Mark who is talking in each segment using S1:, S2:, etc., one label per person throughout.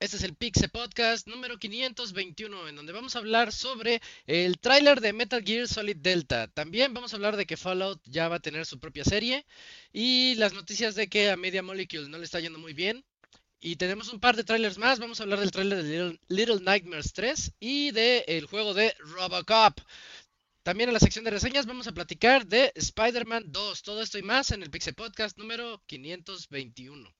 S1: Este es el Pixel Podcast número 521, en donde vamos a hablar sobre el tráiler de Metal Gear Solid Delta. También vamos a hablar de que Fallout ya va a tener su propia serie y las noticias de que a Media Molecule no le está yendo muy bien. Y tenemos un par de trailers más. Vamos a hablar del trailer de Little, Nightmares 3 y del juego de Robocop. También en la sección de reseñas vamos a platicar de Spider-Man 2. Todo esto y más en el Pixel Podcast número 521.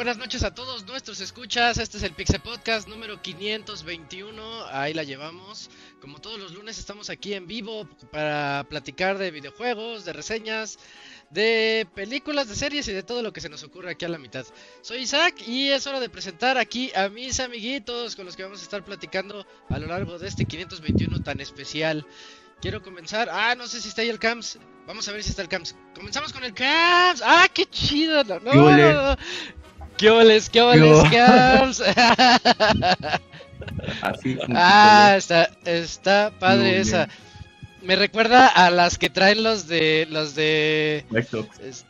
S1: Buenas noches a todos nuestros escuchas. Este es el Pixel Podcast número 521. Ahí la llevamos. Como todos los lunes estamos aquí en vivo para platicar de videojuegos, de reseñas, de películas, de series y de todo lo que se nos ocurre aquí a la mitad. Soy Isaac y es hora de presentar aquí a mis amiguitos con los que vamos a estar platicando a lo largo de este 521 tan especial. Quiero comenzar. Ah, no sé si está ahí el CAMS. Vamos a ver si está el CAMS. Comenzamos con el CAMS. Ah, qué chido. No, no, no, no. ¿Qué oles, qué oles, CAMS?
S2: Así.
S1: ah, está, está padre
S2: Muy
S1: esa. Me recuerda a las que traen los de. Los de.
S2: Watch Dogs.
S1: es-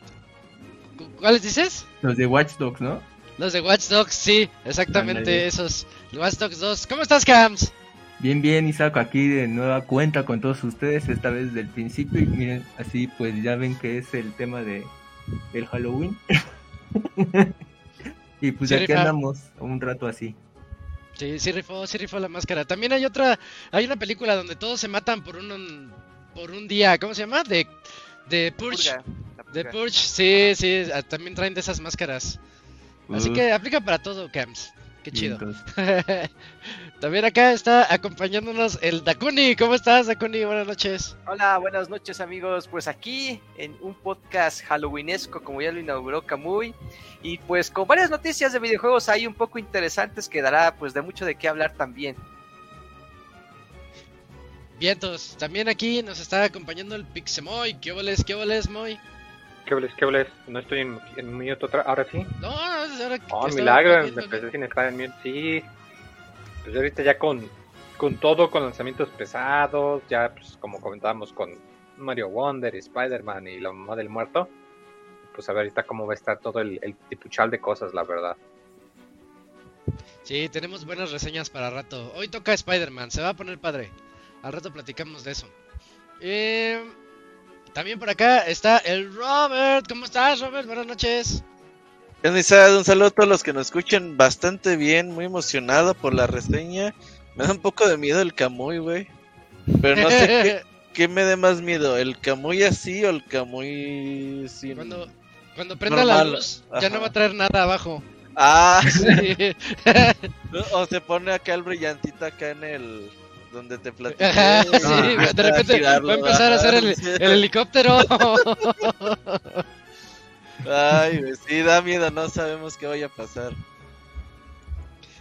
S1: cu- ¿Cuáles dices?
S2: Los de Watch Dogs, ¿no?
S1: Los de Watch Dogs, sí, exactamente esos. Watch Dogs 2. ¿Cómo estás, Cams?
S2: Bien, bien, Isaac, aquí de nueva cuenta con todos ustedes, esta vez del principio. Y miren, así pues ya ven que es el tema de el Halloween. y pues
S1: Sí,
S2: aquí
S1: rifa.
S2: andamos un rato así.
S1: Sí, sí rifó, sí rifó la máscara. También hay otra, hay una película donde todos se matan por un, por un día. ¿Cómo se llama? De, de Purge. De. Purge, sí, sí. ah, También traen de esas máscaras. Así que aplica para todo, Cams. Qué chido. También acá está acompañándonos el Dakuni. ¿Cómo estás, Dakuni? Buenas noches.
S3: Hola, buenas noches amigos. Pues aquí en un podcast halloweenesco como ya lo inauguró Kamui y pues con varias noticias de videojuegos ahí un poco interesantes que dará pues de mucho de qué hablar también.
S1: Vientos. También aquí nos está acompañando el Pixemoy. ¿Qué oles, qué oles, Moy?
S4: ¿Qué hables? ¿Qué hables? No estoy en, en mute otra. Ahora sí.
S1: No, ahora que
S4: Oh, milagro. Me empecé sin estar en mute. Sí. Pues ahorita ya con, con todo, con lanzamientos pesados. Ya, pues como comentábamos con Mario Wonder, Spider-Man y la mamá del muerto. Pues a ver ahorita cómo va a estar todo el, el tipuchal de cosas, la verdad.
S1: Sí, tenemos buenas reseñas para rato. Hoy toca Spider-Man, se va a poner padre. Al rato platicamos de eso. Eh, también por acá está el Robert. ¿Cómo estás, Robert? Buenas noches.
S5: Amistad, un saludo a todos los que nos escuchan bastante bien, muy emocionado por la reseña. Me da un poco de miedo el Camuy, güey. Pero no sé qué, qué me dé más miedo, el Camuy así o el Camuy sin...
S1: cuando, cuando prenda la
S5: Normal,
S1: luz, ya no va a traer nada abajo.
S5: Ah,
S1: Sí.
S5: o se pone acá el brillantito acá en el... Donde te platiqué.
S1: Ajá, sí,
S5: Ah,
S1: de repente va a empezar a hacer el, el helicóptero.
S5: Ay, sí, da miedo, no sabemos qué vaya a pasar.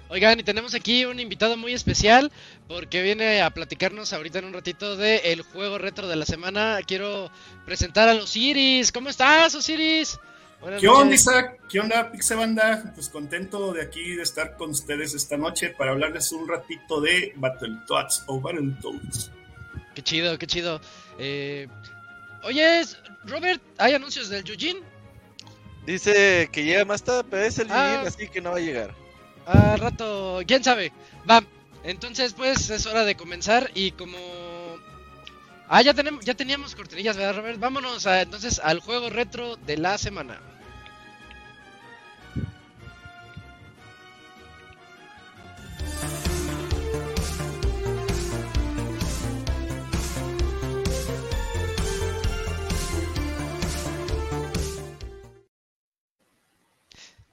S1: Oigan, y tenemos aquí un invitado muy especial porque viene a platicarnos ahorita en un ratito de el juego retro de la semana. Quiero presentar a Osiris. ¿Cómo estás, Osiris? Buenas
S6: ¿Qué onda. Isaac? ¿Qué onda, Pixebanda? Pues contento de aquí de estar con ustedes esta noche para hablarles un ratito de Battletoads o Battletoads.
S1: Qué chido, qué chido. Eh, oye, Robert, ¿hay anuncios del Yujin?
S5: Dice que llega más tarde, pero es el
S1: Ah.
S5: Así que no va a llegar.
S1: Al rato, quién sabe. Va, entonces pues es hora de comenzar y como... Ah, ya, tenemos, ya teníamos cortinillas, ¿verdad, Robert? Vámonos a- entonces al juego retro de la semana.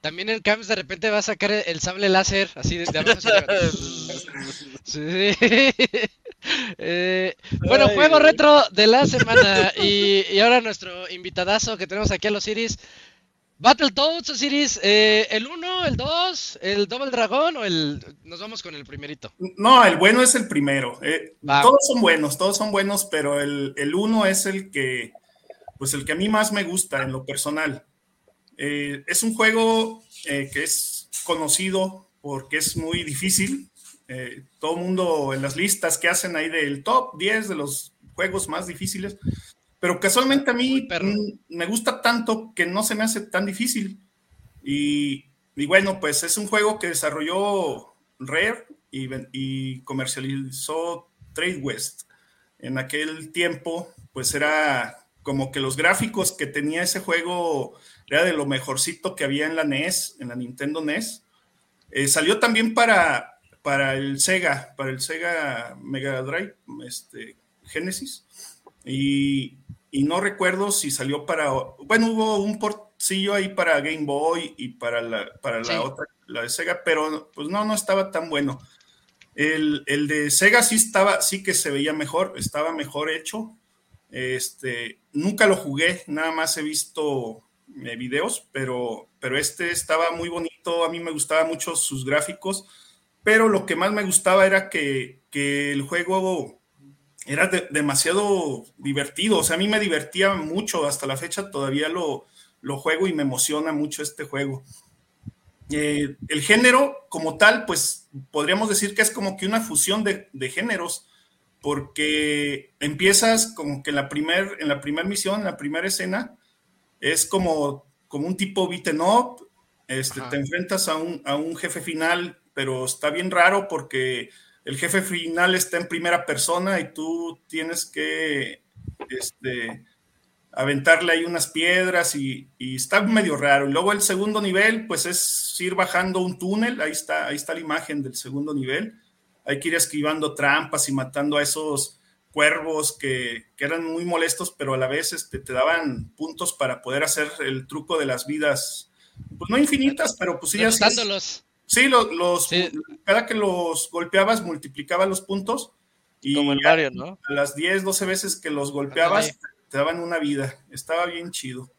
S1: También el Camps de repente va a sacar el, el sable láser, así de, de abajo hacia arriba. Sí. Eh, bueno,
S5: Ay,
S1: juego
S5: güey.
S1: retro de la semana. Y, y ahora nuestro invitadazo que tenemos aquí a los Iris. Battletoads, Osiris, eh, ¿el 1, el 2, el Double Dragón o el... Nos vamos con el primerito.
S6: No, el bueno es el primero. eh, todos son buenos, todos son buenos, pero el, el uno es el que, pues el que a mí más me gusta en lo personal. Eh, es un juego eh, que es conocido porque es muy difícil. Eh, todo el mundo en las listas que hacen ahí del top 10 de los juegos más difíciles, pero casualmente a mí mm, me gusta tanto que no se me hace tan difícil. Y, y bueno, pues es un juego que desarrolló Rare y, y comercializó Trade West. En aquel tiempo, pues era como que los gráficos que tenía ese juego era de lo mejorcito que había en la NES, en la Nintendo NES. Eh, salió también para, para el Sega, para el Sega Mega Drive, este, Genesis. Y, y no recuerdo si salió para. Bueno, hubo un portillo ahí para Game Boy y para la, para la
S1: Sí.
S6: otra, la de Sega, pero pues no, no estaba tan bueno. El, el de Sega sí estaba, sí que se veía mejor, estaba mejor hecho. Este, nunca lo jugué, nada más he visto videos, pero, pero este estaba muy bonito, a mí me gustaban mucho sus gráficos, pero lo que más me gustaba era que, que el juego era de- demasiado divertido, o sea, a mí me divertía mucho, hasta la fecha todavía lo, lo juego y me emociona mucho este juego. Eh, el género como tal, pues podríamos decir que es como que una fusión de, de géneros, porque empiezas como que en la primera misión, en la primera escena, es como, como un tipo beaten up, este,
S1: Ajá.
S6: te enfrentas a un, a un jefe final, pero está bien raro porque el jefe final está en primera persona y tú tienes que este, aventarle ahí unas piedras y, y está medio raro. Y luego el segundo nivel, pues es ir bajando un túnel, ahí está, ahí está la imagen del segundo nivel. Hay que ir esquivando trampas y matando a esos cuervos que, que eran muy molestos, pero a la vez este, te daban puntos para poder hacer el truco de las vidas, pues no infinitas, pero pues sí, los,
S1: Sí.
S6: cada que los golpeabas multiplicaba los puntos y
S5: Como
S6: ya
S5: Mario, ¿no?
S6: a las 10, 12 veces que los golpeabas te daban una vida. Estaba bien chido.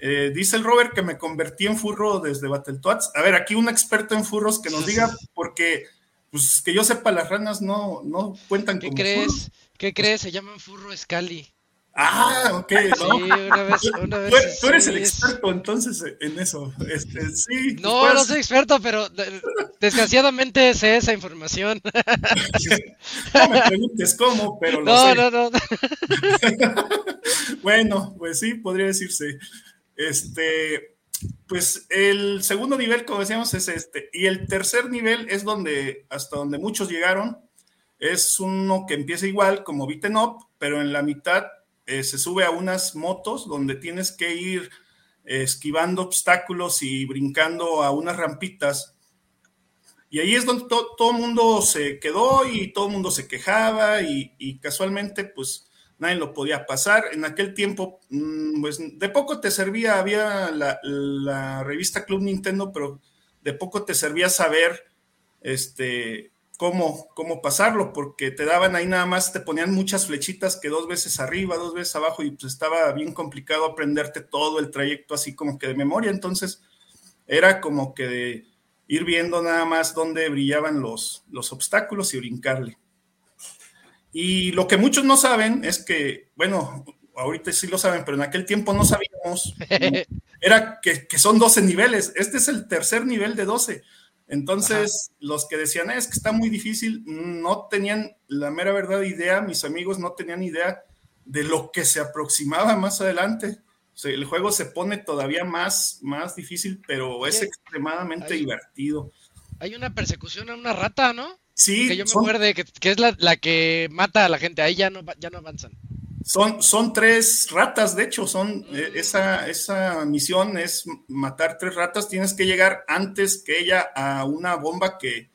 S6: Eh, dice el Robert que me convertí en furro desde Battletoads. A ver, aquí un experto en furros que nos diga, porque pues que yo sepa, las ranas no, no cuentan
S1: ¿Qué
S6: como
S1: crees? ¿Qué crees? Se llaman Furro Scali.
S6: Ah, ok. ¿no?
S1: Sí, una vez, una
S6: Tú,
S1: vez.
S6: tú eres
S1: sí,
S6: el experto entonces en eso. Este, sí.
S1: No,
S6: pues,
S1: no soy experto, pero de- desgraciadamente sé esa información.
S6: No me preguntes cómo, pero lo
S1: No,
S6: sé.
S1: no, no.
S6: Bueno, pues sí, podría decirse. Este, pues el segundo nivel, como decíamos, es este. Y el tercer nivel es donde, hasta donde muchos llegaron, es uno que empieza igual como beaten up, pero en la mitad eh, se sube a unas motos donde tienes que ir eh, esquivando obstáculos y brincando a unas rampitas. Y ahí es donde to- todo el mundo se quedó y todo el mundo se quejaba y, y casualmente pues nadie lo podía pasar. En aquel tiempo mm, pues de poco te servía, había la, revista Club Nintendo, pero de poco te servía saber este, cómo, cómo pasarlo, porque te daban ahí nada más, te ponían muchas flechitas que dos veces arriba, dos veces abajo y pues estaba bien complicado aprenderte todo el trayecto así como que de memoria. Entonces era como que de ir viendo nada más dónde brillaban los, los obstáculos y brincarle. Y lo que muchos no saben es que, bueno, ahorita sí lo saben, pero en aquel tiempo no sabíamos, era que, que son 12 niveles. Este es el tercer nivel de 12. Entonces, los que decían, "Eh, es que está muy difícil, no tenían la mera verdad idea, mis amigos no tenían idea de lo que se aproximaba más adelante. O sea, el juego se pone todavía más, más difícil, pero es extremadamente
S1: hay-
S6: divertido.
S1: Hay una persecución a una rata, ¿no?
S6: Sí,
S1: Que yo me
S6: son,
S1: acuerde que, que es la, la que mata a la gente. Ahí ya no, ya no avanzan.
S6: son, son tres ratas, de hecho, son eh, esa, esa misión es matar tres ratas. Tienes que llegar antes que ella a una bomba que,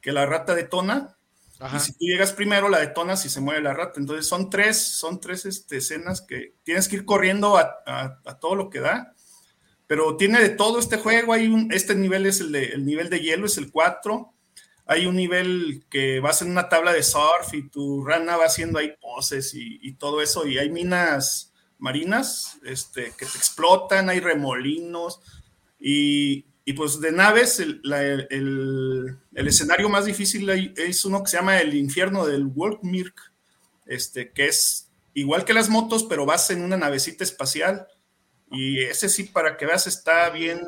S6: que la rata detona.
S1: Ajá.
S6: Y si tú llegas primero, la detonas y se muere la rata. Entonces son tres, son tres este, escenas que tienes que ir corriendo a, a- a todo lo que da. pero tiene de todo este juego. Hay un, este nivel es el, de, el nivel de hielo, es el 4. Hay un nivel que vas en una tabla de surf y tu rana va haciendo ahí poses y, y todo eso. Y hay minas marinas este, que te explotan, hay remolinos. Y, y pues de naves, el, la, el, el, escenario más difícil es uno que se llama el infierno del Wolkmirk, este, que es igual que las motos, pero vas en una navecita espacial. Y ese sí, para que veas, está bien,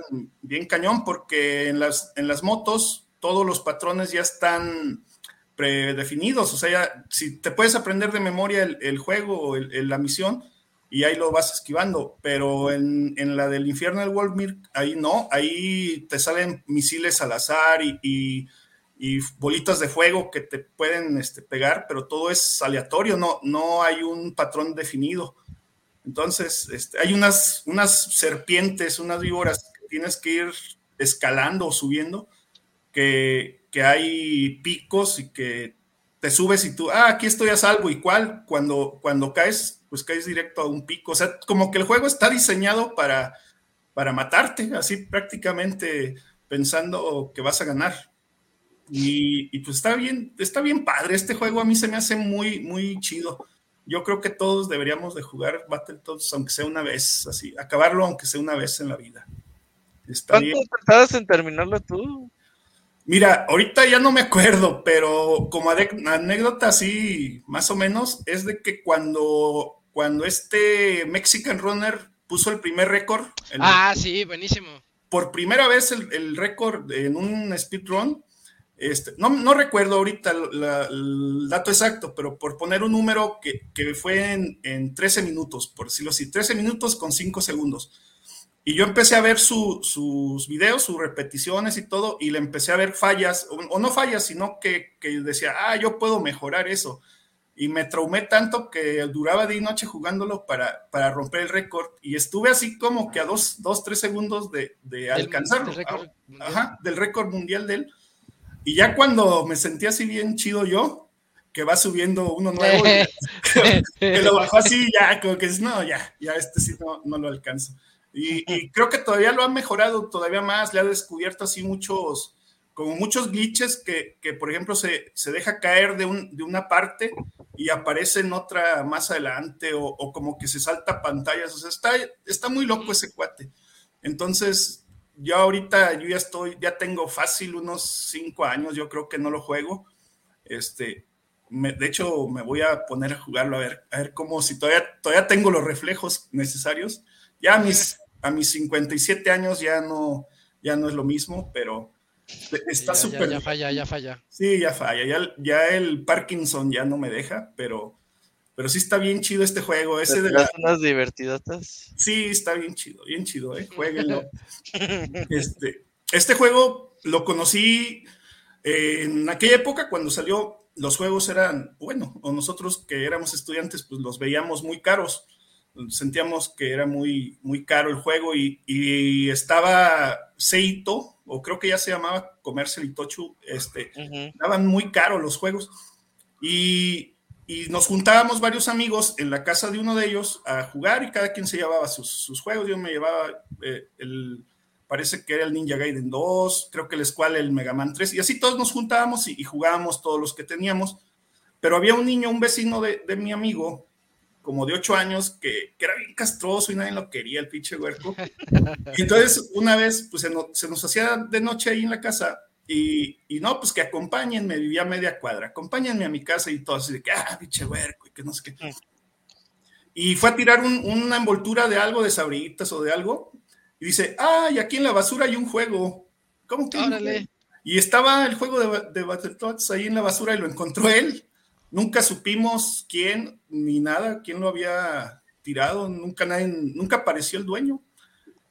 S6: bien cañón, porque en las, en las motos todos los patrones ya están predefinidos. O sea, si te puedes aprender de memoria el, juego o la misión, y ahí lo vas esquivando. Pero en, en la del infierno del Wolfmir, ahí no, ahí te salen misiles al azar y, y, y bolitas de fuego que te pueden este, pegar, pero todo es aleatorio, no, no hay un patrón definido. Entonces, este, hay unas, unas serpientes, unas víboras que tienes que ir escalando o subiendo, que, que hay picos y que te subes y tú, ah, aquí estoy a salvo, y cuál, cuando, cuando caes, pues caes directo a un pico. O sea, como que el juego está diseñado para, para matarte, así prácticamente pensando que vas a ganar. Y, y, pues está bien, está bien padre. Este juego a mí se me hace muy, muy chido. Yo creo que todos deberíamos de jugar Battletoads, aunque sea una vez, así, acabarlo aunque sea una vez en la vida.
S5: Está ¿Cuánto tardabas en terminarlo tú?
S6: Mira, ahorita ya no me acuerdo, pero como anécdota así, más o menos, es de que cuando, cuando este Mexican Runner puso el primer récord.
S1: Ah, sí, buenísimo.
S6: Por primera vez el, el récord en un speedrun. Este, no, no recuerdo ahorita la, el dato exacto, pero por poner un número que, que fue en, en, 13 minutos, por decirlo así, 13 minutos con 5 segundos. Y yo empecé a ver su, sus videos, sus repeticiones y todo, y le empecé a ver fallas, o, o no fallas, sino que, que, decía, ah, yo puedo mejorar eso. Y me traumé tanto que duraba día y noche jugándolo para, para romper el récord. Y estuve así como que a dos, dos tres segundos de, de alcanzarlo. Del récord Ajá, del récord mundial de él. Y ya cuando me sentí así bien chido yo, que va subiendo uno nuevo, que lo bajó así, ya, como que no, ya, ya este sí no, no lo alcanzo. Y, y, creo que todavía lo han mejorado todavía más, le ha descubierto así muchos, como muchos glitches que, que por ejemplo, se, se deja caer de, un, de, una parte y aparece en otra más adelante o, o, como que se salta pantallas, o sea, está, está muy loco ese cuate. Entonces, yo ahorita, yo ya estoy, ya tengo fácil unos cinco años, yo creo que no lo juego. Este, me, de hecho, me voy a poner a jugarlo a ver, a ver cómo, si todavía, todavía tengo los reflejos necesarios. Ya a mis, a mis 57 años ya no, ya no es lo mismo, pero está súper.
S1: Ya, ya, falla, ya falla.
S6: Sí, ya falla. Ya, ya el Parkinson ya no me deja, pero, pero sí está bien chido este juego. Ese de
S5: las unas divertidotas.
S6: Sí, está bien chido, bien chido, ¿eh? Jueguenlo. este, este juego lo conocí en aquella época cuando salió. Los juegos eran, bueno, o nosotros que éramos estudiantes, pues los veíamos muy caros sentíamos que era muy, muy caro el juego y, y estaba Seito, o creo que ya se llamaba Comercial Itochu, este, uh -huh. muy caros los juegos. Y, y, nos juntábamos varios amigos en la casa de uno de ellos a jugar y cada quien se llevaba sus, sus juegos. Yo me llevaba eh, el, parece que era el Ninja Gaiden 2, creo que el Squall, el Mega Man 3, y así todos nos juntábamos y, y jugábamos todos los que teníamos. Pero había un niño, un vecino de, de mi amigo, como de ocho años que, que, era bien castroso y nadie lo quería, el pinche huerco. Y entonces una vez pues se, no, se, nos hacía de noche ahí en la casa y, y, no, pues que acompáñenme, vivía media cuadra, acompáñenme a mi casa y todo así de que, ah, pinche huerco y que no sé qué. Y fue a tirar un, una envoltura de algo, de sabritas o de algo, y dice, ah, y aquí en la basura hay un juego. ¿Cómo que?
S1: Órale.
S6: Y estaba el juego de, de Battletoads ahí en la basura y lo encontró él. Nunca supimos quién ni nada, quién lo había tirado, nunca nadie, nunca apareció el dueño.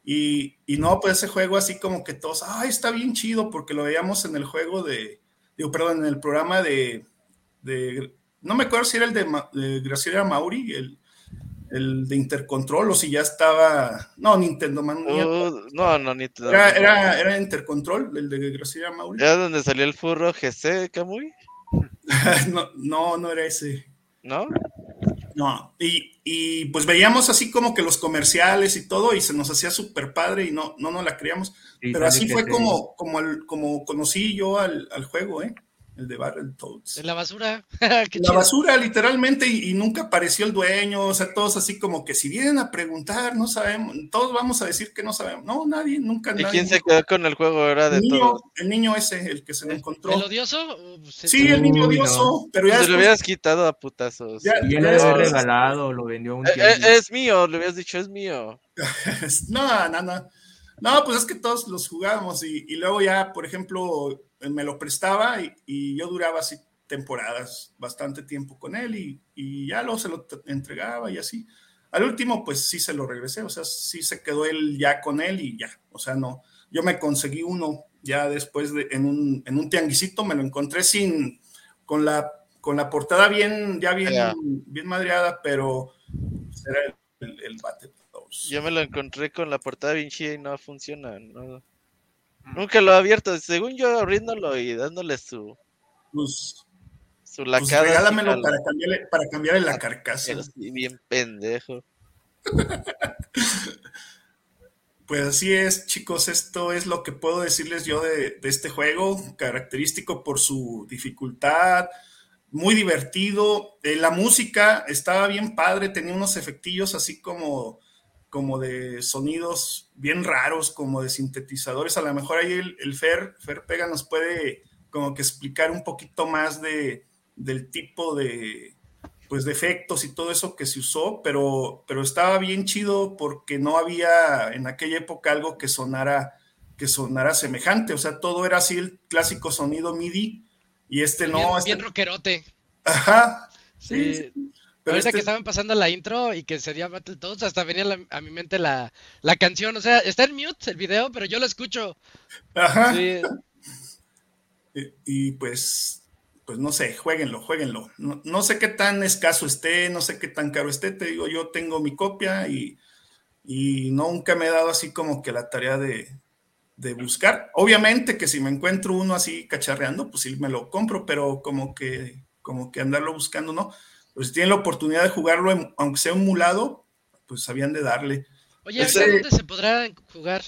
S6: Y, y, no, pues ese juego así como que todos, ay, está bien chido, porque lo veíamos en el juego de, digo, perdón, en el programa de, de no me acuerdo si era el de, de Graciela Mauri, el, el de Intercontrol, o si ya estaba, no, Nintendo Man.
S5: Uh, no, no, Nintendo.
S6: Era, era, era, Intercontrol, el de Graciela Mauri.
S5: ¿Era donde salió el furro GC, Camuy?
S6: no, no, no era ese.
S5: ¿No?
S6: No, y, y, pues veíamos así como que los comerciales y todo, y se nos hacía súper padre y no, no nos la creíamos.
S2: Sí,
S6: Pero así fue como, como, el- como conocí yo al, al juego, ¿eh? El de Battletoads.
S1: En la basura.
S6: La
S1: chido.
S6: basura, literalmente, y, y nunca apareció el dueño, o sea, todos así como que si vienen a preguntar, no sabemos, todos vamos a decir que no sabemos. No, nadie, nunca
S5: ¿Y
S6: nadie.
S5: quién se quedó con el juego ahora de
S6: el, niño,
S5: todos?
S6: el niño ese, el que se lo encontró.
S1: ¿El odioso? Uh, se-
S6: Sí, el niño
S2: Uy, no.
S6: odioso, pero ya
S5: Pues se lo hubieras quitado a putazos.
S6: ya-
S2: Y
S6: ya
S2: él lo había regalado, lo vendió a un
S5: Eh, eh, es mío, le hubieras dicho, es mío.
S6: No, no, no. No, pues es que todos los jugábamos y, y luego ya, por ejemplo, me lo prestaba y, y yo duraba así temporadas, bastante tiempo con él y, y ya luego se lo entregaba y así. Al último, pues sí se lo regresé, o sea, sí se quedó él ya con él y ya, o sea, no. Yo me conseguí uno ya después de, en un, en un tianguisito, me lo encontré sin, con la, con la portada bien, ya bien, bien madreada, pero era el, el, el Battletoads.
S5: Yo me lo encontré con la portada bien chida y no funciona. no. Nunca lo he abierto. Según yo, abriéndolo y dándole su,
S6: Pues,
S5: su
S6: Pues
S5: lacada. sí
S6: regálamelo para cambiarle, para cambiarle la carcasa.
S5: Sí, bien pendejo.
S6: Pues así es, chicos, esto es lo que puedo decirles yo de, de este juego, característico por su dificultad, muy divertido. Eh, la música estaba bien padre, tenía unos efectillos así como, como de sonidos bien raros, como de sintetizadores. A lo mejor ahí el, el Fer, Fer Pega nos puede como que explicar un poquito más de, del tipo de, pues de efectos y todo eso que se usó, pero, pero estaba bien chido porque no había en aquella época algo que sonara, que sonara semejante, o sea, todo era así el clásico sonido MIDI y este
S1: bien,
S6: no, este-
S1: bien rockerote.
S6: ajá,
S1: Sí.
S6: sí, pero
S1: Ahorita
S6: este-
S1: que estaban pasando la intro y que sería Battletoads, hasta venía la- a mi mente la, la canción. O sea, está en mute el video, pero yo lo escucho.
S6: ajá,
S1: Sí.
S6: y, y, pues, pues no sé, jueguenlo, jueguenlo. No, no sé qué tan escaso esté, no sé qué tan caro esté, te digo, yo tengo mi copia y, y nunca me he dado así como que la tarea de, de buscar. Obviamente que si me encuentro uno así cacharreando, pues sí me lo compro, pero como que, como que andarlo buscando, ¿no? Pues si tienen la oportunidad de jugarlo, en- aunque sea emulado, pues sabían de darle.
S1: Oye,
S6: Ese-
S1: ¿ahorita ¿dónde se podrá jugar?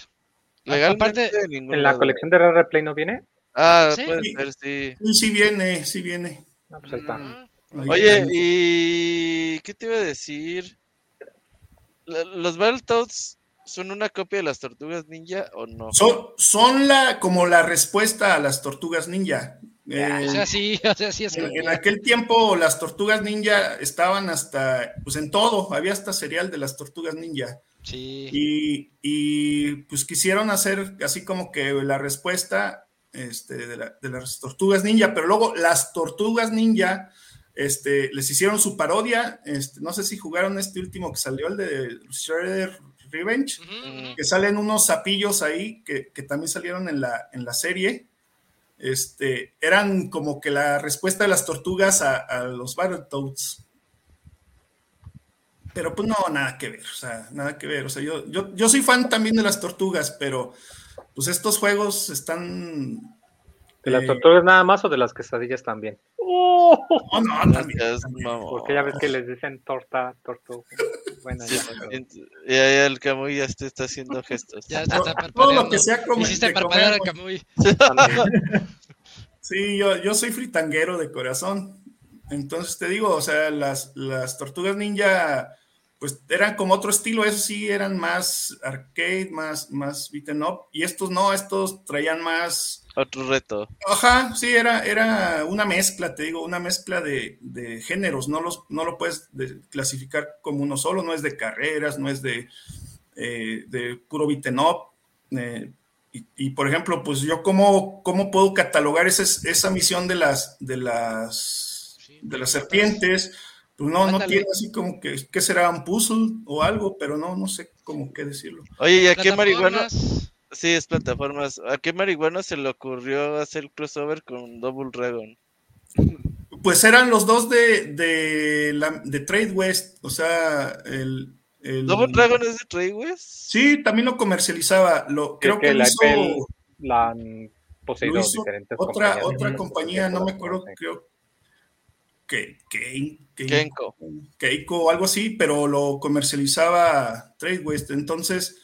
S5: Legalmente,
S1: Aparte,
S5: en
S4: ¿En la
S5: lado.
S4: colección de Rare Replay no viene?
S5: Ah,
S1: Sí.
S5: puede ser, sí.
S6: Sí, sí viene, sí viene.
S4: No, pues ahí está.
S1: mm,
S6: Ahí-
S5: Oye, ¿y qué te iba a decir? ¿Los Battletoads son una copia de las tortugas ninja o no?
S6: Son, son la, como la respuesta a las tortugas ninja. Eh,
S1: o sea, sí, o sea, sí es
S6: en, aquel tiempo las tortugas ninja estaban hasta, pues en todo, había hasta serial de las tortugas ninja.
S1: Sí.
S6: Y, y, pues quisieron hacer así como que la respuesta este, de, la- de las tortugas ninja, pero luego las tortugas ninja este, les hicieron su parodia. Este, no sé si jugaron este último que salió, el de Shredder Revenge que salen unos sapillos ahí que, que también salieron en la, en la serie. Este, eran como que la respuesta de las tortugas a, a los Battletoads. Pero pues no, nada que ver, o sea, nada que ver. O sea, yo, yo, yo soy fan también de las tortugas, pero pues estos juegos están.
S4: ¿De las
S6: eh,
S4: tortugas nada más o de las quesadillas también?
S6: No, no,
S5: No
S6: también.
S5: seas
S6: también.
S5: mamón.
S4: Porque ya ves que les dicen torta, tortuga. Bueno,
S5: Sí,
S4: ya, pero-
S5: y ahí el Camuy ya te está haciendo gestos.
S1: Ya está, está
S6: Todo lo
S1: parpadeando.
S6: que sea como
S1: Hiciste
S6: de
S1: parpadear
S6: comer,
S1: a Camuy.
S6: Sí, yo, yo soy fritanguero de corazón. Entonces te digo, o sea, las, las tortugas ninja, pues eran como otro estilo, eso sí, eran más arcade, más, más beaten up. Y estos no, estos traían más.
S5: Otro reto.
S6: Ajá, sí, era, era una mezcla, te digo, una mezcla de, de géneros. No, los, no lo puedes de- clasificar como uno solo, no es de carreras, no es de, eh, de puro beaten up. eh, y, y, por ejemplo, pues yo cómo, cómo puedo catalogar esa, esa misión de las de las
S1: Sí,
S6: de las serpientes, pues no, no tiene así como que, que será un puzzle o algo, pero no, no sé cómo qué decirlo.
S5: Oye, ¿y a qué marihuana? Sí, es plataformas. ¿A qué marihuana se le ocurrió hacer el crossover con Double Dragon?
S6: Pues eran los dos de, de, la, de Trade West, o sea, el, el-
S5: ¿Double Dragon es de Trade West?
S6: Sí, también lo comercializaba, lo, creo
S4: que
S6: que,
S4: la
S6: hizo,
S4: la han poseído
S6: hizo
S4: diferentes
S6: otra,
S4: compañías.
S6: otra compañía, no me acuerdo,
S4: Sí.
S6: creo, que, que, que-
S5: Kenko.
S6: Keiko o algo así, pero lo comercializaba Tradeways. Entonces,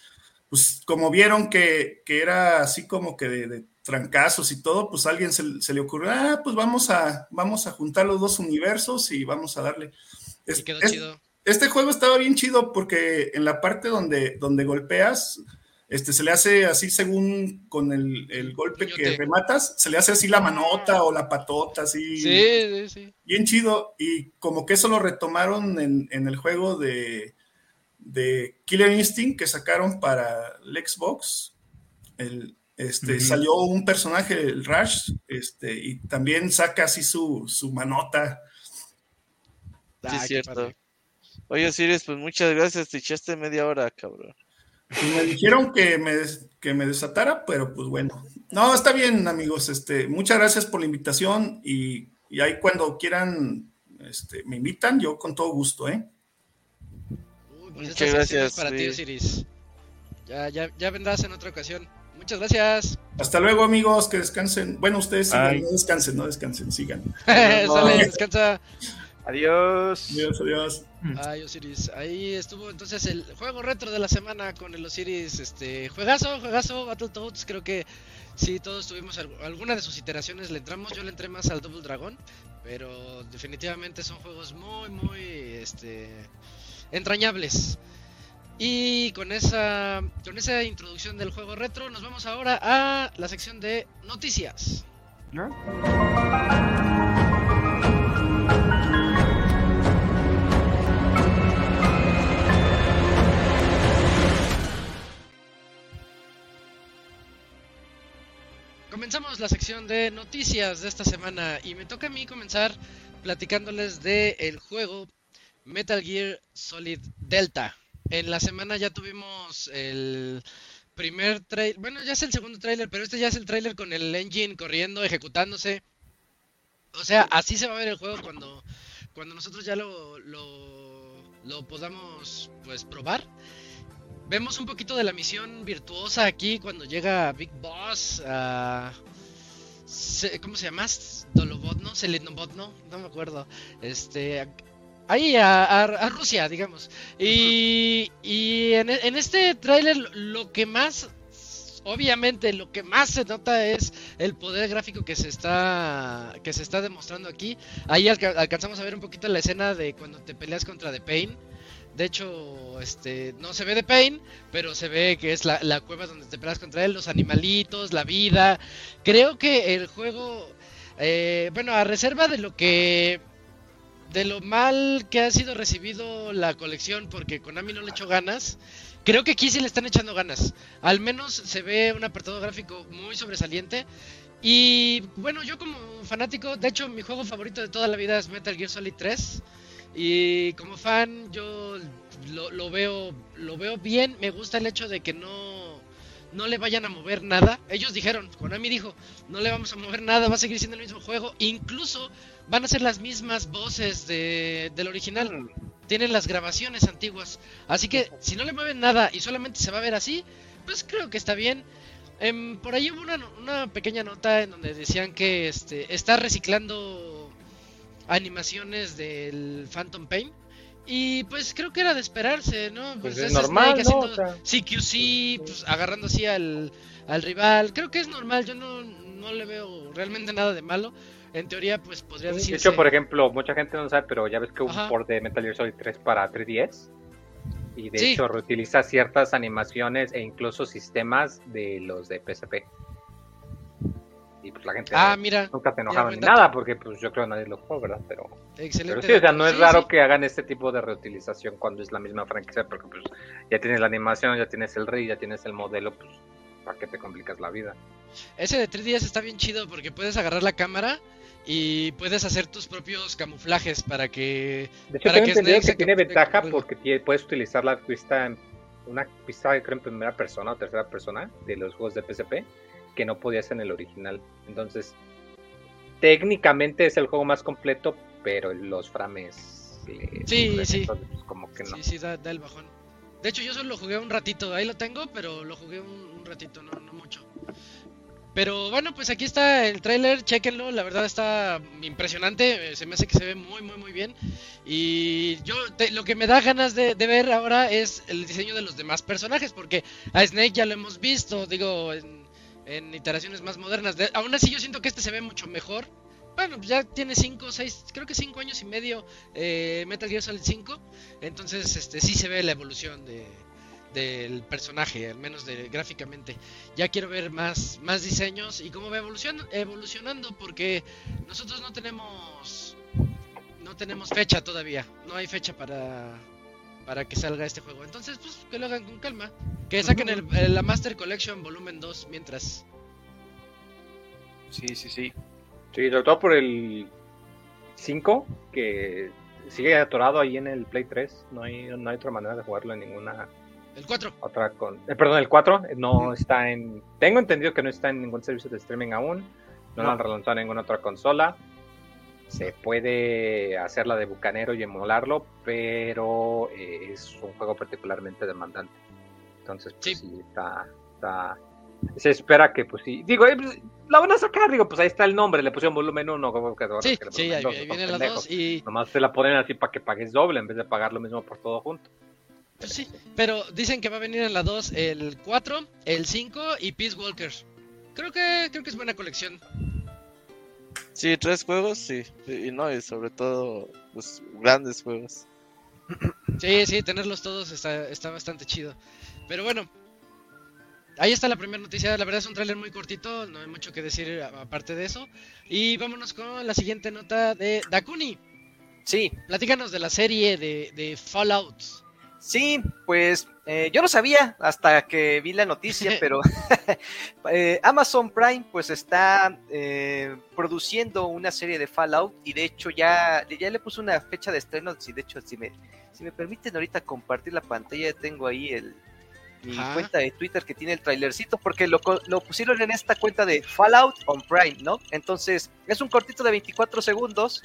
S6: pues como vieron que, que era así como que de, de trancazos y todo, pues a alguien se, se le ocurrió, ah, pues vamos a, vamos a juntar los dos universos y vamos a darle. Es-
S1: Y quedó
S6: es-
S1: chido.
S6: este juego estaba bien chido porque en la parte donde, donde golpeas, este, se le hace así según con el, el golpe que rematas, se le hace así la manota o la patota, así
S1: Sí, sí, sí.
S6: bien chido. Y como que eso lo retomaron en, en el juego de, de Killer Instinct que sacaron para el Xbox. El, este. Salió un personaje, el Rush, este, y también saca así su, su manota.
S1: Ah,
S5: Sí,
S1: qué
S5: cierto.
S1: padre.
S5: Oye, Osiris, pues muchas gracias. Te echaste media hora, cabrón.
S6: Y me dijeron que me, que me desatara, pero pues bueno. No, está bien, amigos. Este, muchas gracias por la invitación y, y ahí cuando quieran este, me invitan, yo con todo gusto, ¿eh?
S1: Pues
S5: Muchas gracias,
S1: para ti. Osiris. Ya, ya, ya vendrás en otra ocasión. Muchas gracias.
S6: Hasta luego, amigos, que descansen. Bueno, ustedes sigan, no descansen, no descansen, sigan.
S1: Sale, descansa.
S3: Adiós.
S6: Adiós, adiós.
S1: Ay, Osiris. Ahí estuvo entonces el juego retro de la semana con el Osiris. Este, juegazo, juegazo, Battletoads. Creo que sí, todos tuvimos al- alguna de sus iteraciones. Le entramos, yo le entré más al Double Dragon. Pero definitivamente son juegos muy, muy este, entrañables. Y con esa, con esa introducción del juego retro, nos vamos ahora a la sección de noticias. Comenzamos la sección de noticias de esta semana y me toca a mí comenzar platicándoles de el juego Metal Gear Solid Delta. En la semana ya tuvimos el primer trailer, bueno ya es el segundo trailer, pero este ya es el trailer con el engine corriendo, ejecutándose. O sea, así se va a ver el juego cuando, cuando nosotros ya lo, lo, lo podamos pues probar. Vemos un poquito de la misión virtuosa aquí cuando llega Big Boss a... ¿Cómo se llama? Dolobotno, Selenobotno, no me acuerdo. Este... Ahí, a, a- a Rusia, digamos. Y, y en, en este tráiler lo- lo que más... Obviamente lo que más se nota es el poder gráfico que se está que se está demostrando aquí. Ahí alca- alcanzamos a ver un poquito la escena de cuando te peleas contra The Pain. De hecho, este, no se ve de Pain, pero se ve que es la, la cueva donde te peleas contra él, los animalitos, la vida. Creo que el juego, eh, bueno, a reserva de lo que, de lo mal que ha sido recibido la colección, porque Konami no le echó ganas, creo que aquí sí le están echando ganas. Al menos se ve un apartado gráfico muy sobresaliente. Y bueno, yo como fanático, de hecho mi juego favorito de toda la vida es Metal Gear Solid 3. Y como fan yo lo, lo veo lo veo bien, me gusta el hecho de que no no le vayan a mover nada. Ellos dijeron, Konami dijo, no le vamos a mover nada, va a seguir siendo el mismo juego, incluso van a ser las mismas voces de, del original. Tienen las grabaciones antiguas. Así que si no le mueven nada y solamente se va a ver así, pues creo que está bien. Em, por ahí hubo una, una pequeña nota en donde decían que este está reciclando animaciones del Phantom Pain. Y pues creo que era de esperarse, ¿no?
S4: Pues
S1: Pues
S4: es normal,
S1: Snake
S4: ¿no? O sea.
S1: CQC, pues agarrando así al, al rival. Creo que es normal, yo no, no le veo realmente nada de malo. En teoría, pues podría
S4: De
S1: decirse...
S4: hecho, por ejemplo, mucha gente no sabe, pero ya ves que hubo un port de Metal Gear Solid 3 para 3DS. Y de
S1: Sí.
S4: hecho reutiliza ciertas animaciones e incluso sistemas de los de PSP. Y pues la gente
S1: Ah, mira,
S4: nunca se enojaron ni nada porque pues yo creo que nadie lo jugó, ¿verdad? Pero,
S1: excelente.
S4: pero sí, o sea, no es
S1: Sí,
S4: raro
S1: sí.
S4: que hagan este tipo de reutilización cuando es la misma franquicia porque pues ya tienes la animación, ya tienes el rey, ya tienes el modelo, pues ¿para qué te complicas la vida?
S1: Ese de 3DS está bien chido porque puedes agarrar la cámara y puedes hacer tus propios camuflajes para que...
S4: De hecho,
S1: Para que
S4: que
S1: se
S4: tiene ventaja porque puedes utilizar la vista en una vista creo en primera persona o tercera persona de los juegos de PSP que no podías en el original. Entonces, técnicamente es el juego más completo, pero los frames le
S1: Sí, sí.
S4: entonces, pues, como que no.
S1: Sí, sí, da, da el bajón. De hecho, yo solo lo jugué un ratito, ahí lo tengo, pero lo jugué un, un ratito, no, no mucho. Pero bueno, pues aquí está el tráiler, chequenlo, la verdad está impresionante, eh, se me hace que se ve muy, muy, muy bien. Y yo te- lo que me da ganas de, de ver ahora es el diseño de los demás personajes, porque a Snake ya lo hemos visto, digo, en, en iteraciones más modernas. De- aún así yo siento que este se ve mucho mejor. Bueno, pues ya tiene 5, 6, creo que 5 años y medio eh, Metal Gear Solid 5. Entonces, este sí se ve la evolución de, del personaje, al menos de, gráficamente. Ya quiero ver más, más diseños y cómo va evolucion- evolucionando, porque nosotros no tenemos no tenemos fecha todavía. No hay fecha para para que salga este juego. Entonces, pues que lo hagan con calma. Que saquen el- el- la Master Collection volumen 2 mientras.
S3: Sí, sí, sí.
S4: Sí, sobre todo por el 5, que sigue atorado ahí en el Play 3. No hay, no hay otra manera de jugarlo en ninguna
S1: El 4.
S4: otra con. eh, perdón, el 4 no está en. Tengo entendido que no está en ningún servicio de streaming aún. No, lo han relanzado en ninguna otra consola. Se puede hacer la de Bucanero y emularlo, pero eh, es un juego particularmente demandante. Entonces, pues
S1: Sí.
S4: sí, está, está- Se espera que, pues sí. Digo, eh, pues, la van a sacar, digo, pues ahí está el nombre, le pusieron volumen 1. como que
S1: Sí,
S4: que
S1: sí, ahí,
S4: dos,
S1: ahí
S4: son
S1: viene la
S4: pendejos.
S1: 2 y
S4: Nomás te la ponen así para que pagues doble en vez de pagar lo mismo por todo junto.
S1: pues sí, pero dicen que va a venir en la 2 el 4, el 5 y Peace Walker. Creo que creo que es buena colección.
S5: Sí, tres juegos, sí. Y no, y sobre todo, pues, grandes juegos.
S1: Sí, sí, tenerlos todos está, está bastante chido. Pero bueno, ahí está la primera noticia. La verdad es un tráiler muy cortito, no hay mucho que decir aparte de eso. Y vámonos con la siguiente nota de Dakuni.
S3: Sí,
S1: Platícanos de la serie de, de Fallout.
S3: Sí, pues eh, yo no sabía hasta que vi la noticia, pero eh, Amazon Prime pues está eh, produciendo una serie de Fallout y de hecho ya, ya le puso una fecha de estreno, si de hecho si me, si me permiten ahorita compartir la pantalla, tengo ahí el, mi
S1: Ajá.
S3: cuenta de Twitter que tiene el trailercito porque lo, lo pusieron en esta cuenta de Fallout on Prime, ¿no? Entonces es un cortito de 24 segundos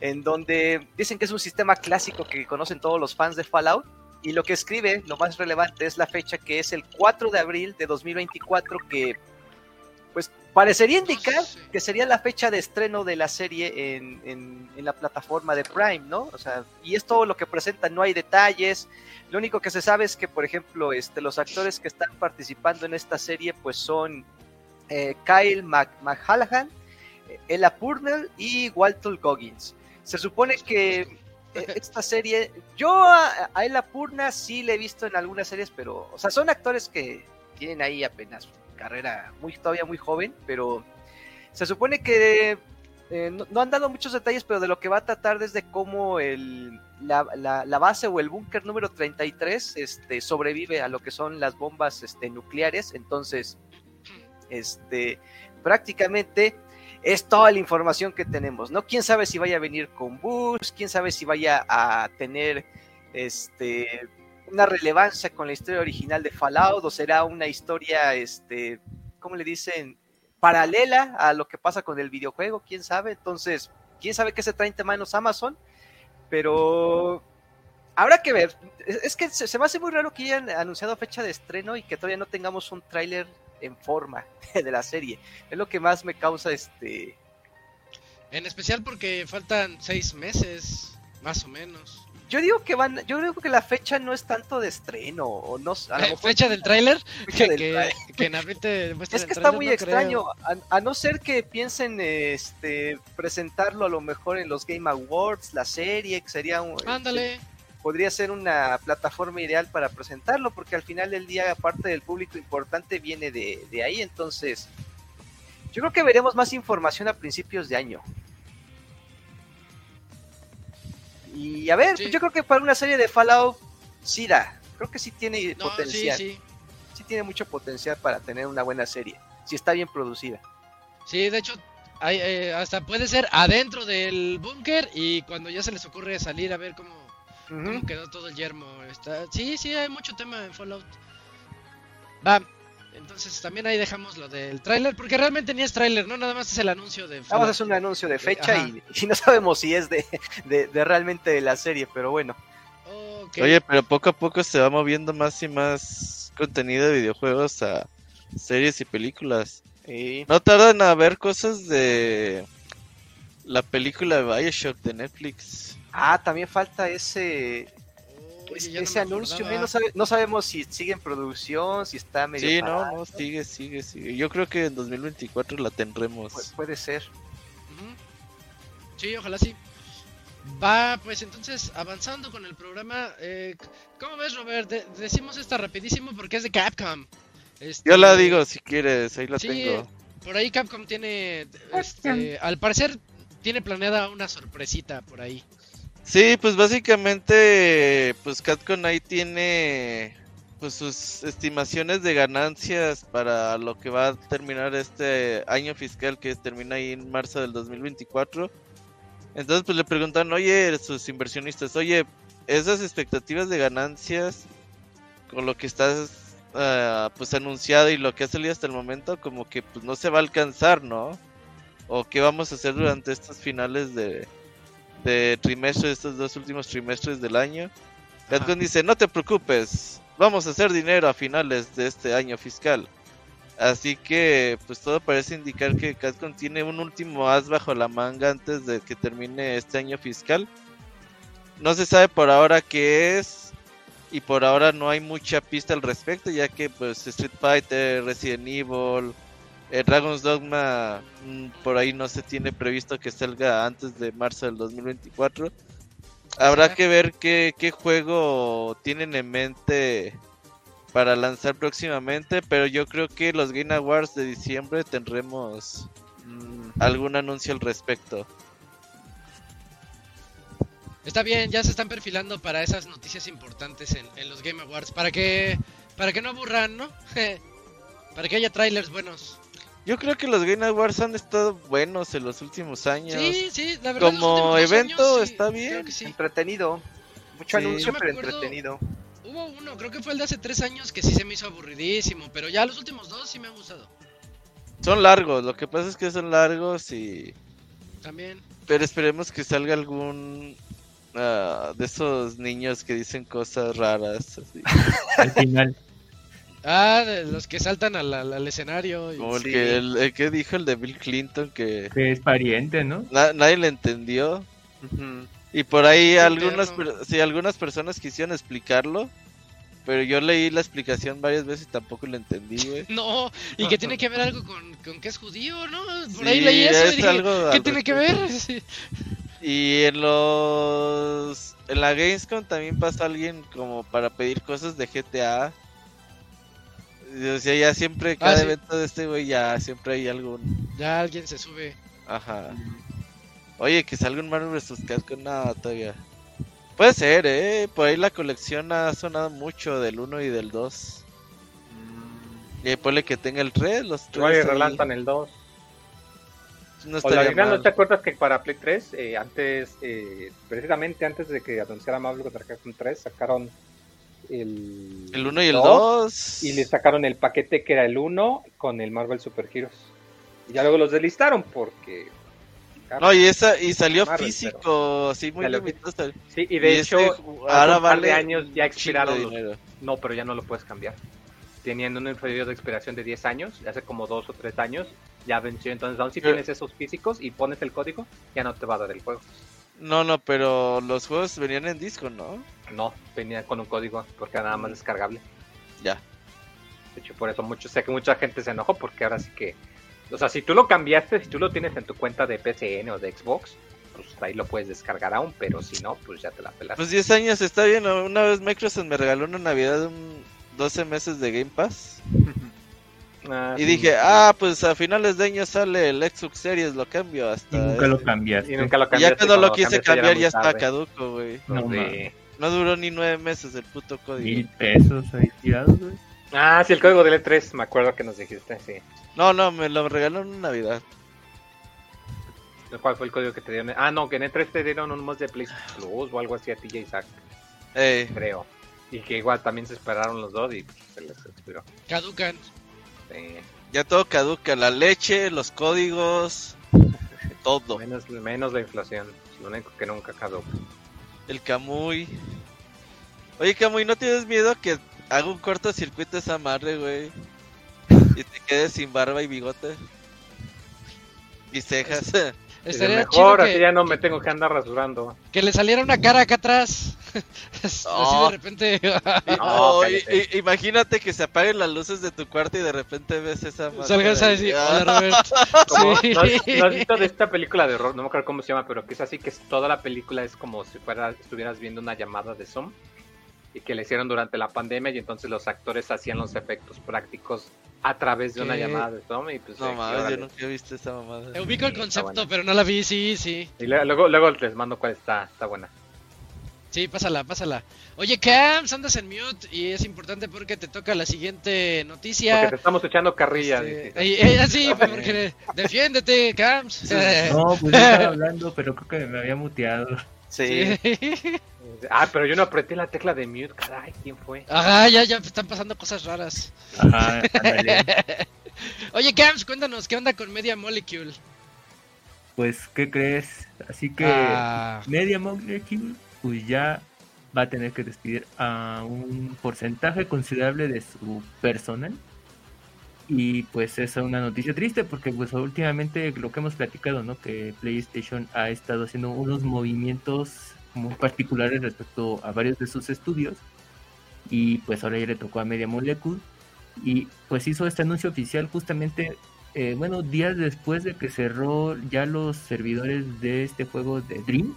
S3: en donde dicen que es un sistema clásico que conocen todos los fans de Fallout. Y lo que escribe, lo más relevante, es la fecha que es el 4 de abril de 2024, que pues parecería indicar que sería la fecha de estreno de la serie en, en- en la plataforma de Prime, ¿no? O sea, y es todo lo que presenta, no hay detalles. Lo único que se sabe es que, por ejemplo, este, los actores que están participando en esta serie, pues son eh, Kyle Mac McHallahan, eh, Ella Purnell y Walter Goggins. Se supone que eh, esta serie, yo a, a Ella Purna sí le he visto en algunas series, pero, o sea, son actores que tienen ahí apenas carrera muy todavía muy joven, pero se supone que eh, no, no han dado muchos detalles, pero de lo que va a tratar desde cómo el, la, la- la base o el búnker número 33 este, sobrevive a lo que son las bombas este, nucleares. Entonces, este, prácticamente es toda la información que tenemos, ¿no? Quién sabe si vaya a venir con Bush, quién sabe si vaya a tener este una relevancia con la historia original de Fallout o será una historia este ¿cómo le dicen? paralela a lo que pasa con el videojuego, quién sabe. Entonces, quién sabe qué se trae entre manos Amazon, pero habrá que ver. Es que se me hace muy raro que hayan anunciado fecha de estreno y que todavía no tengamos un tráiler en forma de la serie. Es lo que más me causa este
S1: En especial porque faltan seis meses, más o menos.
S3: yo digo que van, yo creo que la fecha no es tanto de estreno, o no a lo
S1: Eh, fecha del tráiler, que,
S3: del
S1: que,
S3: tráiler.
S1: que en te
S3: Es que está muy
S1: no
S3: extraño, a, a no ser que piensen este presentarlo a lo mejor en los Game Awards, la serie, que sería un,
S1: Ándale.
S3: Podría ser una plataforma ideal para presentarlo, porque al final del día, aparte del público importante, viene de, de ahí. Entonces, yo creo que veremos más información a principios de año. Y a ver,
S1: Sí.
S3: yo creo que para una serie de Fallout, sí da. Creo que sí tiene
S1: No, sí,
S3: potencial.
S1: sí.
S3: sí tiene mucho potencial para tener una buena serie. Si está bien producida.
S1: Sí, de hecho, hay, eh, hasta puede ser adentro del búnker y cuando ya se les ocurre salir a ver cómo, cómo quedó todo el yermo. Está... Sí, sí, hay mucho tema en Fallout. Va, entonces también ahí dejamos lo del tráiler, porque realmente ni es tráiler, ¿no? Nada más es el anuncio de
S3: Vamos a
S1: Fallout.
S3: hacer un anuncio de fecha
S1: Ajá.
S3: y, y no sabemos si es de, de, de realmente de la serie, pero bueno.
S5: Oye, pero poco a poco se va moviendo más y más contenido de videojuegos a series y películas.
S3: Y
S5: No tardan a ver cosas de la película de Bioshock de Netflix.
S3: Ah, también falta ese
S1: Oye,
S3: ese,
S1: no
S3: anuncio. No, sabe- no sabemos si sigue en producción, si está medio.
S5: Sí,
S3: parado.
S5: no, no, sigue, sigue, sigue. Yo creo que en 2024 la
S3: Pu-
S5: tendremos.
S3: puede ser.
S1: Sí, ojalá sí. Va, pues entonces, avanzando con el programa, eh, ¿cómo ves, Robert? De- decimos esta rapidísimo porque es de Capcom. Este,
S5: Yo la digo si quieres, ahí la
S1: Sí,
S5: tengo.
S1: por ahí Capcom tiene, este, al parecer, tiene planeada una sorpresita por ahí.
S5: Sí, pues básicamente, pues Capcom ahí tiene pues sus estimaciones de ganancias para lo que va a terminar este año fiscal que termina ahí en marzo del 2024. Entonces pues le preguntan, oye, sus inversionistas, oye, esas expectativas de ganancias con lo que estás ah, pues anunciado y lo que ha salido hasta el momento, como que pues no se va a alcanzar, ¿no? O qué vamos a hacer durante estos finales de, de trimestre, estos dos últimos trimestres del año. Capcom dice, no te preocupes, vamos a hacer dinero a finales de este año fiscal. Así que, pues todo parece indicar que Capcom tiene un último as bajo la manga antes de que termine este año fiscal. No se sabe por ahora qué es y por ahora no hay mucha pista al respecto, ya que pues Street Fighter, Resident Evil, eh, Dragon's Dogma mm, por ahí no se tiene previsto que salga antes de marzo del 2024. Habrá que ver qué, qué juego tienen en mente para lanzar próximamente, pero yo creo que los Game Awards de diciembre tendremos
S3: Mm,
S5: algún anuncio al respecto.
S1: Está bien, ya se están perfilando para esas noticias importantes en, en los Game Awards, para que, para que no aburran, ¿no? para que haya trailers buenos.
S5: Yo creo que los Game Awards han estado buenos en los últimos años.
S1: Sí, sí, la verdad.
S5: Como evento
S1: años, sí,
S5: está bien.
S1: sí.
S3: Entretenido. Mucho
S5: Sí.
S3: anuncio, pero
S1: acuerdo-
S3: entretenido.
S1: Hubo uno, creo que fue el de hace tres años que sí se me hizo aburridísimo, pero ya los últimos dos sí me han gustado.
S5: Son largos, lo que pasa es que son largos y...
S1: También.
S5: Pero esperemos que salga algún ah, de esos niños que dicen cosas raras. así.
S2: Al final.
S1: Ah, de los que saltan al, al- al escenario. y-
S5: Como el,
S3: Sí.
S5: que, el, el que dijo el de Bill Clinton que
S2: Que es pariente, ¿no?
S5: na- nadie le entendió. Y por ahí algunas, per- sí, algunas personas quisieron explicarlo. Pero yo leí la explicación varias veces y tampoco lo entendí, güey.
S1: No, y que tiene que ver algo con, con que es judío, ¿no? Por
S5: Sí,
S1: ahí leí eso y
S5: es
S1: dije,
S5: algo
S1: ¿qué tiene que ver? Sí.
S5: Y en los... En la Gamescom también pasa alguien como para pedir cosas de GTA. O sea, ya siempre, cada
S1: Ah, sí.
S5: evento de este güey, ya siempre hay algún...
S1: Ya alguien se sube.
S5: Ajá. Oye, que salga un Marvel vs. Capcom, nada, todavía. Puede ser, eh. Por ahí la colección ha sonado mucho del 1 y del 2. Y ponle que tenga el 3, los 3.
S4: Igual y relanzan el 2.
S5: No
S4: O la
S5: estaría
S4: verdad, ¿no te acuerdas que para Play 3, eh, antes, eh, precisamente antes de que anunciara Marvel contra Capcom 3, sacaron el,
S5: El 1 y el
S4: 2,
S5: 2.
S4: Y le sacaron el paquete que era el 1 con el Marvel Super Heroes. Y ya luego los deslistaron porque...
S5: No, y esa y salió
S4: Marvel,
S5: físico, así muy limitado.
S4: Sí, y de
S5: y
S4: hecho, hace
S5: ju- ahora
S4: un par
S5: vale
S4: de años ya expiraron los... No, pero ya no lo puedes cambiar. Teniendo un periodo de expiración de 10 años, hace como 2 o 3 años, ya venció. Entonces, aún si
S5: Pero-
S4: tienes esos físicos y pones el código, ya no te va a dar el juego.
S5: No, no, pero los juegos venían en disco, ¿no?
S4: No, venía con un código porque era nada más descargable.
S5: Ya.
S4: De hecho, por eso mucho, sé que mucha gente se enojó porque ahora sí que... O sea, si tú lo cambiaste, si tú lo tienes en tu cuenta de PCN o de Xbox, pues ahí lo puedes descargar aún, pero si no, pues ya te la pelas.
S5: Pues 10 años está bien. Una vez Microsoft me regaló una Navidad un 12 meses de Game Pass.
S4: Ah,
S5: Y
S4: sí,
S5: dije,
S4: sí.
S5: ah, pues a finales de año sale el Xbox Series, lo cambio hasta.
S2: Y nunca lo
S5: este.
S2: cambiaste.
S4: Y nunca lo
S5: Y
S4: cambiaste.
S5: ya cuando lo quise
S4: ya era
S5: cambiar
S4: muy
S5: ya está caduco, güey.
S2: No,
S4: Sí.
S5: No duró ni nueve meses el puto código.
S2: Mil pesos ahí tirados, güey.
S4: Ah, sí, el código del E3, me acuerdo que nos dijiste, sí.
S5: No, no, me lo regaló en Navidad.
S4: ¿Cuál fue el código que te dieron? Ah, no, que en E3 te dieron un mod de PlayStation Plus o algo así a ti, Isaac,
S5: Eh,
S4: creo. Y que igual también se esperaron los dos y pues, se les expiró.
S1: Caducan.
S4: Sí.
S5: ya todo caduca, la leche, los códigos, todo.
S4: Menos, menos la inflación, es lo único que nunca caduca.
S5: El Camuy. Oye, Camuy, ¿no tienes miedo que haga un cortocircuito esa madre, güey? y te quedes sin barba y bigote. Y cejas.
S4: Es
S1: Estaría
S4: mejor,
S1: chido
S4: así
S1: que,
S4: ya no me tengo que andar rasurando.
S1: que le saliera una cara acá atrás. Así
S5: Oh.
S1: de repente.
S5: No, y-
S4: cállate.
S5: y- imagínate que se apaguen las luces de tu cuarto y de repente ves esa
S1: Salgas a decir, hola Robert. Sí.
S4: ¿no, has, no has visto de esta película de horror? No me acuerdo cómo se llama, pero que es así que toda la película es como si fuera, estuvieras viendo una llamada de Zoom y que le hicieron durante la pandemia y entonces los actores hacían los efectos prácticos a través de una llamada de Zoom y pues
S5: No
S4: eh,
S5: mames, yo nunca he visto esa mamada.
S1: Eh, Ubico el concepto,
S4: buena.
S1: pero no la vi, sí, sí.
S4: Y luego, luego les mando cuál está, está buena.
S1: Sí, pásala, pásala. Oye, Cams, andas en mute y es importante porque te toca la siguiente noticia.
S4: Porque te estamos echando carrilla.
S1: Este,
S4: dice.
S1: eh, eh, sí, porque defiéndete, Cams.
S7: No, pues yo estaba hablando, pero creo que me había muteado.
S5: Sí.
S4: Ah, pero yo no apreté la tecla de mute, caray, ¿quién fue?
S1: Ajá, ya, ya están pasando cosas raras.
S7: Ajá.
S1: Oye, Cams, cuéntanos, ¿qué onda con Media Molecule?
S7: Pues, ¿qué crees? Así que
S1: Ah,
S7: Media Molecule, pues ya va a tener que despedir a un porcentaje considerable de su personal. Y pues es una noticia triste porque pues últimamente lo que hemos platicado, ¿no? Que PlayStation ha estado haciendo unos movimientos muy particulares respecto a varios de sus estudios. Y pues ahora ya le tocó a Media Molecule. Y pues hizo este anuncio oficial justamente, eh, bueno, días después de que cerró ya los servidores de este juego de Dreams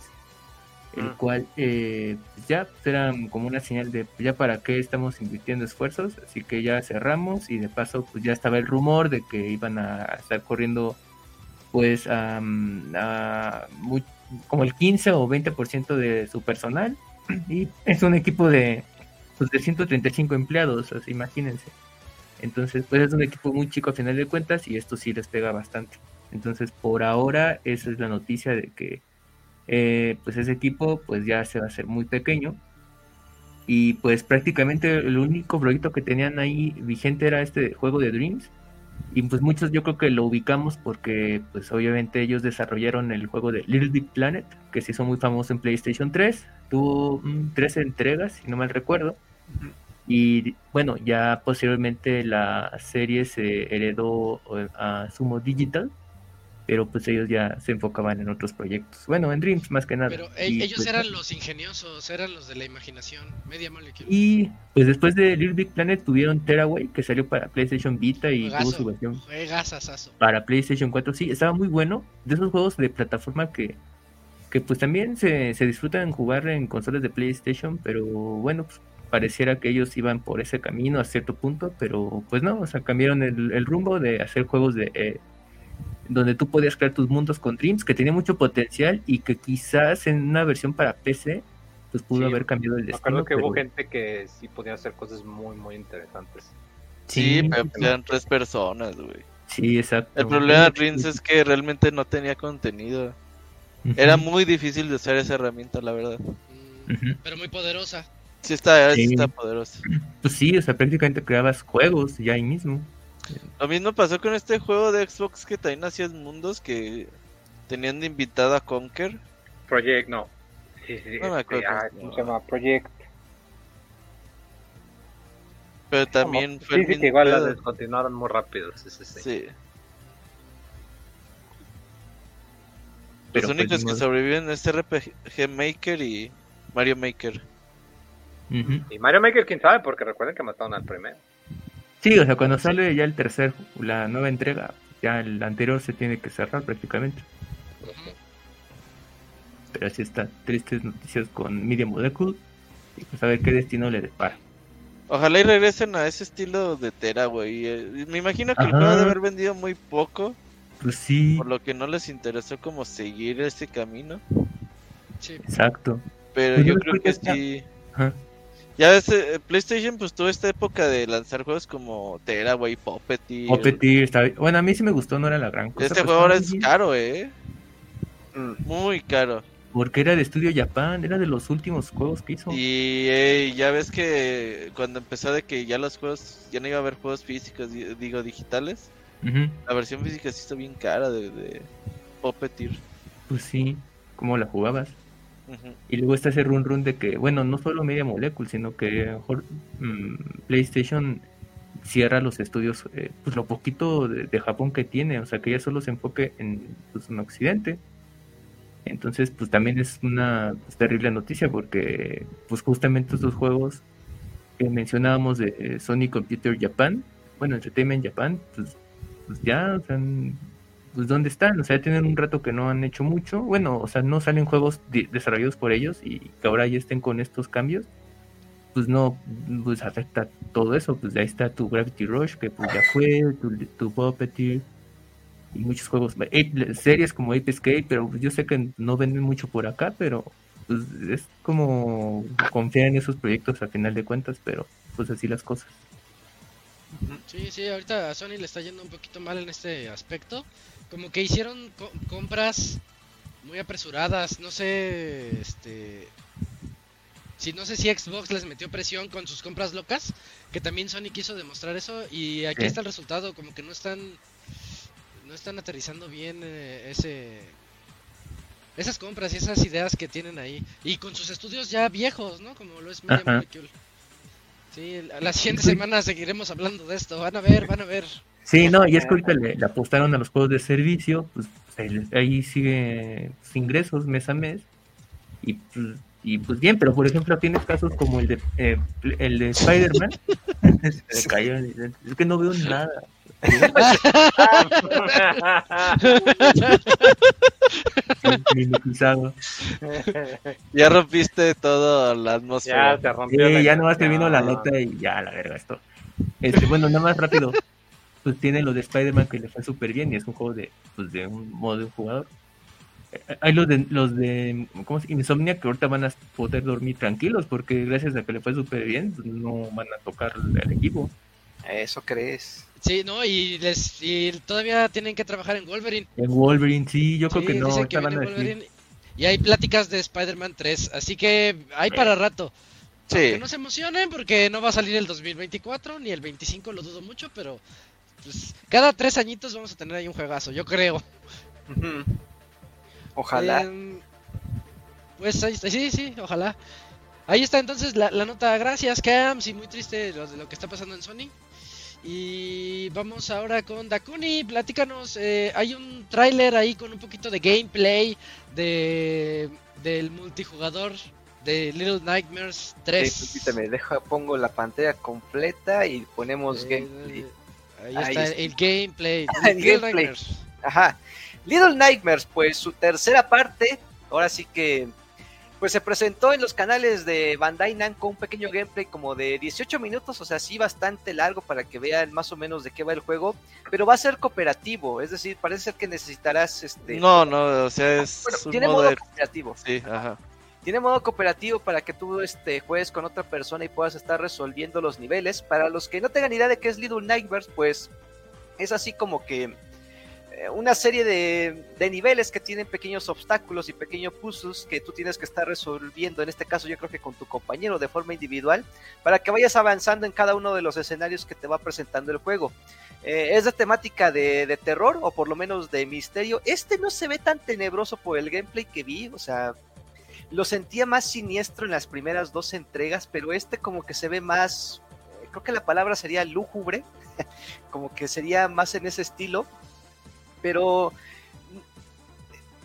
S7: el
S4: Mm.
S7: cual eh, pues ya era como una señal de ya para qué estamos invirtiendo esfuerzos, así que ya cerramos y de paso pues ya estaba el rumor de que iban a estar corriendo pues a muy- como el 15 o 20% de su personal y es un equipo de pues de 135 empleados, imagínense. Entonces, pues es un equipo muy chico a final de cuentas y esto sí les pega bastante. Entonces, por ahora, esa es la noticia de que eh, pues ese equipo pues ya se va a hacer muy pequeño y pues prácticamente el único proyecto que tenían ahí vigente era este juego de Dreams y pues muchos yo creo que lo ubicamos porque pues obviamente ellos desarrollaron el juego de Little Big Planet que se hizo muy famoso en PlayStation 3 tuvo tres entregas si no mal recuerdo y bueno ya posteriormente la serie se heredó eh, a Sumo Digital pero pues ellos ya se enfocaban en otros proyectos. Bueno, en Dreams más que nada.
S1: pero e-
S7: Y,
S1: ellos
S7: pues,
S1: eran los ingeniosos, eran los de la imaginación. Media Molecule.
S7: Y pues después de Little Big Planet tuvieron Tearaway, que salió para PlayStation Vita y tuvo su versión
S1: juegazazazo.
S7: para PlayStation 4. Sí, estaba muy bueno. De esos juegos de plataforma que, que pues también se, se disfrutan jugar en consolas de PlayStation, pero bueno, pues pareciera que ellos iban por ese camino a cierto punto, pero pues no, o sea, cambiaron el, el rumbo de hacer juegos de... eh, donde tú podías crear tus mundos con Dreams, que tenía mucho potencial y que quizás en una versión para PC pues pudo
S4: Sí,
S7: haber cambiado el destino.
S4: acuerdo que hubo gente que sí podía hacer cosas muy, muy interesantes.
S5: Sí,
S7: Sí,
S5: pero eran tres personas, güey.
S7: Sí, exacto.
S5: El problema de Dreams es que realmente no tenía contenido. Era muy difícil de usar esa herramienta, la verdad.
S1: Mm. Pero muy poderosa.
S5: Sí está, sí
S7: Sí.
S5: está poderosa.
S7: Pues sí, o sea, prácticamente creabas juegos ya ahí mismo.
S5: Lo mismo pasó con este juego de Xbox que también hacías mundos que tenían de invitado a Conker.
S4: Project, no. Sí, sí,
S5: No me
S4: este,
S5: acuerdo
S4: ah,
S5: se
S4: ¿cómo se
S5: llama.
S4: Project.
S5: Pero también fue
S4: Sí,
S5: el
S4: sí, que igual la
S5: pedo.
S4: descontinuaron muy rápido. Sí, sí, sí.
S5: Los
S7: pues,
S5: únicos
S7: ni
S5: que sobreviven es RPG Maker y Mario Maker.
S4: Y Mario Maker, quién sabe, porque recuerden que mataron al primero.
S7: Sí, o sea, cuando sale ya el tercer, la nueva entrega, ya el anterior se tiene que cerrar prácticamente. Pero así está, tristes noticias con Media Molecule. Y pues a ver qué destino le depara.
S5: Ojalá y regresen a ese estilo de Tera, güey. Eh, Me imagino que el
S7: Ajá.
S5: juego debe haber vendido muy poco,
S7: Pues sí,
S5: por lo que no les interesó como seguir ese camino.
S1: Sí.
S7: exacto.
S5: Pero
S7: Pues
S5: yo
S7: yo
S5: creo
S7: creo
S5: que
S7: que
S5: sí.
S7: Ajá.
S5: Ya ves, eh, PlayStation pues tuvo esta época de lanzar juegos como Tera, güey, Puppeteer.
S7: Puppeteer está bien. Bueno, a mí sí me gustó, no era la gran cosa.
S5: Este
S7: pues,
S5: juego ahora es
S7: bien,
S5: caro, eh.
S4: Mm.
S5: Muy caro.
S7: Porque era de Estudio Japan, era de los últimos juegos que hizo.
S5: Y eh, ya ves que cuando empezó de que ya los juegos, ya no iba a haber juegos físicos, di- digo digitales, la versión física sí está bien cara de, de Puppeteer.
S7: Pues sí, ¿cómo la jugabas? Y luego está ese run run de que, bueno, no solo Media Molecule, sino que mm, PlayStation cierra los estudios, eh, pues lo poquito de, de, Japón que tiene, o sea, que ya solo se enfoque en, pues, en Occidente. Entonces, pues también es una pues, terrible noticia porque, pues justamente estos juegos que mencionábamos de eh, Sony Computer Japan, bueno, Entertainment Japan, pues, pues ya, o sea, pues dónde están, o sea, tienen un rato que no han hecho mucho, bueno, o sea, no salen juegos desarrollados por ellos y que ahora ya estén con estos cambios, pues no, pues afecta todo eso, pues ahí está tu Gravity Rush, que pues ya fue, tu, tu Puppeteer, y muchos juegos, series como Ape Escape, pero yo sé que no venden mucho por acá, pero pues es como confiar en esos proyectos a final de cuentas, pero pues así las cosas.
S1: Sí, sí, ahorita a Sony le está yendo un poquito mal en este aspecto. Como que hicieron co compras muy apresuradas, no sé, este... Si no sé si Xbox les metió presión con sus compras locas, que también Sony quiso demostrar eso y aquí está el resultado, como que no están no están aterrizando bien eh, ese esas compras y esas ideas que tienen ahí y con sus estudios ya viejos, ¿no? Como lo es Media Molecule. Sí, la siguiente semana seguiremos hablando de esto. Van a ver, van a ver.
S7: Sí, no, y es que ahorita le, apostaron a los juegos de servicio, pues ahí, sigue sus ingresos mes a mes. Y pues, y pues bien, pero por ejemplo tienes casos como el de eh, el de Spider-Man. Se cayó, es que no veo nada.
S5: ya rompiste todo la atmósfera.
S4: Ya te rompió.
S7: Sí, ya nomás te vino la nota y ya, la verga, esto. Este, bueno, nada más rápido. Pues tiene lo de Spider-Man que le fue súper bien y es un juego de, pues, de un modo de un jugador. Eh, hay los de, los de ¿cómo se Insomnia que ahorita van a poder dormir tranquilos porque gracias a que le fue súper bien, pues, no van a tocar el equipo.
S3: ¿Eso crees?
S1: Sí, no, y les y todavía tienen que trabajar en Wolverine.
S7: En Wolverine, sí, yo creo que no.
S1: y hay pláticas de Spider-Man 3, así que hay para rato. Sí. Que no se emocionen porque no va a salir el 2024 ni el 25, lo dudo mucho, pero pues cada tres añitos vamos a tener ahí un juegazo, yo creo.
S3: Ojalá.
S1: Em, pues sí, sí, ojalá. Ahí está entonces la, la nota. Gracias, Cams, y muy triste lo, de lo que está pasando en Sony. Y vamos ahora con Dakuni, platícanos, eh, hay un tráiler ahí con un poquito de gameplay de del multijugador de Little Nightmares 3.
S3: Sí, me deja, pongo la pantalla completa y ponemos eh, gameplay.
S1: Ahí, está, el gameplay. Little
S3: Nightmares. Ajá. Little Nightmares, pues su tercera parte, ahora sí que pues se presentó en los canales de Bandai Namco un pequeño gameplay como de 18 minutos, o sea, sí bastante largo para que vean más o menos de qué va el juego, pero va a ser cooperativo, es decir, parece ser que necesitarás este
S5: No, no, o sea, es
S3: tiene modo cooperativo.
S5: Sí, ajá.
S3: Tiene modo cooperativo para que tú este, juegues con otra persona y puedas estar resolviendo los niveles. Para los que no tengan idea de qué es Little Nightmares, pues es así como que eh, una serie de, niveles que tienen pequeños obstáculos y pequeños puzzles que tú tienes que estar resolviendo, en este caso yo creo que con tu compañero de forma individual, para que vayas avanzando en cada uno de los escenarios que te va presentando el juego. Eh, es de temática de, terror o por lo menos de misterio. Este no se ve tan tenebroso por el gameplay que vi, o sea, lo sentía más siniestro en las primeras dos entregas, pero este como que se ve más, eh, creo que la palabra sería lúgubre, como que sería más en ese estilo pero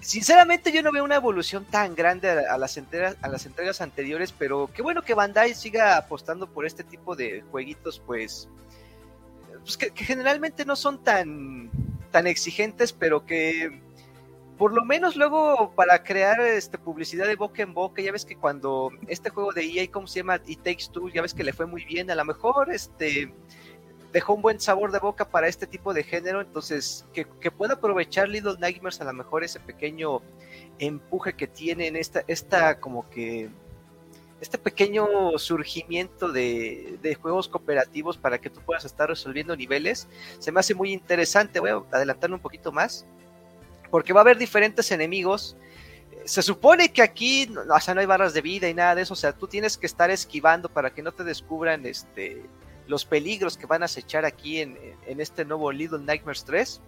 S3: sinceramente yo no veo una evolución tan grande a, las entregas, a las anteriores, pero qué bueno que Bandai siga apostando por este tipo de jueguitos, pues, pues que, generalmente no son tan, tan exigentes, pero que por lo menos luego para crear este publicidad de boca en boca, ya ves que cuando este juego de EA, ¿cómo se llama? It Takes Two, ya ves que le fue muy bien, a lo mejor este dejó un buen sabor de boca para este tipo de género, entonces que, pueda aprovechar Little Nightmares a lo mejor ese pequeño empuje que tiene en esta, esta como que este pequeño surgimiento de, de, juegos cooperativos para que tú puedas estar resolviendo niveles, se me hace muy interesante, voy a adelantarlo un poquito más, porque va a haber diferentes enemigos, se supone que aquí, o sea, no hay barras de vida y nada de eso, o sea, tú tienes que estar esquivando para que no te descubran este los peligros que van a acechar aquí en, este nuevo Little Nightmares 3.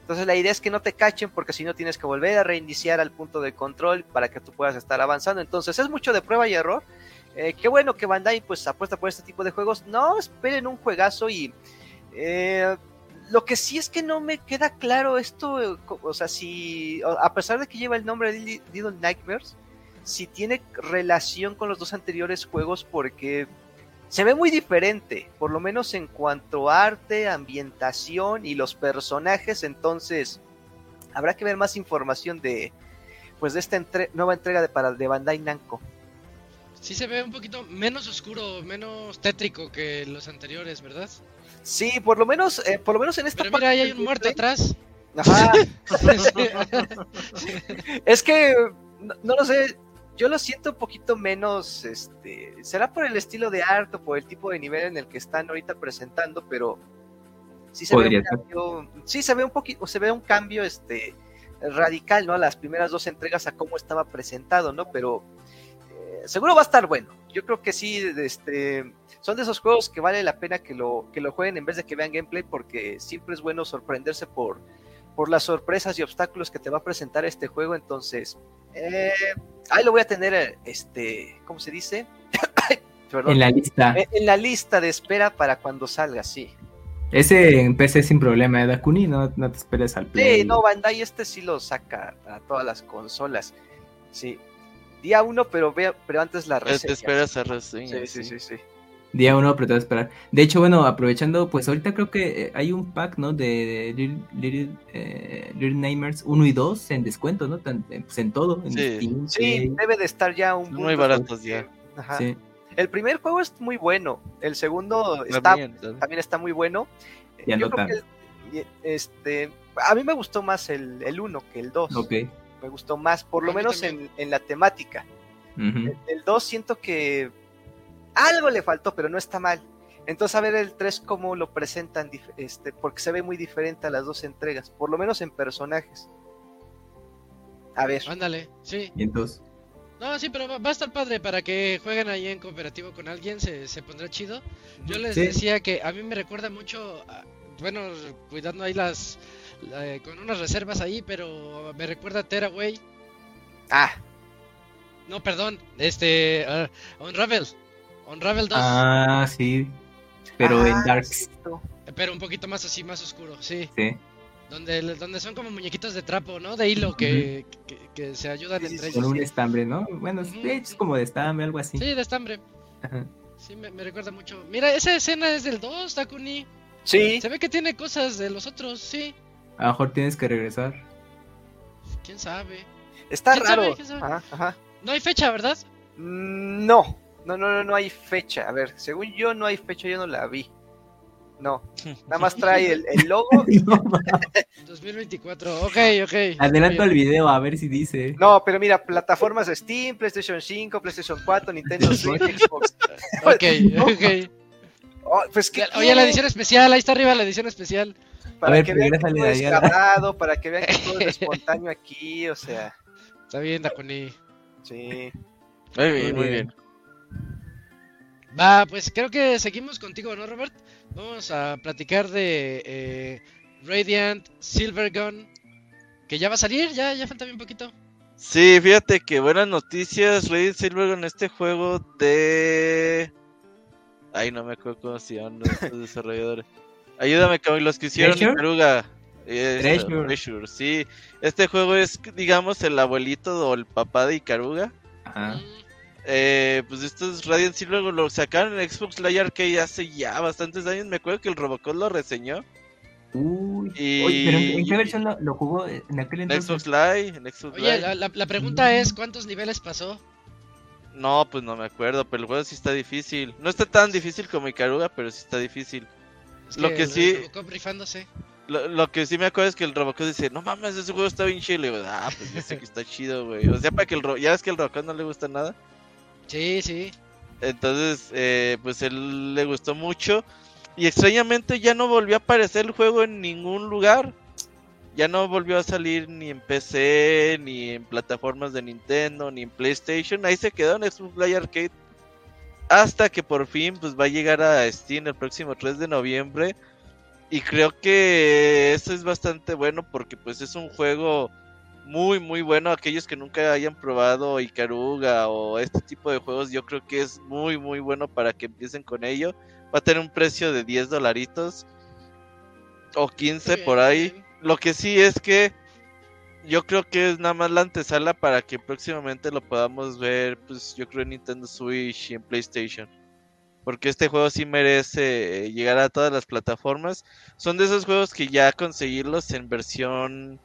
S3: Entonces la idea es que no te cachen porque si no tienes que volver a reiniciar al punto de control para que tú puedas estar avanzando. Entonces es mucho de prueba y error. Eh, qué bueno que Bandai pues apuesta por este tipo de juegos. No esperen un juegazo y eh, lo que sí es que no me queda claro esto, eh, o sea, si a pesar de que lleva el nombre de Li- Little Nightmares, si tiene relación con los dos anteriores juegos porque se ve muy diferente, por lo menos en cuanto a arte, ambientación y los personajes, entonces habrá que ver más información de pues de esta nueva entrega de para de Bandai Namco.
S1: Sí se ve un poquito menos oscuro, menos tétrico que los anteriores, ¿verdad?
S3: Sí, por lo menos eh, por lo menos en esta
S1: Pero
S3: parte
S1: mira, ahí hay un muerto atrás.
S3: Ajá. Es que no, no lo sé, yo lo siento un poquito menos, este, será por el estilo de arte o por el tipo de nivel en el que están ahorita presentando, pero sí se ve un
S2: ser.
S3: cambio, sí se ve un poquito, se ve un cambio, este, radical, ¿no? A las primeras dos entregas a cómo estaba presentado, ¿no? Pero eh, seguro va a estar bueno. Yo creo que sí, este, son de esos juegos que vale la pena que lo, que lo jueguen en vez de que vean gameplay, porque siempre es bueno sorprenderse por por las sorpresas y obstáculos que te va a presentar este juego. Entonces, eh, ahí lo voy a tener, este, ¿cómo se dice? Perdón.
S2: En la lista.
S3: Eh, en la lista de espera para cuando salga, sí.
S2: Ese en PC sin problema, ¿eh, Dakuni? No, no te esperes al play.
S3: Sí, no, Bandai este sí lo saca a todas las consolas. Sí. Día uno, pero vea, pero antes la
S5: Eh,
S3: reseña.
S5: Te esperas a reseña.
S3: Sí, sí, sí, sí.
S2: Día uno, pero te vas a esperar. De hecho, bueno, aprovechando, pues ahorita creo que eh, hay un pack, ¿no? De, Little, Little, eh, Little Nightmares 1 y 2 en descuento, ¿no? Tan- eh, pues en todo. En
S5: Sí.
S2: Steam,
S3: Sí, debe de estar ya un
S5: Muy baratos ya.
S3: Ajá.
S2: Sí.
S3: El primer juego es muy bueno. El segundo está
S5: También,
S3: está muy bueno.
S2: Ya
S3: Yo
S2: no
S3: creo que el- este, a mí me gustó más el, el 1 que el 2.
S2: Ok.
S3: Me gustó más, por lo menos en, en la temática. El 2 siento que algo le faltó, pero no está mal. Entonces a ver el 3 cómo lo presentan, este, porque se ve muy diferente a las dos entregas, por lo menos en personajes. A ver,
S1: Ándale, sí.
S2: Y entonces.
S1: No, sí, pero va, a estar padre para que jueguen ahí en cooperativo con alguien, se, se pondrá chido. Yo les
S2: Sí.
S1: decía que a mí me recuerda mucho, a- bueno, cuidando ahí las, la- con unas reservas ahí, pero me recuerda a Tearaway.
S3: ah,
S1: No, perdón, este, ah, Unravel. Unravel 2,
S2: Ah, sí. Pero
S3: ah,
S2: en Darks.
S1: pero un poquito más así, más oscuro, sí.
S2: Sí.
S1: Donde, donde son como muñequitos de trapo, ¿no? De hilo que, que, que se ayudan
S3: Sí,
S1: entre
S3: sí,
S2: Con
S1: ellos.
S2: un estambre, ¿no? Bueno, es- como de estambre, algo así.
S1: Sí, de estambre.
S2: Ajá.
S1: Sí, me, me recuerda mucho. Mira, esa escena es del 2, Takuni.
S3: Sí,
S1: Se ve que tiene cosas de los otros, sí.
S2: A lo mejor tienes que regresar.
S1: ¿Quién sabe?
S3: está
S1: ¿Quién sabe?
S3: raro.
S1: ¿Quién sabe?
S3: Ajá, ajá.
S1: No hay fecha, ¿verdad?
S3: Mm, No, no, no, no, no hay fecha. A ver, según yo no hay fecha, yo no la vi. No, nada más trae el, el logo.
S1: 2024, ok, ok.
S2: Adelanto el video a ver si dice.
S3: No, pero mira, plataformas Steam, PlayStation 5, PlayStation 4, Nintendo Switch, Xbox.
S1: Ok, ok.
S3: Oh, pues que
S1: Oye, la edición especial, ahí está arriba la edición especial.
S3: para
S2: A ver,
S3: que vean que todo es grabado, para que vean que todo es espontáneo aquí, o sea,
S1: Está bien, Takuni.
S3: sí.
S5: Muy bien, muy
S2: Muy
S5: bien.
S1: Va, pues creo que seguimos contigo, ¿no, Robert? Vamos a platicar de eh, Radiant Silvergun. Que ya va a salir, ya, ya falta bien poquito.
S5: Sí, fíjate que buenas noticias. Radiant Silver en este juego de. Ay, no me acuerdo cómo se llaman los desarrolladores. Ayúdame, Camilo, los que hicieron
S2: ¿Treasure?
S5: Ikaruga. Eh,
S2: Treasure.
S5: Treasure, sí. Este juego es, digamos, el abuelito o el papá de Ikaruga.
S2: Ajá.
S1: Mm,
S5: Eh, pues esto es Radiant Silver, lo sacaron en Xbox Live Arcade hace ya bastantes años. Me acuerdo que el Robocop lo reseñó
S2: Uy.
S5: Y-
S2: Oye, pero ¿en, qué versión lo, lo jugó en aquel
S5: en
S2: entonces?
S5: Xbox Live. En Xbox
S1: Oye,
S5: Live.
S1: la, la- la pregunta es, ¿cuántos niveles pasó?
S5: No, pues no me acuerdo, pero el juego sí está difícil. No está tan difícil como Ikaruga, pero sí está difícil.
S1: Es
S5: Lo que sí-
S1: Robocop rifándose.
S5: Lo, lo que sí me acuerdo es que el Robocop dice, no mames, ese juego está bien chido. Y le digo, ah, pues yo sé que está chido, güey. O sea, para que el Ro- ya ves que el Robocop no le gusta nada.
S1: Sí, sí.
S5: Entonces, eh, pues él le gustó mucho. Y extrañamente ya no volvió a aparecer el juego en ningún lugar. Ya no volvió a salir ni en PC, ni en plataformas de Nintendo, ni en PlayStation. Ahí se quedó en Xbox Live Arcade. Hasta que por fin pues va a llegar a Steam el próximo 3 de noviembre. Y creo que eso es bastante bueno porque pues es un juego muy muy bueno. Aquellos que nunca hayan probado Ikaruga o este tipo de juegos, yo creo que es muy muy bueno para que empiecen con ello. Va a tener un precio de 10 dolaritos o 15 por ahí. Lo que sí es que yo creo que es nada más la antesala para que próximamente lo podamos ver, pues yo creo en Nintendo Switch y en PlayStation. Porque este juego sí merece llegar a todas las plataformas. Son de esos juegos que ya conseguirlos en versión,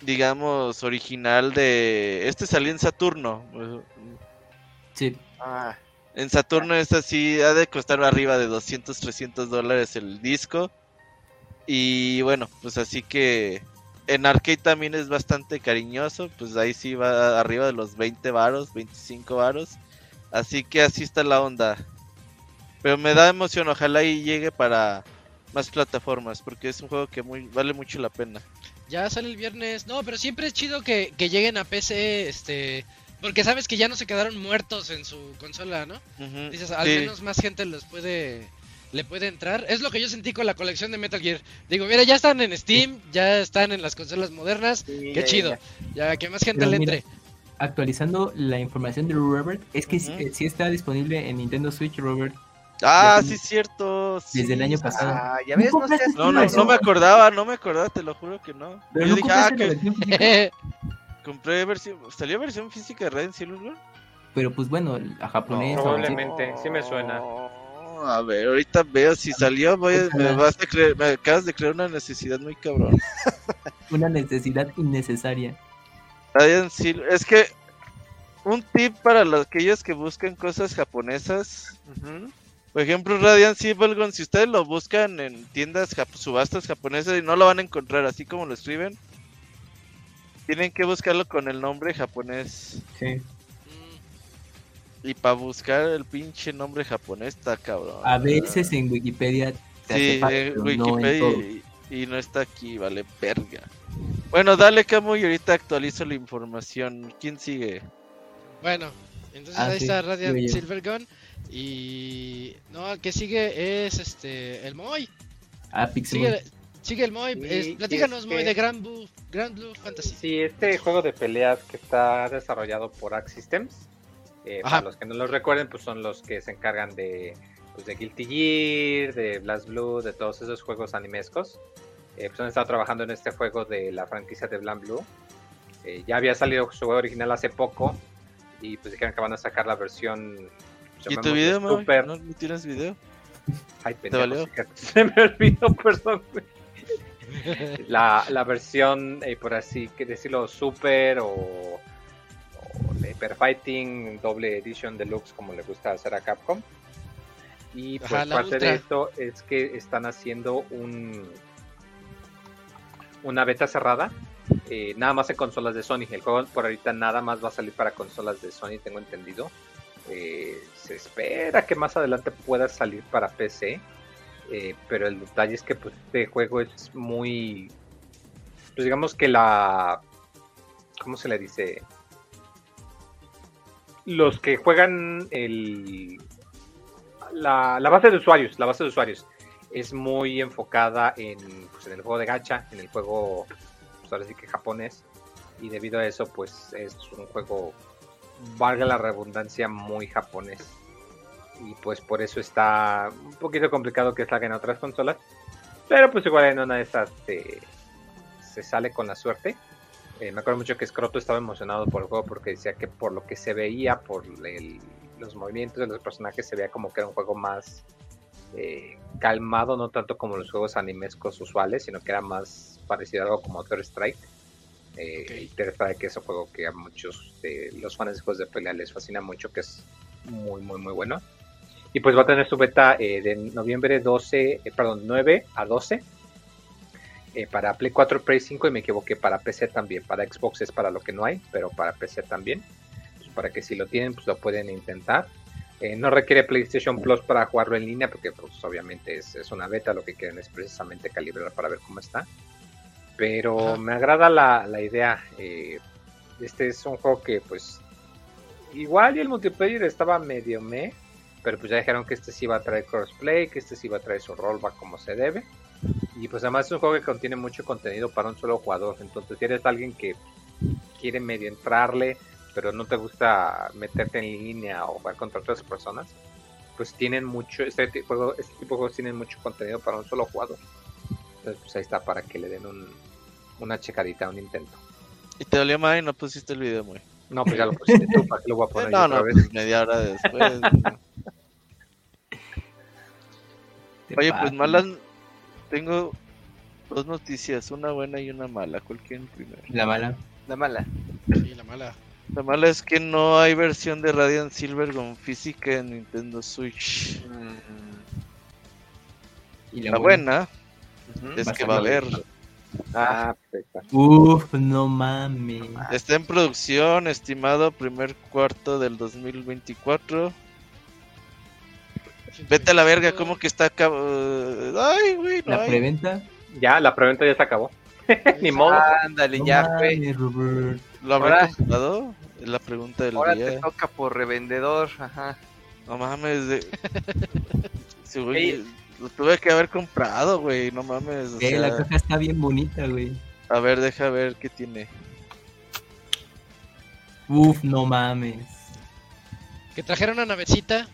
S5: digamos, original de... Este salió en Saturno.
S2: Sí.
S3: Ah,
S5: En Saturno es así, ha de costar arriba de 200, 300 dólares el disco. Y bueno, pues así que en arcade también es bastante cariñoso, pues ahí sí va arriba de los 20 varos, 25 varos. Así que así está la onda. Pero me da emoción, ojalá y llegue para más plataformas, porque es un juego que muy vale mucho la pena.
S1: Ya sale el viernes. No, pero siempre es chido que, que lleguen a PC, este... Porque sabes que ya no se quedaron muertos en su consola, ¿no? Dices, al
S5: sí.
S1: menos más gente los puede le puede entrar. Es lo que yo sentí con la colección de Metal Gear. Digo, mira, ya están en Steam, ya están en las consolas modernas.
S3: sí,
S1: Qué
S3: ya,
S1: chido.
S3: ya.
S1: Ya que más gente
S2: Pero
S1: le
S2: mira,
S1: entre.
S2: Actualizando la información de Robert, es que sí-
S5: Ujú.
S2: eh, sí está disponible en Nintendo Switch, Robert,
S5: Ah, sí, cierto. sí.
S2: desde el año pasado.
S3: Ah, ya ves, no seas
S5: No, no, no me acordaba, no me acordaba, te lo juro que no.
S2: Pero
S5: Yo
S2: no
S5: dije, ah, que compré versión. ¿Salió versión física de Red Silver?
S2: Pero pues bueno, a japonés.
S4: Probablemente, sí me suena.
S5: A ver, ahorita veo si salió. Voy a- me, vas a creer, me acabas de crear una necesidad muy cabrón.
S2: Una necesidad innecesaria.
S5: Es que un tip para los aquellos que buscan cosas japonesas.
S3: Ujú.
S5: Por ejemplo, Radiant Silvergun, si ustedes lo buscan en tiendas jap- subastas japonesas y no lo van a encontrar así como lo escriben, tienen que buscarlo con el nombre japonés.
S2: Sí.
S5: Y para buscar el pinche nombre japonés está cabrón.
S2: A veces en Wikipedia te hace
S5: Sí, en
S2: pero no en
S5: Wikipedia y, y no está aquí, vale, verga. Bueno, dale, Camu, y ahorita actualizo la información. ¿Quién sigue?
S1: Bueno, entonces
S2: Ah,
S1: ahí
S2: sí,
S1: está Radiant. Silvergun. Y. No, el que sigue es este. El Moy.
S2: Ah, Pixel.
S1: Sigue, sigue el Moy.
S4: Sí,
S1: Es- platícanos, Moy,
S4: que-
S1: de Grand Blue, Grand Blue Fantasy.
S4: Sí, este juego de peleas que está desarrollado por Arc Systems, eh, para los que no los recuerden, pues son los que se encargan de, pues, de Guilty Gear, de Blast Blue, de todos esos juegos animescos. Eh, pues han estado trabajando en este juego de la franquicia de Blast Blue. Eh, ya había salido su juego original hace poco y pues dijeron que van a sacar la versión
S5: ¿Y tu video?
S4: Super.
S5: ¿No, no tienes video?
S4: Ay, pendejo, se me olvidó, perdón. güey. La, la versión, eh, por así decirlo, Super o, Hyper Fighting, doble edition deluxe, como le gusta hacer a Capcom. Y pues
S1: Ajá,
S4: parte
S1: Ultra.
S4: de esto es que están haciendo un una beta cerrada, eh, nada más en consolas de Sony. El juego por ahorita nada más va a salir para consolas de Sony, tengo entendido. Eh, se espera que más adelante pueda salir para PC. eh, pero el detalle es que pues, este juego es muy. Pues digamos que la. ¿Cómo se le dice? Los que juegan el. La, base de usuarios, la base de usuarios es muy enfocada en, pues, en el juego de gacha, en el juego, pues ahora sí que japonés, y debido a eso, pues es un juego, valga la redundancia, muy japonés. Y pues por eso está un poquito complicado que salga en otras consolas, pero pues igual en una de esas se, se sale con la suerte. Eh, me acuerdo mucho que Scroto estaba emocionado por el juego porque decía que por lo que se veía, por los movimientos de los personajes, se veía como que era un juego más eh, calmado, no tanto como los juegos animescos usuales, sino que era más parecido a algo como Third Strike. Eh,
S1: Ok.
S4: y Third Strike es un juego que a muchos de los fans de juegos de pelea les fascina mucho, que es muy, muy, muy bueno. Y pues va a tener su beta eh, de noviembre 12, eh, perdón, 9 a 12. eh, para Play 4, Play 5 y me equivoqué para PC también. Para Xbox es para lo que no hay, pero para PC también. Pues para que si lo tienen, pues lo pueden intentar. Eh, no requiere PlayStation Plus para jugarlo en línea, porque pues obviamente es, es una beta, lo que quieren es precisamente calibrar para ver cómo está. Pero
S1: Ajá.
S4: me agrada la, la idea. eh, este es un juego que pues igual y el multiplayer estaba medio me, pero pues ya dijeron que este sí va a traer crossplay, que este sí va a traer su rollback como se debe. Y pues además es un juego que contiene mucho contenido para un solo jugador. Entonces si eres alguien que quiere medio entrarle, pero no te gusta meterte en línea o jugar contra otras personas, pues tienen mucho, este tipo, este tipo de juegos tienen mucho contenido para un solo jugador. Entonces, pues ahí está para que le den un, una checadita, un intento.
S5: Y te dolió más y no pusiste el video muy.
S4: No, pues ya lo pusiste tú, ¿para qué lo voy a poner yo
S5: no,
S4: otra
S5: no,
S4: vez?
S5: pues media hora después. Oye, pues malas. Tengo dos noticias, una buena y una mala. ¿Cuál quieren primero?
S7: La mala.
S3: La mala.
S1: Sí, la mala.
S5: La mala es que no hay versión de Radiant Silver con física en Nintendo Switch.
S3: Mm,
S7: Y
S5: La buena es
S7: Va
S5: que va a haber.
S4: Ah, perfecto.
S7: Uf, no mames.
S5: Está en producción, estimado primer cuarto del 2024. Vete a la verga, ¿cómo que está acá? Ay, güey, no
S7: La
S5: hay.
S7: preventa.
S4: Ya, la preventa ya se acabó. Ni modo.
S3: Ándale,
S7: No
S3: ya, güey.
S5: ¿Lo habrá
S3: Ahora-
S5: comprado? Es la pregunta del
S3: Ahora
S5: día.
S3: te toca por revendedor. Ajá.
S5: No mames, de... Sí, güey. Lo tuve que haber comprado, güey, no mames. o
S7: Eh, la caja está bien bonita, güey.
S5: A ver, deja ver qué tiene.
S7: Uf, no mames.
S1: Que trajeron una navecita.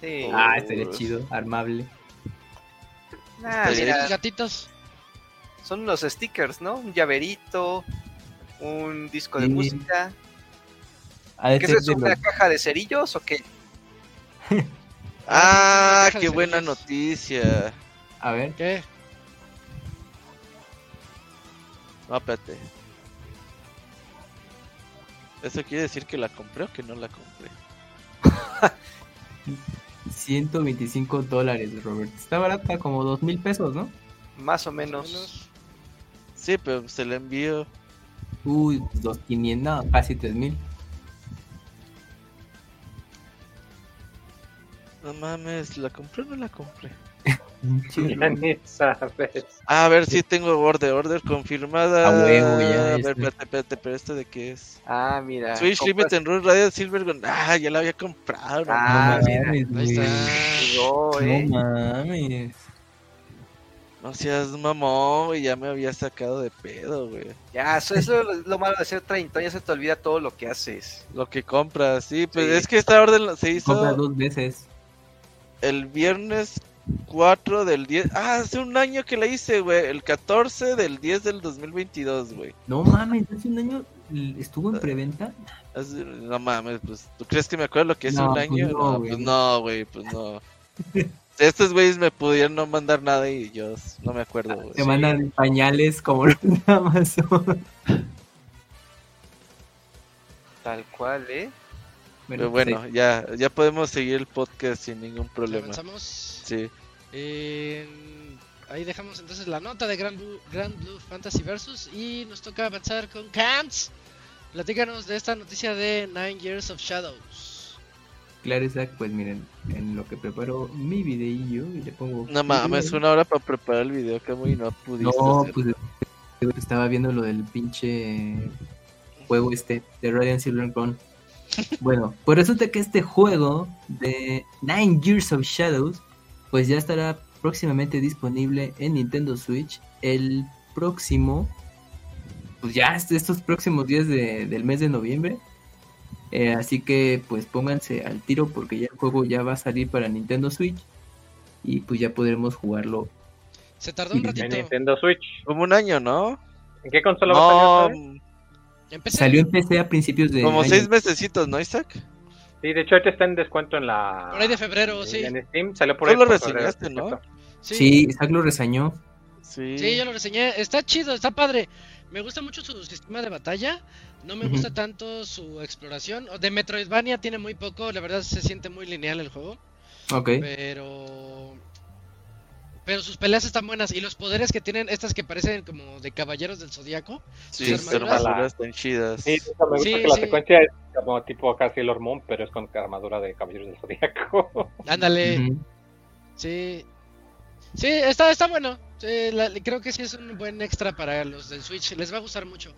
S3: Sí.
S7: Ah, estaría chido, armable.
S3: Ah,
S5: Está
S3: mira,
S1: Los gatitos.
S3: son unos stickers, ¿no? Un llaverito, un disco de
S7: Sí.
S3: música. ¿Qué es eso? ¿Una
S7: los-
S3: caja de cerillos o qué?
S5: Ah, qué buena noticia.
S7: A ver,
S1: ¿Qué?
S5: No, espérate. ¿Eso quiere decir que la compré o que no la compré?
S7: 125 dólares, Robert. Está barata, como dos mil pesos, ¿no?
S3: Más o
S1: Más o
S3: menos.
S5: Sí, pero se la envío.
S7: Uy, dos 500, no, casi tres mil.
S5: No mames, ¿la compré o no la compré?
S4: Ya ni sabes.
S5: Ah, a ver si tengo order, order confirmada.
S7: A huevo, ya,
S5: A ver,
S7: este.
S5: espérate, espérate, pero esto de qué es?
S3: Ah, mira.
S5: Switch
S3: compras-
S5: Limited Run Radiant Silver Gun. Ah, ya la había comprado. no
S3: Ah,
S7: no
S3: mira.
S7: mames,
S1: Ahí
S7: güey.
S1: está.
S3: Llegó, ¿eh?
S7: No mames.
S5: No seas mamón, güey, ya me había sacado de pedo, güey.
S3: Ya, eso, eso es lo malo de ser 30 ya se te olvida todo lo que haces.
S5: Lo que compras, sí, pues
S3: Sí.
S5: es que esta orden se
S7: Compra
S5: hizo
S7: dos veces.
S5: El viernes 4 del 10. Ah, hace un año que la hice, güey. El 14 del 10 del 2022, güey.
S7: No mames, hace un año estuvo en preventa.
S5: No mames, pues, ¿tú crees que me acuerdo lo que es
S7: No,
S5: un
S7: pues
S5: año?
S7: No, güey.
S5: pues no, güey, pues no. Estos güeyes me pudieron no mandar nada y yo no me acuerdo, güey.
S7: Te mandan pañales como los de Amazon.
S3: Tal cual, ¿eh?
S5: Pero bueno, ya, ya podemos seguir el podcast sin ningún problema.
S1: Avanzamos.
S5: Sí.
S1: Eh, ahí dejamos entonces la nota de Grand Blue, Grand Blue Fantasy Versus y nos toca avanzar con Camps. Platícanos de esta noticia de Nine Years of Shadows.
S7: Claro, Isaac, pues miren, en lo que preparo mi videillo y le pongo.
S5: No mames, una hora para preparar el video, que muy no pudiste
S7: No,
S5: hacer.
S7: pues estaba viendo lo del pinche juego este de Radiant Silver Crown. Bueno, pues resulta que este juego de Nine Years of Shadows, pues ya estará próximamente disponible en Nintendo Switch el próximo, pues ya est- estos próximos días de- del mes de noviembre. Eh, así que pues pónganse al tiro porque ya el juego ya va a salir para Nintendo Switch y pues ya podremos jugarlo.
S1: Se tardó un
S7: Sí,
S4: En
S1: ratito.
S4: Nintendo Switch.
S5: Como un año, ¿no?
S4: ¿En qué consola va a salir?
S1: Empecé.
S7: Salió en PC a principios de
S5: como
S7: año.
S5: seis mesecitos, ¿no, Isaac?
S4: Sí, de hecho ahorita está en descuento en la...
S1: Por ahí de febrero, sí.
S4: En Steam salió por
S5: Tú
S4: ahí.
S5: lo reseñaste, ¿no?
S1: Sí,
S7: Sí, Isaac lo reseñó.
S5: Sí.
S1: sí, yo lo reseñé. Está chido, está padre. Me gusta mucho su sistema de batalla. No me gusta tanto su exploración. De Metroidvania tiene muy poco. La verdad se siente muy lineal el juego.
S7: Ok.
S1: Pero. Pero sus peleas están buenas. Y los poderes que tienen, estas que parecen como de caballeros del zodiaco.
S5: Sí,
S1: sus armaduras.
S5: están chidas.
S4: Sí, eso me gusta
S1: Sí,
S4: que la
S1: sí.
S4: secuencia es como tipo casi Sailor Moon, pero es con armadura de Caballeros del Zodíaco.
S1: Ándale. Sí. Sí, está, está bueno. Sí, la- creo que sí es un buen extra para los del Switch. Les va a gustar mucho.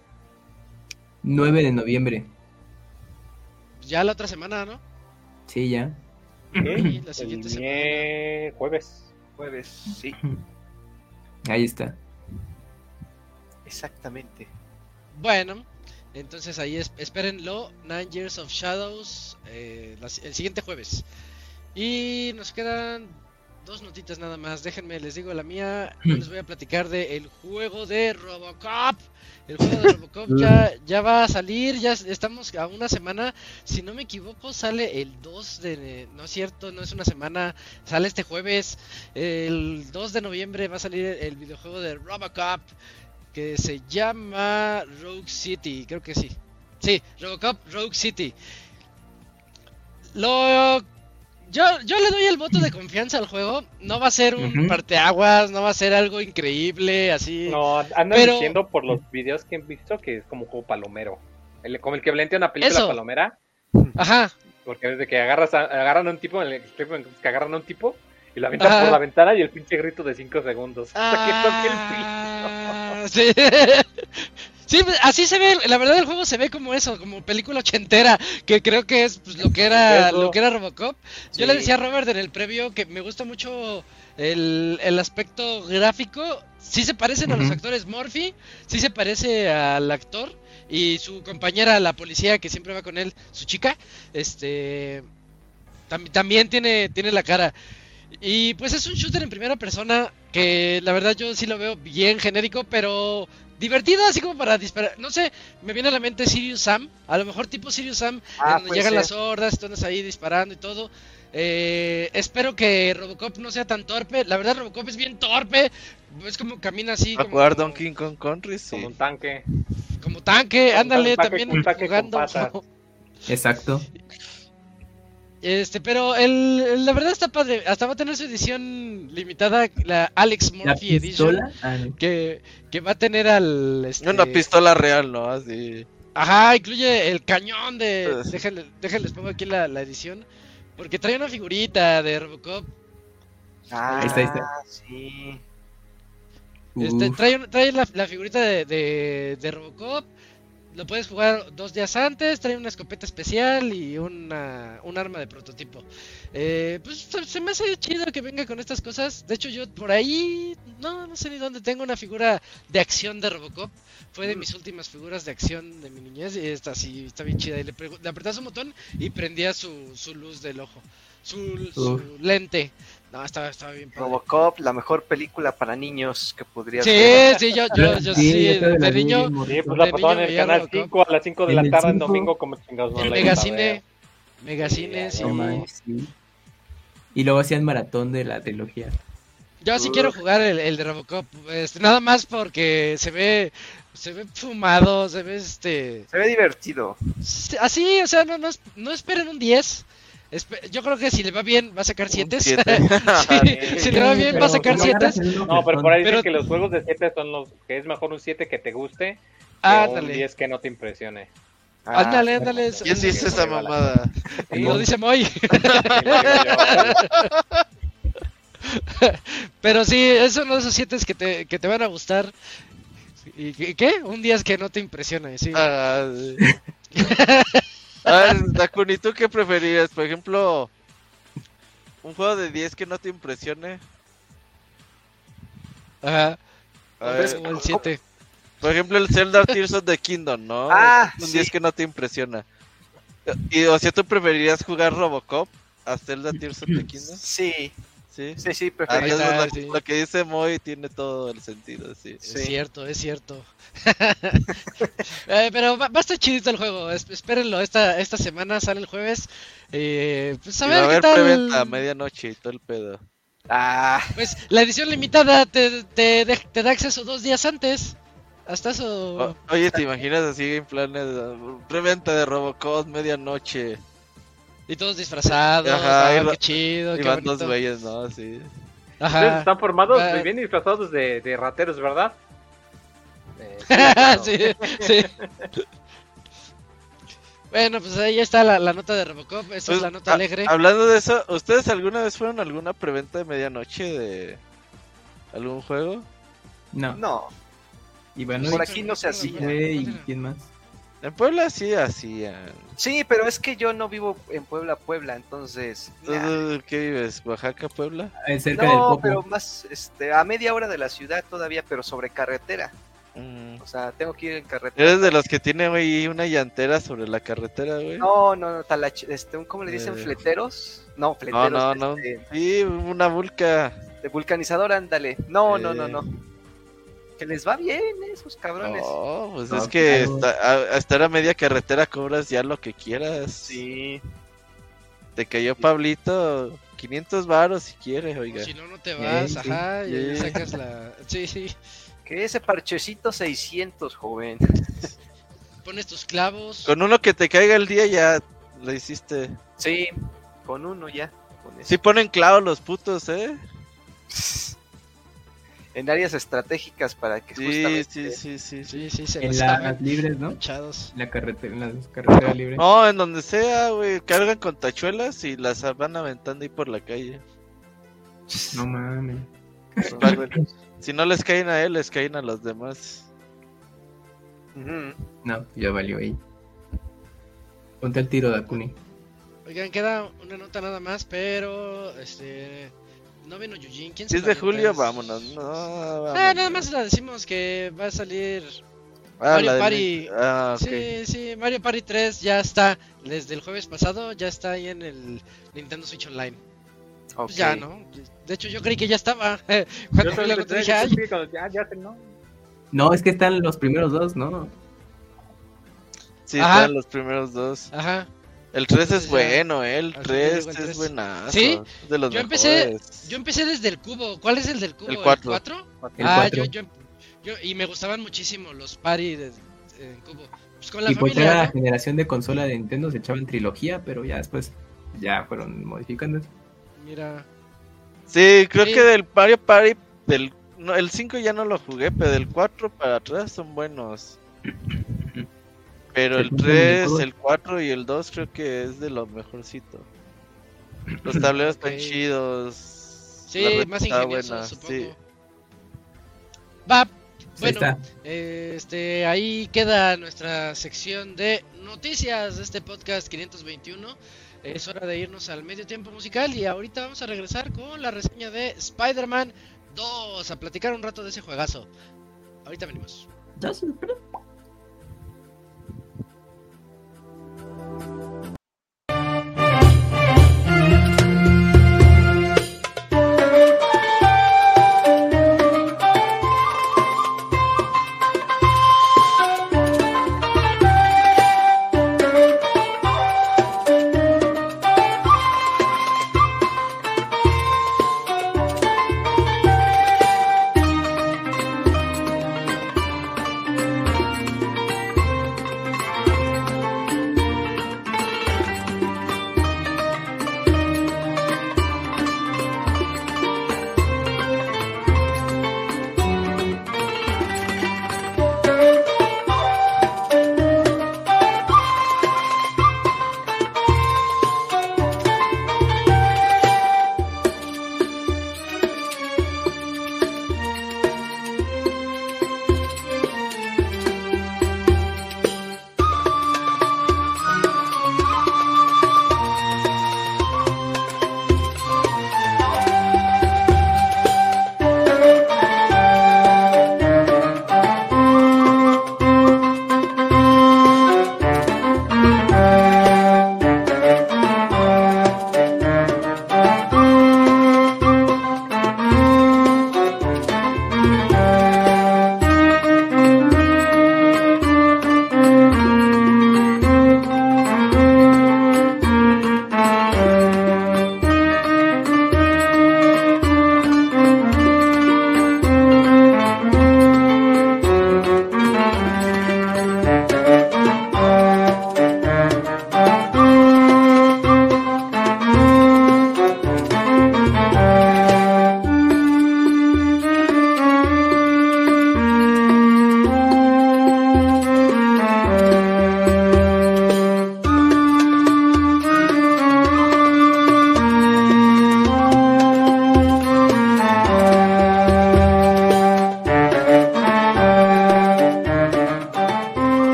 S7: 9 de noviembre.
S1: Ya la otra semana, ¿no?
S7: Sí, ya.
S1: Sí, la
S4: El
S1: siguiente semana.
S4: mie- jueves.
S3: Jueves, sí,
S7: Ahí está.
S3: exactamente.
S1: Bueno, Entonces ahí es, espérenlo, Nine Years of Shadows, eh, las- el siguiente jueves. Y nos quedan dos notitas nada más. Déjenme, les digo la mía. Les voy a platicar de el juego de Robocop. El juego de Robocop ya, ya va a salir, ya es- estamos a una semana. Si no me equivoco, sale el 2 de... No es cierto, no es una semana, sale este jueves. El 2 de noviembre va a salir el videojuego de Robocop que se llama Rogue City, creo que sí. Sí, Robocop Rogue City. Lo yo, yo le doy el voto de confianza al juego. No va a ser un
S2: Ujú.
S1: parteaguas, no va a ser algo increíble, así.
S4: No, andan
S1: Pero-
S4: diciendo por los videos que han visto que es como un juego palomero. El, como el que plantea una película
S1: Eso.
S4: palomera.
S1: Ajá.
S4: Porque desde que agarras a- agarran a un tipo, en el que agarran a un tipo y lo avientan
S1: Ajá.
S4: por la ventana y el pinche grito de 5 segundos. Hasta que toque el piso.
S1: Ah, sí. Sí, así se ve, la verdad el juego se ve como eso, como película ochentera, que creo que es pues, lo que era lo que era Robocop. Yo le decía a Robert en el previo que me gusta mucho el, el aspecto gráfico. Sí se parecen a los actores Murphy, sí se parece al actor y su compañera, la policía que siempre va con él, su chica, este tam- también tiene, tiene la cara. Y pues es un shooter en primera persona que la verdad yo sí lo veo bien genérico, pero divertido, así como para disparar. No sé, me viene a la mente Sirius Sam, a lo mejor tipo Sirius Sam,
S3: Ah,
S1: en donde llegan las hordas, tú andas ahí disparando y todo. Eh, espero que Robocop no sea tan torpe. La verdad, Robocop es bien torpe. Es como camina así.
S5: ¿Va a
S1: como,
S5: jugar Donkey Kong Country? Sí.
S4: Como un tanque.
S1: como tanque.
S4: Como
S1: Ándale,
S4: un tanque-
S1: también
S4: un tanque con
S1: jugando.
S4: patas.
S2: Exacto.
S1: Este, pero el, el- la verdad está padre. Hasta va a tener su edición limitada, la Alex
S2: La
S1: Murphy Edition.
S2: pistola. ah, no.
S1: Que, que va a tener al. Este,
S5: Una pistola real, ¿no? Así.
S1: Ajá, incluye el cañón de.
S5: Pues-
S1: Déjenle, déjenles pongo aquí la, la edición. Porque trae una figurita de Robocop.
S3: Ah,
S2: Ahí está, ahí está.
S3: sí.
S1: Este, trae trae la, la figurita de, de, de Robocop. Lo puedes jugar dos días antes. Trae una escopeta especial y una, un arma de prototipo. Eh, pues se, se me hace chido que venga con estas cosas. De hecho, yo por ahí. No, no sé ni dónde tengo una figura de acción de Robocop. Fue de mis últimas figuras de acción de mi niñez. Y esta sí está bien chida. Y le, le apretas un botón y prendía su, su luz del ojo. Su, su lente. No, estaba, estaba bien padre.
S3: Robocop, la mejor película para niños que podría
S1: Sí,
S3: ser.
S1: sí, yo, yo, yo sí,
S2: la
S1: de
S2: vi
S1: niño.
S4: Sí, pues
S1: De
S4: la pasaban en el canal
S1: Robocop.
S4: 5 a las 5 de la tarde en domingo, como chingados no
S1: el Megacine. Megacine, sí.
S2: Sí. Y luego hacían maratón de la trilogía.
S1: Yo sí quiero jugar el, el de Robocop, este, nada más porque se ve, se ve fumado, se ve este,
S3: Se ve divertido.
S1: así, o sea, no, no, no esperen un 10. Espe- Yo creo que si le va bien va a sacar 7.
S5: siete.
S1: si le va bien va a sacar
S2: como
S1: 7.
S2: agarras el uno
S4: No, pero por ahí dicen
S1: Pero-
S4: que los juegos de 7 son los que es mejor un 7 que te guste que
S1: Ah,
S4: un
S1: Ándale.
S4: 10 que no te impresione.
S3: Ah,
S1: Ándale, ándale.
S5: ¿Quién
S1: eso-
S5: dice esa mamada?
S1: Lo dice Moy.
S4: Sí, lo digo yo.
S1: Pero sí, es uno de esos 7 que te, que te van a gustar. ¿Y qué- qué? Un 10 que no te impresione, sí.
S5: Ah, sí. A ver, Dakuni, ¿tú qué preferías? Por ejemplo, un juego de 10 que no te impresione.
S1: Ajá.
S5: A ver,
S1: como el 7.
S5: por ejemplo, el Zelda Tears of the Kingdom, ¿no?
S3: Ah,
S5: un
S3: sí.
S5: 10 que no te impresiona. Y, o sea, ¿tú preferirías jugar Robocop a Zelda Tears of the Kingdom?
S3: Sí,
S5: Sí.
S3: sí, sí,
S5: Ah,
S3: perfecto.
S1: Ahí
S5: entonces
S1: está,
S5: lo,
S1: sí.
S5: lo que dice Moy tiene todo el sentido, sí.
S1: Es
S3: Sí.
S1: cierto, es cierto. Eh, pero va, va a estar chidito el juego. es- espérenlo, esta, esta semana sale el jueves. Eh, pues a
S5: Y
S1: ver
S5: va a
S1: qué
S5: haber
S1: tal.
S5: preventa a medianoche y todo el pedo.
S3: Ah,
S1: Pues la edición limitada te, te, de- te da acceso dos días antes. Hasta eso.
S5: O- oye, ¿te imaginas así en planes de preventa de Robocop medianoche?
S1: Y todos disfrazados.
S5: Ajá,
S1: ah,
S5: y
S1: qué chido,
S5: Y
S1: qué
S5: van dos güeyes, ¿no? Sí.
S4: Ustedes están formados,
S1: Ah.
S4: bien disfrazados de, de rateros, ¿verdad? Eh, sí, claro.
S1: sí, sí. Bueno, pues ahí está la, la nota de Robocop. Esta
S5: Pues,
S1: es la nota
S5: a-
S1: alegre.
S5: Hablando de eso, ¿ustedes alguna vez fueron a alguna preventa de medianoche de algún juego?
S2: No.
S3: no.
S2: Y bueno,
S3: Por aquí no se hacía.
S2: ¿y quién más?
S5: En Puebla sí hacían.
S3: Sí, pero es que yo no vivo en Puebla, Puebla, entonces. nah.
S5: ¿Tú ¿Qué vives? ¿Oaxaca, Puebla?
S2: Eh, cerca del
S3: No,
S2: Popo.
S3: pero más, este, a media hora de la ciudad todavía, pero sobre carretera.
S5: Mm.
S3: O sea, tengo que ir en carretera.
S5: Eres de los que tiene, güey, una llantera sobre la carretera, güey.
S3: No, no, no, talach- este, ¿cómo le dicen?
S5: Eh.
S3: ¿Fleteros? No,
S5: no,
S3: fleteros.
S5: no, no.
S3: este,
S5: Sí, una vulca.
S3: de vulcanizador, ándale. No, no, no,
S5: Eh.
S3: no. Que les va bien, eh, esos cabrones.
S5: No, pues
S2: No,
S5: es que
S2: claro.
S5: esta- a, a estar a media carretera cobras ya lo que quieras.
S3: Sí.
S5: Te cayó Pablito, 500 varos si quieres, oiga.
S1: Si no, no te vas,
S2: sí.
S1: ajá, y ahí
S5: Sí.
S1: sacas la... Sí, sí,
S3: Que ese parchecito 600, joven.
S1: pones tus clavos.
S5: Con uno que te caiga el día ya lo hiciste.
S3: Sí, con uno ya. Con.
S5: Sí ponen clavos los putos, ¿eh?
S3: En áreas estratégicas para que
S5: Sí,
S3: justamente...
S5: sí, sí, sí, sí.
S1: Sí, se
S2: En las libres, ¿no? En la carretera, en las carreteras libres.
S5: No, en donde sea, güey. Cargan con tachuelas y las van aventando ahí por la calle.
S2: No mames.
S5: Si no les caen a él, les caen a los demás.
S2: No, ya valió ahí. Ponte el tiro, Dakuni.
S1: Oigan, queda una nota nada más, pero este no vino Yujin. ¿Quién
S5: Si es de julio,
S1: Es-
S5: vámonos. No,
S1: Ah, nada más la decimos que va a salir.
S5: Ah,
S1: Mario Party.
S5: Ah.
S1: Sí, sí, Mario Party 3 ya está. Desde el jueves pasado ya está ahí en el Nintendo Switch Online. Pues ya, ¿no? De hecho, yo creí que ya estaba.
S4: Yo
S1: Cuando nota
S4: que
S1: dije, ay,
S4: cuando ya, ya se- no.
S2: No, es que están los primeros dos, ¿no?
S5: Sí,
S1: Ajá.
S5: están los primeros dos.
S1: ajá.
S5: El 3
S1: Entonces
S5: es bueno, ¿eh? El
S1: al final
S5: 3
S1: llegó el
S5: es
S1: tres.
S5: buenazo.
S1: ¿Sí?
S5: De los
S1: Yo empecé-
S5: mejores.
S1: Yo empecé desde el cubo. ¿Cuál es el del cubo?
S5: El cuatro.
S2: El
S1: ah,
S2: cuatro.
S1: yo, yo, yo- y me gustaban muchísimo los party de, en cubo. Pues con la
S2: Y
S1: familia.
S2: cada
S1: ¿no?
S2: generación de consola de Nintendo se echaban trilogía, pero ya después ya fueron modificando.
S1: Mira.
S5: Sí, creo
S1: Sí.
S5: que del Mario Party, del, no, el 5 ya no lo jugué, pero del 4 para atrás son buenos. Pero el
S2: cumplen
S5: 3,
S2: todos.
S5: el 4 y el 2 creo que es de lo mejorcito. Los tableros están chidos.
S1: Sí, más
S5: está
S1: ingenioso,
S5: buena,
S1: supongo.
S5: sí.
S1: Va, Bueno, este, ahí queda nuestra sección de noticias de este podcast 521. Es hora de irnos al medio tiempo musical y ahorita vamos a regresar con la reseña de Spider-Man 2, a platicar un rato de ese juegazo. Ahorita venimos. Y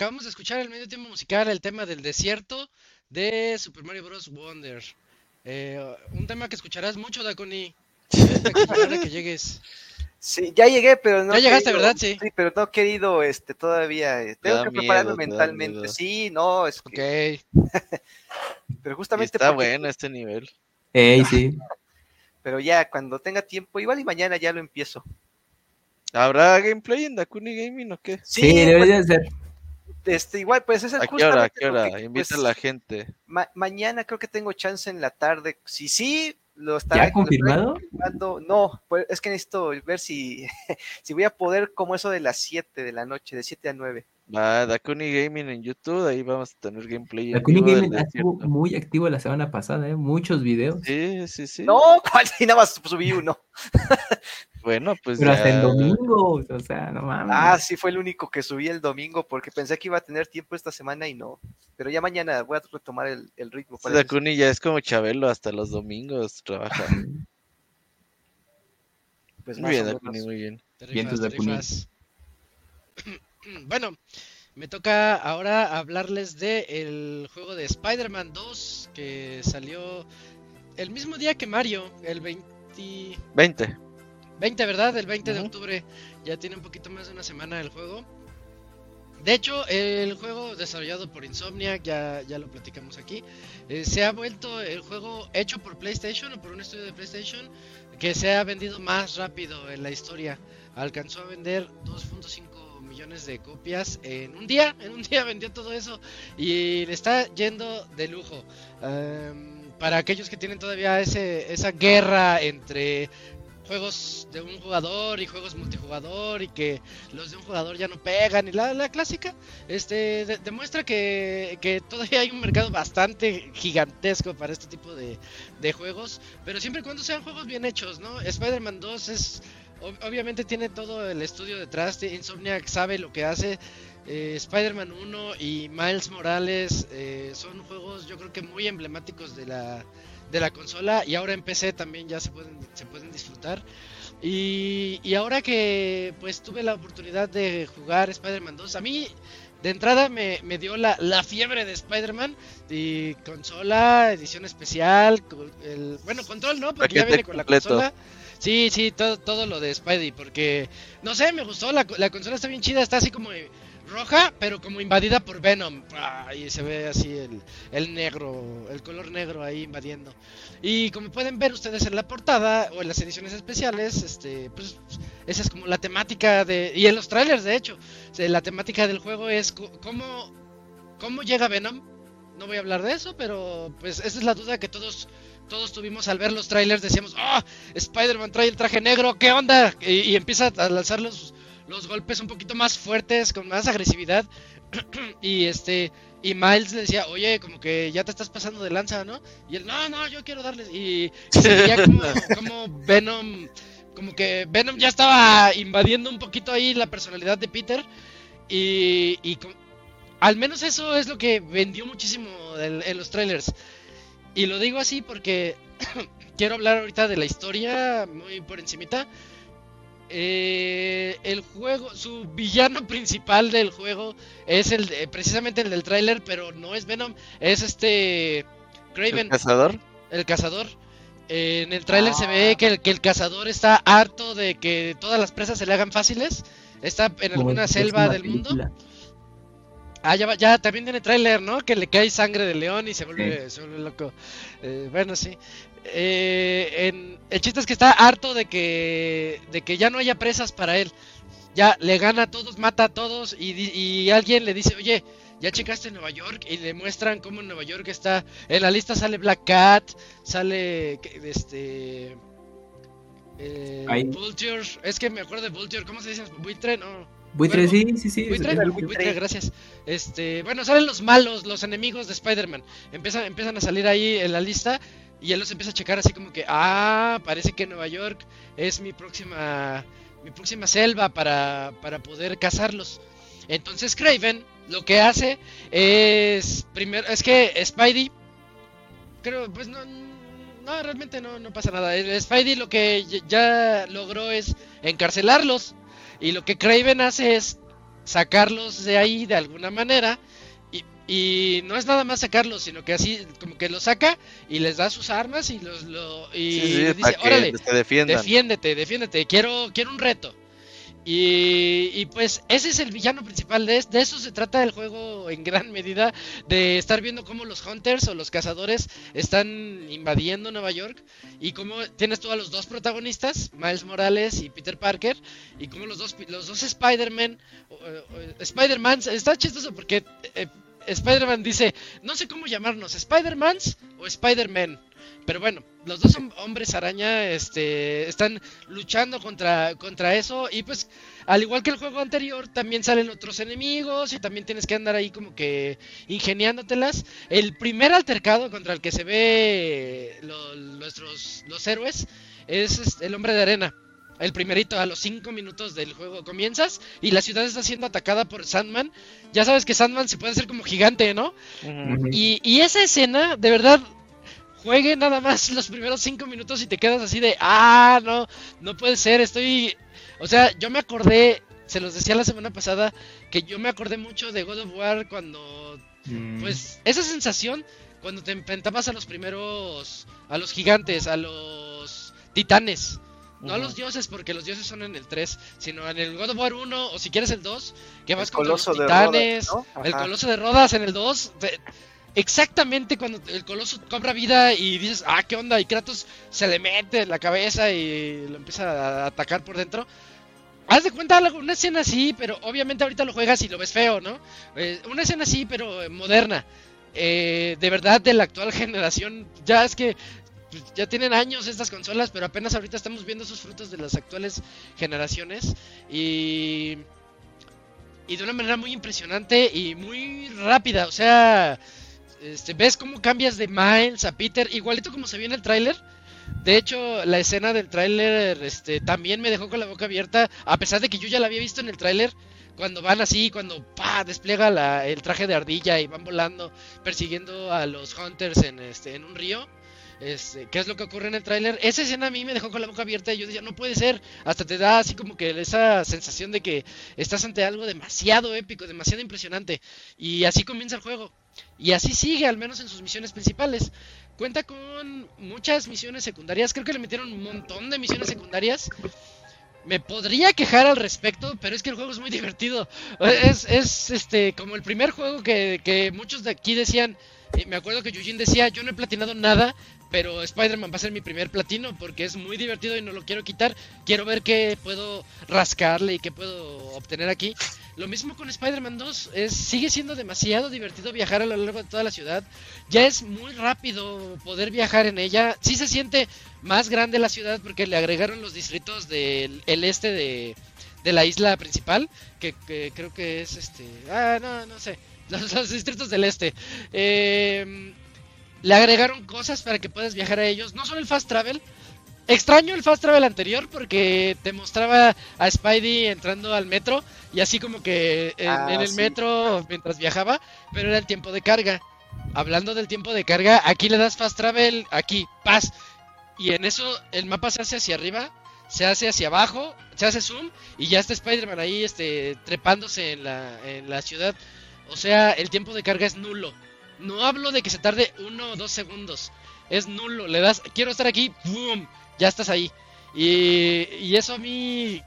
S1: Acabamos de escuchar el medio tiempo musical, el tema del desierto de Super Mario Bros. Wonder. Eh, un tema que escucharás mucho, Dakuni. Ahora que llegues.
S3: Sí, ya llegué, pero no.
S1: Ya llegaste,
S3: querido-
S1: ¿verdad? Sí.
S3: pero no he querido este, todavía. eh,
S5: Te
S3: Tengo
S5: da
S3: que prepararme
S5: miedo, da
S3: mentalmente.
S5: miedo.
S3: Sí, no, es que.
S1: Ok.
S3: Pero
S5: Y
S3: justamente.
S5: está
S3: porque-
S5: bueno este nivel.
S7: Ey, sí.
S3: Pero ya cuando tenga tiempo, igual y mañana ya lo empiezo.
S5: ¿Habrá gameplay en Dakuni Gaming o qué?
S7: Sí,
S3: pues,
S7: debería ser.
S3: Este, igual, pues es
S5: ¿A qué hora? ¿A
S3: justamente
S5: qué hora? Invita
S3: pues,
S5: a la gente.
S3: ma- mañana creo que tengo chance en la tarde. Si sí, lo estaré
S7: ¿Ya
S3: lo estaré
S7: confirmado?
S3: confirmando. No, pues es que necesito ver si, si voy a poder como eso de las 7 de la noche, de 7 a 9.
S5: Va, Dakuni Gaming en YouTube, ahí vamos a tener gameplay.
S7: La
S5: en
S7: Kuni
S5: vivo del
S7: Gaming estuvo muy activo la semana pasada, ¿eh? Muchos videos.
S5: Sí, sí, sí.
S3: No, ¿cuál? Y nada más subí uno.
S5: Bueno, pues
S7: Pero hasta el domingo, o sea, no mames.
S3: Ah, sí, fue el único que subí el domingo porque pensé que iba a tener tiempo esta semana y no. Pero ya mañana voy a retomar el, el ritmo.
S5: Dakuni ya es como Chabelo, hasta los domingos trabaja.
S3: Pues
S5: Muy bien, Dakuni, muy bien.
S7: De
S1: te rifas. Bueno, me toca ahora hablarles de el juego de Spider-Man 2 que salió el mismo día que Mario, el 20,
S5: 20.
S1: 20 ¿verdad? El 20 de octubre. Ya tiene un poquito más de una semana el juego. De hecho, el juego desarrollado por Insomniac, ya, ya lo platicamos aquí, eh, se ha vuelto el juego hecho por PlayStation o por un estudio de PlayStation que se ha vendido más rápido en la historia. Alcanzó a vender 2.5 millones de copias en un día. En un día vendió todo eso y le está yendo de lujo. Em, para aquellos que tienen todavía ese, esa guerra entre juegos de un jugador y juegos multijugador y que los de un jugador ya no pegan y la, la clásica este de- demuestra que, que todavía hay un mercado bastante gigantesco para este tipo de, de juegos pero siempre y cuando sean juegos bien hechos no Spider-Man 2 es obviamente tiene todo el estudio detrás de Insomniac sabe lo que hace eh, Spider-Man 1 y Miles Morales eh, son juegos yo creo que muy emblemáticos de la de la consola y ahora en PC también ya se pueden se pueden disfrutar. Y, y ahora que pues tuve la oportunidad de jugar Spider-Man 2 a mí de entrada me, me dio la, la fiebre de Spider-Man y consola, edición especial, el, bueno, control no, porque ya viene con la consola. Sí, sí, todo, todo lo de Spidey, porque, no sé, me gustó, la, la consola está bien chida, está así como roja, pero como invadida por Venom. Y se ve así el, el negro, el color negro ahí invadiendo. Y como pueden ver ustedes en la portada o en las ediciones especiales, este, pues esa es como la temática de... Y en los trailers, de hecho, la temática del juego es cómo, cómo llega Venom. No voy a hablar de eso, pero pues esa es la duda que todos todos tuvimos al ver los trailers. Decíamos, ah, Spider-Man trae el traje negro, ¿qué onda? Y, y empieza a lanzar los, los golpes un poquito más fuertes, con más agresividad. y este y Miles le decía, oye, como que ya te estás pasando de lanza, ¿no? Y él, no, no, yo quiero darles. Y se veía como, como Venom, como que Venom ya estaba invadiendo un poquito ahí la personalidad de Peter. Y, y al menos eso es lo que vendió muchísimo en, en los trailers. Y lo digo así porque quiero hablar ahorita de la historia muy por encimita. Eh, el juego, su villano principal del juego es el de- precisamente el del tráiler, pero no es Venom, es este
S5: ¿El
S1: Craven,
S5: cazador?
S1: el cazador. Eh, en el tráiler se
S3: Ah.
S1: ve que el, que el cazador está harto de que todas las presas se le hagan fáciles. Está en alguna selva del mundo. Ah, ya, va- ya también tiene tráiler, ¿no? Que le cae sangre de león y se vuelve, se vuelve loco. Eh, bueno, sí. Eh, en- el chiste es que está harto de que, de que ya no haya presas para él. Ya le gana a todos, mata a todos y, y alguien le dice, oye, ¿ya checaste Nueva York? Y le muestran cómo en Nueva York está... En la lista sale Black Cat, sale este... eh. Vulture, es que me acuerdo de Vulture, ¿cómo se dice? ¿Buitre? No.
S7: Buitre,
S1: Cuervo.
S7: sí, sí, sí.
S1: Buitre, gracias. Este, bueno, salen los malos, los enemigos de Spider-Man. Empiezan, empiezan a salir ahí en la lista y él los empieza a checar así como que, ah, parece que Nueva York es mi próxima, mi próxima selva para, para poder cazarlos. Entonces Craven lo que hace es, primero, es que Spidey, creo, pues no, no, realmente no, no pasa nada. Spidey lo que ya logró es encarcelarlos. Y lo que Craven hace es sacarlos de ahí de alguna manera. Y, y no es nada más sacarlos, sino que así como que los saca y les da sus armas y los lo, y
S5: Sí, sí,
S1: les dice, órale,
S5: defiendan.
S1: defiéndete, defiéndete, quiero, quiero un reto. Y, pues ese es el villano principal, de, de eso se trata el juego en gran medida, de estar viendo cómo los hunters o los cazadores están invadiendo Nueva York y cómo tienes tú a los dos protagonistas, Miles Morales y Peter Parker, y cómo los dos, los dos Spider-Man, Spider-Man, está chistoso porque eh, Spider-Man dice, no sé cómo llamarnos, Spider-Mans o Spider-Man. Pero bueno, los dos hom- hombres araña este, están luchando contra, contra eso y pues al igual que el juego anterior también salen otros enemigos y también tienes que andar ahí como que ingeniándotelas. El primer altercado contra el que se ve lo- nuestros los héroes es este, el hombre de arena. El primerito, a los 5 minutos del juego comienzas y la ciudad está siendo atacada por Sandman. Ya sabes que Sandman se puede hacer como gigante, ¿no? Y, y esa escena, de verdad, juegue nada más los primeros cinco minutos y te quedas así de, ah, no, no puede ser, estoy... O sea, yo me acordé, se los decía la semana pasada, que yo me acordé mucho de God of War cuando,
S2: Mm,
S1: pues, esa sensación cuando te enfrentabas a los primeros, a los gigantes, a los titanes. No a los dioses, porque los dioses son en el 3, sino en el God of War 1, o si quieres el 2, que vas contra los
S3: Rodas,
S1: titanes,
S3: ¿no?
S1: el coloso de Rodas en el 2. te- Exactamente cuando el coloso cobra vida y dices, ah, ¿qué onda? Y Kratos se le mete en la cabeza y lo empieza a atacar por dentro. Haz de cuenta una escena así, pero obviamente ahorita lo juegas y lo ves feo, ¿no? Eh, una escena así, pero eh, moderna. Eh, de verdad, de la actual generación, ya es que pues, ya tienen años estas consolas, pero apenas ahorita estamos viendo sus frutos de las actuales generaciones. Y y de una manera muy impresionante y muy rápida. O sea, este, ves cómo cambias de Miles a Peter, igualito como se vio en el tráiler. De hecho, la escena del tráiler este, también me dejó con la boca abierta, a pesar de que yo ya la había visto en el tráiler. Cuando van así, cuando pa, despliega el traje de ardilla y van volando, persiguiendo a los hunters en, este, en un río. Este, ¿Qué es lo que ocurre en el tráiler? Esa escena a mí me dejó con la boca abierta y yo decía, no puede ser. Hasta te da así como que esa sensación de que estás ante algo demasiado épico, demasiado impresionante. Y así comienza el juego. Y así sigue, al menos en sus misiones principales. Cuenta con muchas misiones secundarias. Creo que le metieron un montón de misiones secundarias. Me podría quejar al respecto, pero es que el juego es muy divertido. Es, es este como el primer juego que, que muchos de aquí decían. eh, me acuerdo que Yujin decía, yo no he platinado nada, pero Spider-Man va a ser mi primer platino porque es muy divertido y no lo quiero quitar. Quiero ver qué puedo rascarle y qué puedo obtener aquí. Lo mismo con Spider-Man 2, es, sigue siendo demasiado divertido viajar a lo largo de toda la ciudad. Ya es muy rápido poder viajar en ella. Sí se siente más grande la ciudad porque le agregaron los distritos del el este de, de la isla principal, que, creo que es este... Ah, no, no sé. Los, los distritos del este. Eh, le agregaron cosas para que puedas viajar a ellos. No solo el fast travel. Extraño el fast travel anterior porque te mostraba a Spidey entrando al metro y así como que en,
S3: Ah,
S1: en el
S3: sí.
S1: metro mientras viajaba, pero era el tiempo de carga. Hablando del tiempo de carga, aquí le das fast travel, aquí, paz. Y en eso el mapa se hace hacia arriba, se hace hacia abajo, se hace zoom y ya está Spider-Man ahí este, trepándose en la, en la ciudad. O sea, el tiempo de carga es nulo. No hablo de que se tarde uno o dos segundos. Es nulo. Le das, quiero estar aquí, ¡boom! Ya estás ahí. Y, y eso a mí,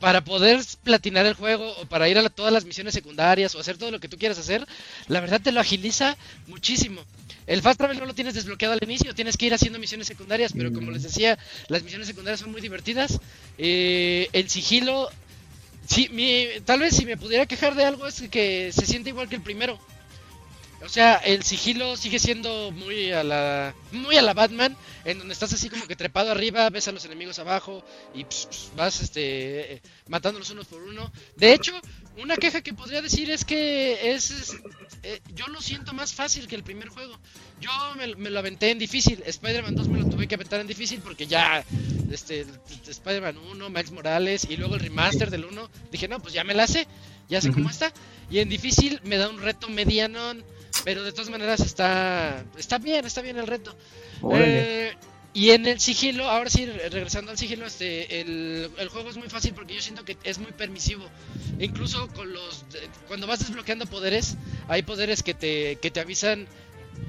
S1: para poder platinar el juego o para ir a todas las misiones secundarias o hacer todo lo que tú quieras hacer, la verdad te lo agiliza muchísimo. El fast travel no lo tienes desbloqueado al inicio, tienes que ir haciendo misiones secundarias, pero como les decía, las misiones secundarias son muy divertidas. Eh, el sigilo, sí, mi, tal vez si me pudiera quejar de algo es que se siente igual que el primero. O sea, el sigilo sigue siendo muy a la muy a la Batman, en donde estás así como que trepado arriba, ves a los enemigos abajo y ps, ps, vas este eh, matándolos unos por uno. De hecho, una queja que podría decir es que es, es- eh, yo lo siento más fácil que el primer juego. Yo me, me lo aventé en difícil, Spider-Man 2 me lo tuve que aventar en difícil porque ya este Spider-Man 1, Miles Morales y luego el remaster del 1, dije, "No, pues ya me la sé, ya sé cómo está." Y en difícil me da un reto medianón, pero de todas maneras está está bien, está bien el reto. Eh, y en el sigilo, ahora sí, re- regresando al sigilo, este, el, el juego es muy fácil porque yo siento que es muy permisivo. Incluso con los, cuando vas desbloqueando poderes, hay poderes que te, que te avisan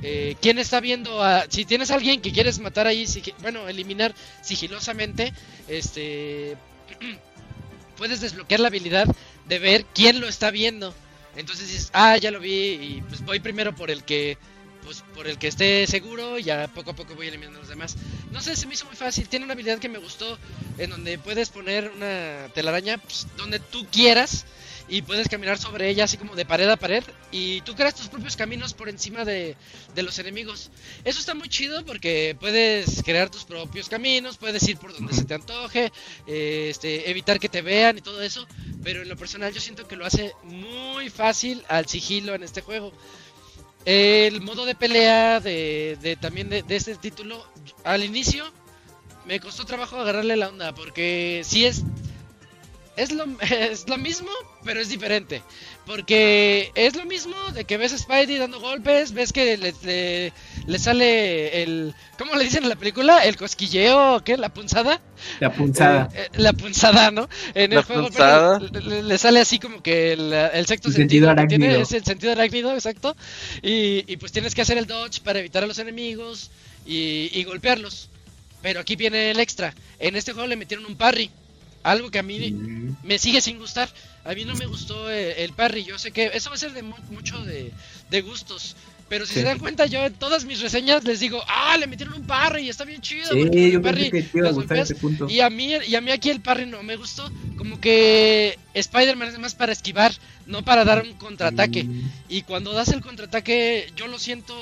S1: eh, quién está viendo. A, si tienes a alguien que quieres matar ahí, bueno, eliminar sigilosamente, este, puedes desbloquear la habilidad de ver quién lo está viendo. Entonces dices, ah, ya lo vi y pues voy primero por el que pues por el que esté seguro y ya poco a poco voy eliminando a los demás. No sé, se me hizo muy fácil. Tiene una habilidad que me gustó en donde puedes poner una telaraña pues, donde tú quieras y puedes caminar sobre ella así como de pared a pared y tú creas tus propios caminos por encima de, de los enemigos. Eso está muy chido porque puedes crear tus propios caminos, puedes ir por donde se te antoje, eh, este, evitar que te vean y todo eso, pero en lo personal yo siento que lo hace muy fácil al sigilo en este juego. El modo de pelea de, de también de, de este título, al inicio me costó trabajo agarrarle la onda porque sí es es lo, es lo mismo, pero es diferente. Porque es lo mismo de que ves a Spidey dando golpes, ves que le, le, le sale el... ¿Cómo le dicen en la película? ¿El cosquilleo qué? ¿La punzada?
S7: La punzada.
S1: Eh, eh, la punzada, ¿no? En
S5: La
S1: el juego
S5: punzada.
S1: le, le- le sale así como que el, el sexto
S7: El
S1: sentido,
S7: sentido
S1: tiene es el sentido arácnido, exacto. Y, y pues tienes que hacer el dodge para evitar a los enemigos y, y golpearlos. Pero aquí viene el extra. En este juego le metieron un parry. Algo que a mí
S7: Mm.
S1: me sigue sin gustar. A mí no me gustó eh, el parry. Yo sé que eso va a ser de mu- mucho de, de gustos. Pero si
S7: Sí.
S1: se dan cuenta, yo en todas mis reseñas les digo, ah, le metieron un parry y está bien chido.
S7: Sí,
S1: el
S7: yo
S1: parry
S7: pensé que te iba a
S1: los
S7: gustar
S1: golpeas".
S7: ese punto.
S1: Y a mí y a mí aquí el parry no me gustó. Como que Spider-Man es más para esquivar, no para dar un contraataque.
S7: Mm.
S1: Y cuando das el contraataque, yo lo siento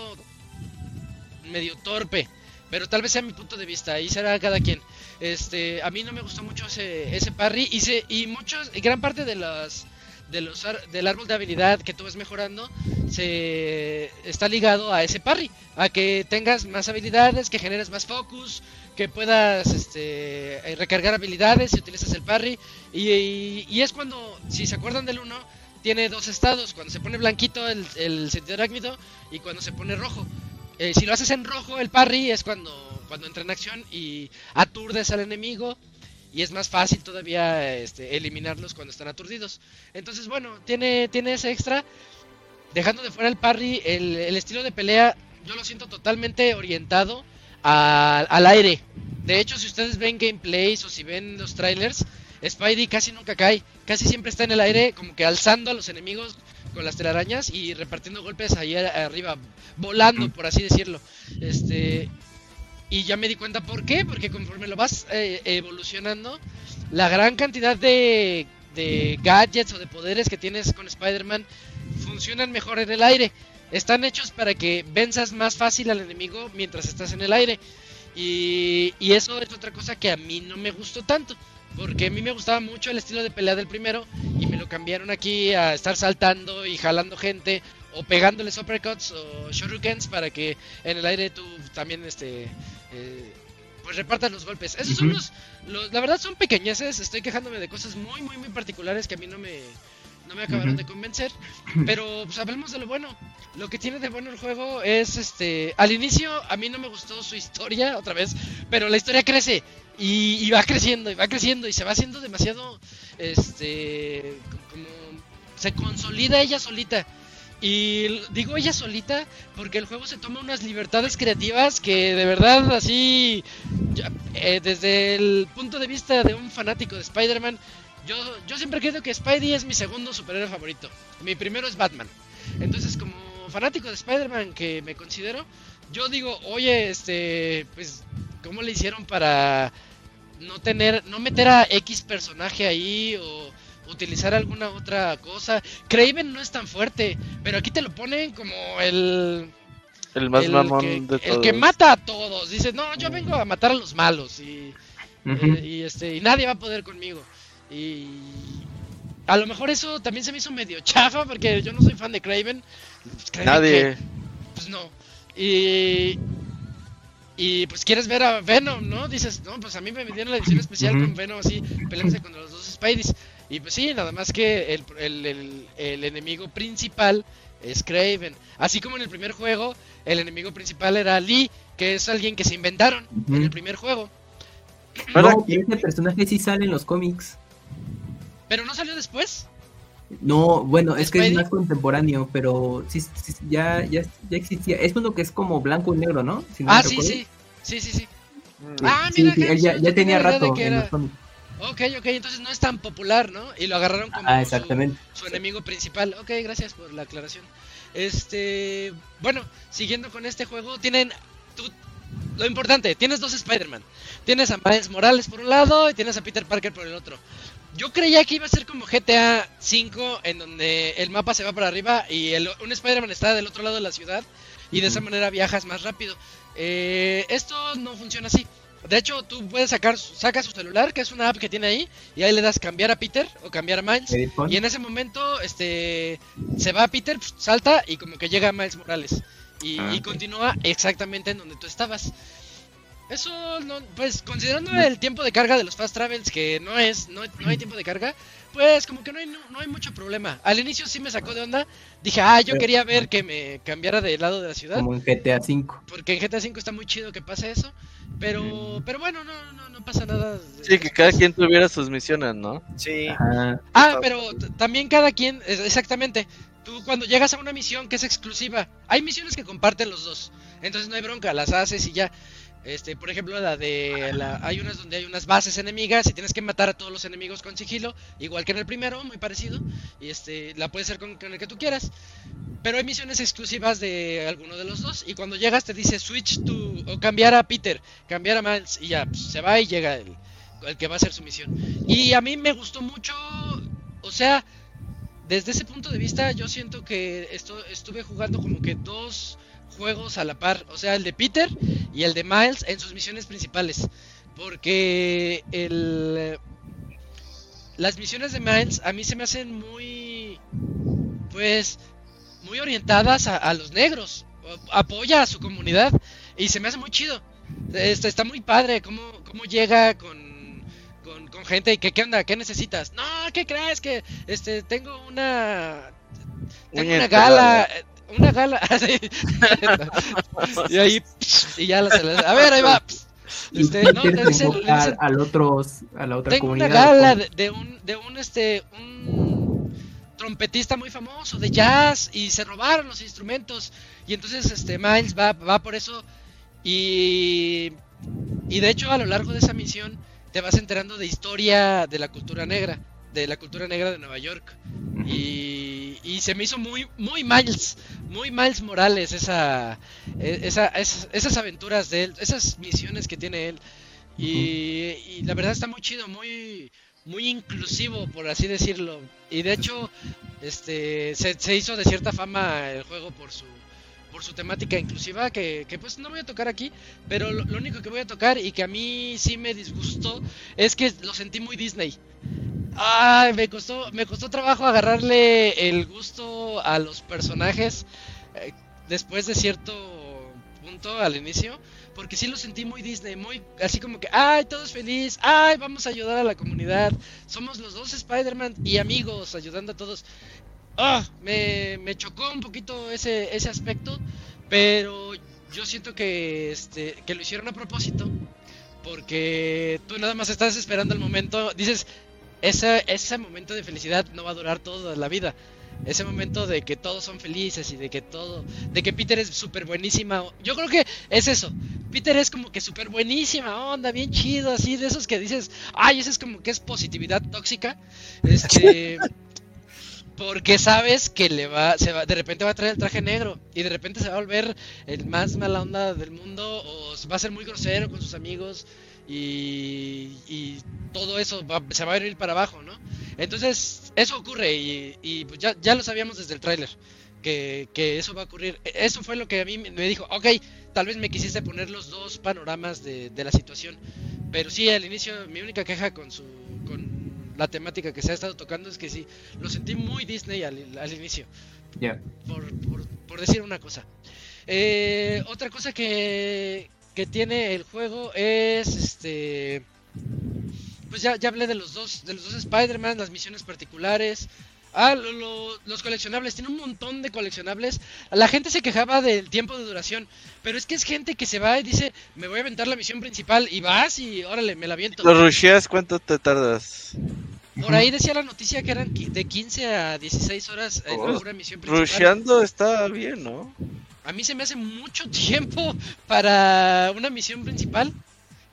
S1: medio torpe. Pero tal vez sea mi punto de vista, ahí será cada quien. Este, a mí no me gustó mucho ese, ese parry y, se, y muchos, gran parte de las de los del árbol de habilidad que tú vas mejorando se está ligado a ese parry, a que tengas más habilidades, que generes más focus, que puedas este, recargar habilidades si utilizas el parry y, y- y es cuando, si se acuerdan del 1, tiene dos estados, cuando se pone blanquito el, el sentido arácnido y cuando se pone rojo. Eh, si lo haces en rojo, el parry es cuando, cuando entra en acción y aturdes al enemigo. Y es más fácil todavía este, eliminarlos cuando están aturdidos. Entonces, bueno, tiene, tiene ese extra. Dejando de fuera el parry, el, el estilo de pelea yo lo siento totalmente orientado a- al aire. De hecho, si ustedes ven gameplays o si ven los trailers, Spidey casi nunca cae. Casi siempre está en el aire, como que alzando a los enemigos con las telarañas y repartiendo golpes ahí arriba, volando, por así decirlo. Este, y ya me di cuenta por qué, porque conforme lo vas eh, evolucionando, la gran cantidad de, de gadgets o de poderes que tienes con Spider-Man funcionan mejor en el aire. Están hechos para que venzas más fácil al enemigo mientras estás en el aire. Y, y eso es otra cosa que a mí no me gustó tanto. Porque a mí me gustaba mucho el estilo de pelea del primero y me lo cambiaron aquí a estar saltando y jalando gente o pegándoles uppercuts o shurikens para que en el aire tú también este eh, pues repartas los golpes. Esos son los, los- la verdad son pequeñeces, estoy quejándome de cosas muy muy muy particulares que a mí no me no me acabaron de convencer, pero pues hablemos de lo bueno. Lo que tiene de bueno el juego es este al inicio a mí no me gustó su historia otra vez, pero la historia crece y, y va creciendo y va creciendo y se va haciendo demasiado este como se consolida ella solita y digo ella solita porque el juego se toma unas libertades creativas que de verdad así eh, desde el punto de vista de un fanático de Spider-Man yo, yo siempre creo que Spidey es mi segundo superhéroe favorito. Mi primero es Batman. Entonces como fanático de Spider-Man que me considero yo digo oye este pues cómo le hicieron para no tener, no meter a X personaje ahí o utilizar alguna otra cosa. Craven no es tan fuerte, pero aquí te lo ponen como el
S5: El más
S1: el
S5: mamón
S1: que,
S5: de
S1: el
S5: todos.
S1: que mata a todos. Dices, "No, yo vengo a matar a los malos y eh, y este y nadie va a poder conmigo." Y a lo mejor eso también se me hizo medio chafa porque yo no soy fan de Craven. Pues, Craven,
S5: Nadie.
S1: Pues no. Y y pues quieres ver a Venom, ¿no? Dices, no, pues a mí me dieron la edición especial con Venom así, peleándose contra los dos Spideys. Y pues sí, nada más que el, el, el- el enemigo principal es Craven. Así como en el primer juego, el enemigo principal era Lee, que es alguien que se inventaron en el primer juego.
S7: No, pero ese personaje sí sale en los cómics.
S1: Pero no salió después.
S7: No, bueno, es que es más contemporáneo, pero sí, sí, ya, ya, ya existía. Es uno que es como blanco y negro, ¿no? Si no
S1: Ah, sí, sí. Sí, sí, sí.
S4: Mm.
S1: Ah,
S7: Sí,
S1: mira,
S7: sí,
S1: que
S7: él ya, tenía rato
S1: que
S7: en
S1: era-
S7: los cómics.
S1: Ok, ok, entonces no es tan popular, ¿no? Y lo agarraron como
S7: Ah,
S1: su- su enemigo principal. Ok, gracias por la aclaración. Este, bueno, siguiendo con este juego, tienen tú- lo importante, tienes dos Spider-Man. Tienes a Miles Morales por un lado y tienes a Peter Parker por el otro. Yo creía que iba a ser como GTA 5 en donde el mapa se va para arriba y el- un Spider-Man está del otro lado de la ciudad y de esa manera viajas más rápido. Eh, esto no funciona así. De hecho, tú puedes sacar, sacas su celular, que es una app que tiene ahí, y ahí le das cambiar a Peter o cambiar a Miles. Y en ese momento, este, se va Peter, pf, salta y como que llega Miles Morales. Y,
S7: Ah,
S1: y continúa exactamente en donde tú estabas. Eso, no, pues considerando el tiempo de carga de los fast travels, que no es, no, no hay tiempo de carga, pues como que no hay, no, no hay mucho problema. Al inicio sí me sacó de onda. Dije, ah, yo quería ver que me cambiara de lado de la ciudad.
S7: Como en GTA V.
S1: Porque en GTA V está muy chido que pase eso. Pero, pero bueno, no, no, no pasa nada.
S5: Sí, que cada quien tuviera sus misiones, ¿no?
S3: Sí.
S7: Ajá.
S1: Ah, pero también cada quien, exactamente. Tú cuando llegas a una misión que es exclusiva, hay misiones que comparten los dos. Entonces no hay bronca, las haces y ya. Este, por ejemplo, la de hay unas donde hay unas bases enemigas y tienes que matar a todos los enemigos con sigilo, igual que en el primero, muy parecido. Y este, la puedes hacer con, con el que tú quieras. Pero hay misiones exclusivas de alguno de los dos y cuando llegas te dice switch to o cambiar a Peter, cambiar a Miles y ya pues, se va y llega el, el que va a hacer su misión. Y a mí me gustó mucho, o sea, desde ese punto de vista yo siento que esto, estuve jugando como que dos juegos a la par, o sea, el de Peter y el de Miles en sus misiones principales, porque el las misiones de Miles a mí se me hacen muy pues muy orientadas a, a los negros, apoya a su comunidad y se me hace muy chido. Este, está muy padre cómo, cómo llega con, con, con gente y que qué onda, qué necesitas. No, ¿qué crees? Que este tengo una tengo una gala, una gala. así. y ahí y ya la se la- A ver, ahí va.
S7: Y
S1: Este, no, le dicen- le
S7: invocar
S1: dicen-
S7: al otros, a la otra
S1: tengo una
S7: comunidad.
S1: gala
S7: ¿cómo?
S1: de, de un de un este un trompetista muy famoso de jazz y se robaron los instrumentos y entonces este Miles va va por eso y y de hecho a lo largo de esa misión te vas enterando de historia de la cultura negra de la cultura negra de Nueva York y, y se me hizo muy muy Miles muy Miles Morales esa e- esa, esas, esas aventuras de él esas misiones que tiene él. Y, y la verdad está muy chido muy muy inclusivo por así decirlo. Y de hecho este se, se hizo de cierta fama el juego por su por su temática inclusiva que, que pues no voy a tocar aquí pero lo, lo único que voy a tocar y que a mí sí me disgustó es que lo sentí muy Disney Ay, me costó, me costó trabajo agarrarle el gusto a los personajes eh, después de cierto punto al inicio, porque sí lo sentí muy Disney, muy así como que, ay, todo es feliz, ay, vamos a ayudar a la comunidad, somos los dos Spider-Man y amigos, ayudando a todos. Ah, me, me chocó un poquito ese, ese aspecto, pero yo siento que, este, que lo hicieron a propósito, porque tú nada más estás esperando el momento, dices, ese, ese momento de felicidad no va a durar toda la vida. Ese momento de que todos son felices y de que todo, de que Peter es súper buenísima. Yo creo que es eso. Peter es como que súper buenísima onda, bien chido, así de esos que dices, ay, ese es como que es positividad tóxica. Este, porque sabes que le va, se va, de repente va a traer el traje negro y de repente se va a volver el más mala onda del mundo o va a ser muy grosero con sus amigos y, y todo eso va- se va a ir para abajo, ¿no? Entonces, eso ocurre y, y pues ya, ya lo sabíamos desde el tráiler, que, eso va a ocurrir. E- Eso fue lo que a mí me dijo, ok, tal vez me quisiste poner los dos panoramas de, de la situación, pero sí, al inicio mi única queja con su con la temática que se ha estado tocando es que sí, lo sentí muy Disney al, al inicio
S7: Ya.
S1: por, por, por decir una cosa. Eh, otra cosa que, que tiene el juego es este. Pues ya, ya hablé de los dos, de los dos Spider-Man, las misiones particulares. Ah, lo- lo- los coleccionables, tiene un montón de coleccionables. La gente se quejaba del tiempo de duración, pero es que es gente que se va y dice, me voy a aventar la misión principal y vas y órale, me la aviento.
S5: ¿Los rusheas cuánto te tardas?
S1: Por ahí decía la noticia que eran de 15 a 16 horas en
S5: Oh,
S1: una misión principal.
S5: Rusheando está bien, ¿no?
S1: A mí se me hace mucho tiempo para una misión principal,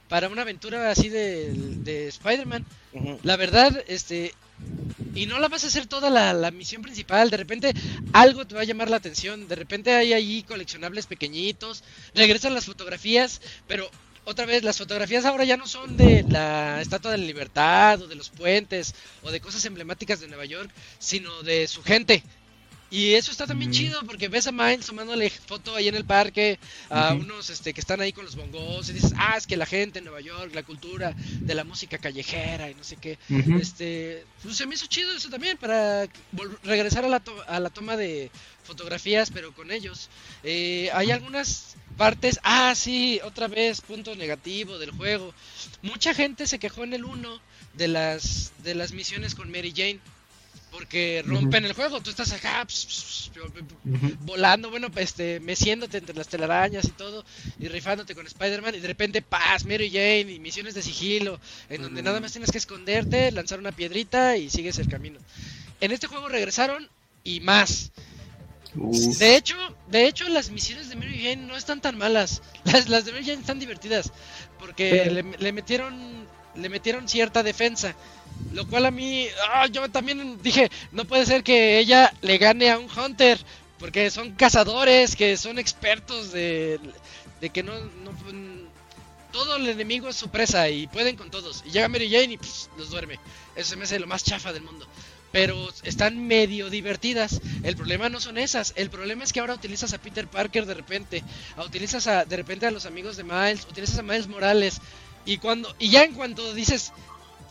S1: para una aventura así de, de Spider-Man. La verdad, este. Y no la vas a hacer toda la, misión principal. De repente algo te va a llamar la atención. De repente hay ahí coleccionables pequeñitos. Regresan las fotografías. Pero otra vez, las fotografías ahora ya no son de la Estatua de la Libertad o de los puentes o de cosas emblemáticas de Nueva York, sino de su gente. Y eso está también
S7: Mm.
S1: chido porque ves a Miles tomándole foto ahí en el parque a unos este, que están ahí con los bongos y dices, ah, es que la gente en Nueva York, la cultura de la música callejera y no sé qué. Este, pues se me hizo chido eso también para regresar a la, to- a la toma de fotografías, pero con ellos. Eh, hay algunas partes, ah, sí, otra vez, punto negativo del juego. Mucha gente se quejó en el 1 de las, de las misiones con Mary Jane. Porque rompen el juego, tú estás acá ps, ps, ps,
S7: Ujú.
S1: volando, bueno, este, meciéndote entre las telarañas y todo, y rifándote con Spider-Man, y de repente, paz, Mary Jane, y misiones de sigilo, en donde nada más tienes que esconderte, lanzar una piedrita y sigues el camino. En este juego regresaron y más.
S7: Uf.
S1: De hecho, de hecho las misiones de Mary Jane no están tan malas. Las, las de Mary Jane están divertidas porque le metieron le metieron cierta defensa, lo cual a mí ah, yo también dije, no puede ser que ella le gane a un hunter porque son cazadores que son expertos de de que no no todo el enemigo es su presa y pueden con todos. Y llega Mary Jane y pss, los duerme. Eso se me hace lo más chafa del mundo. Pero están medio divertidas. El problema no son esas. El problema es que ahora utilizas a Peter Parker de repente. a- utilizas a, de repente a los amigos de Miles. Utilizas a Miles Morales. Y cuando y ya en cuanto dices,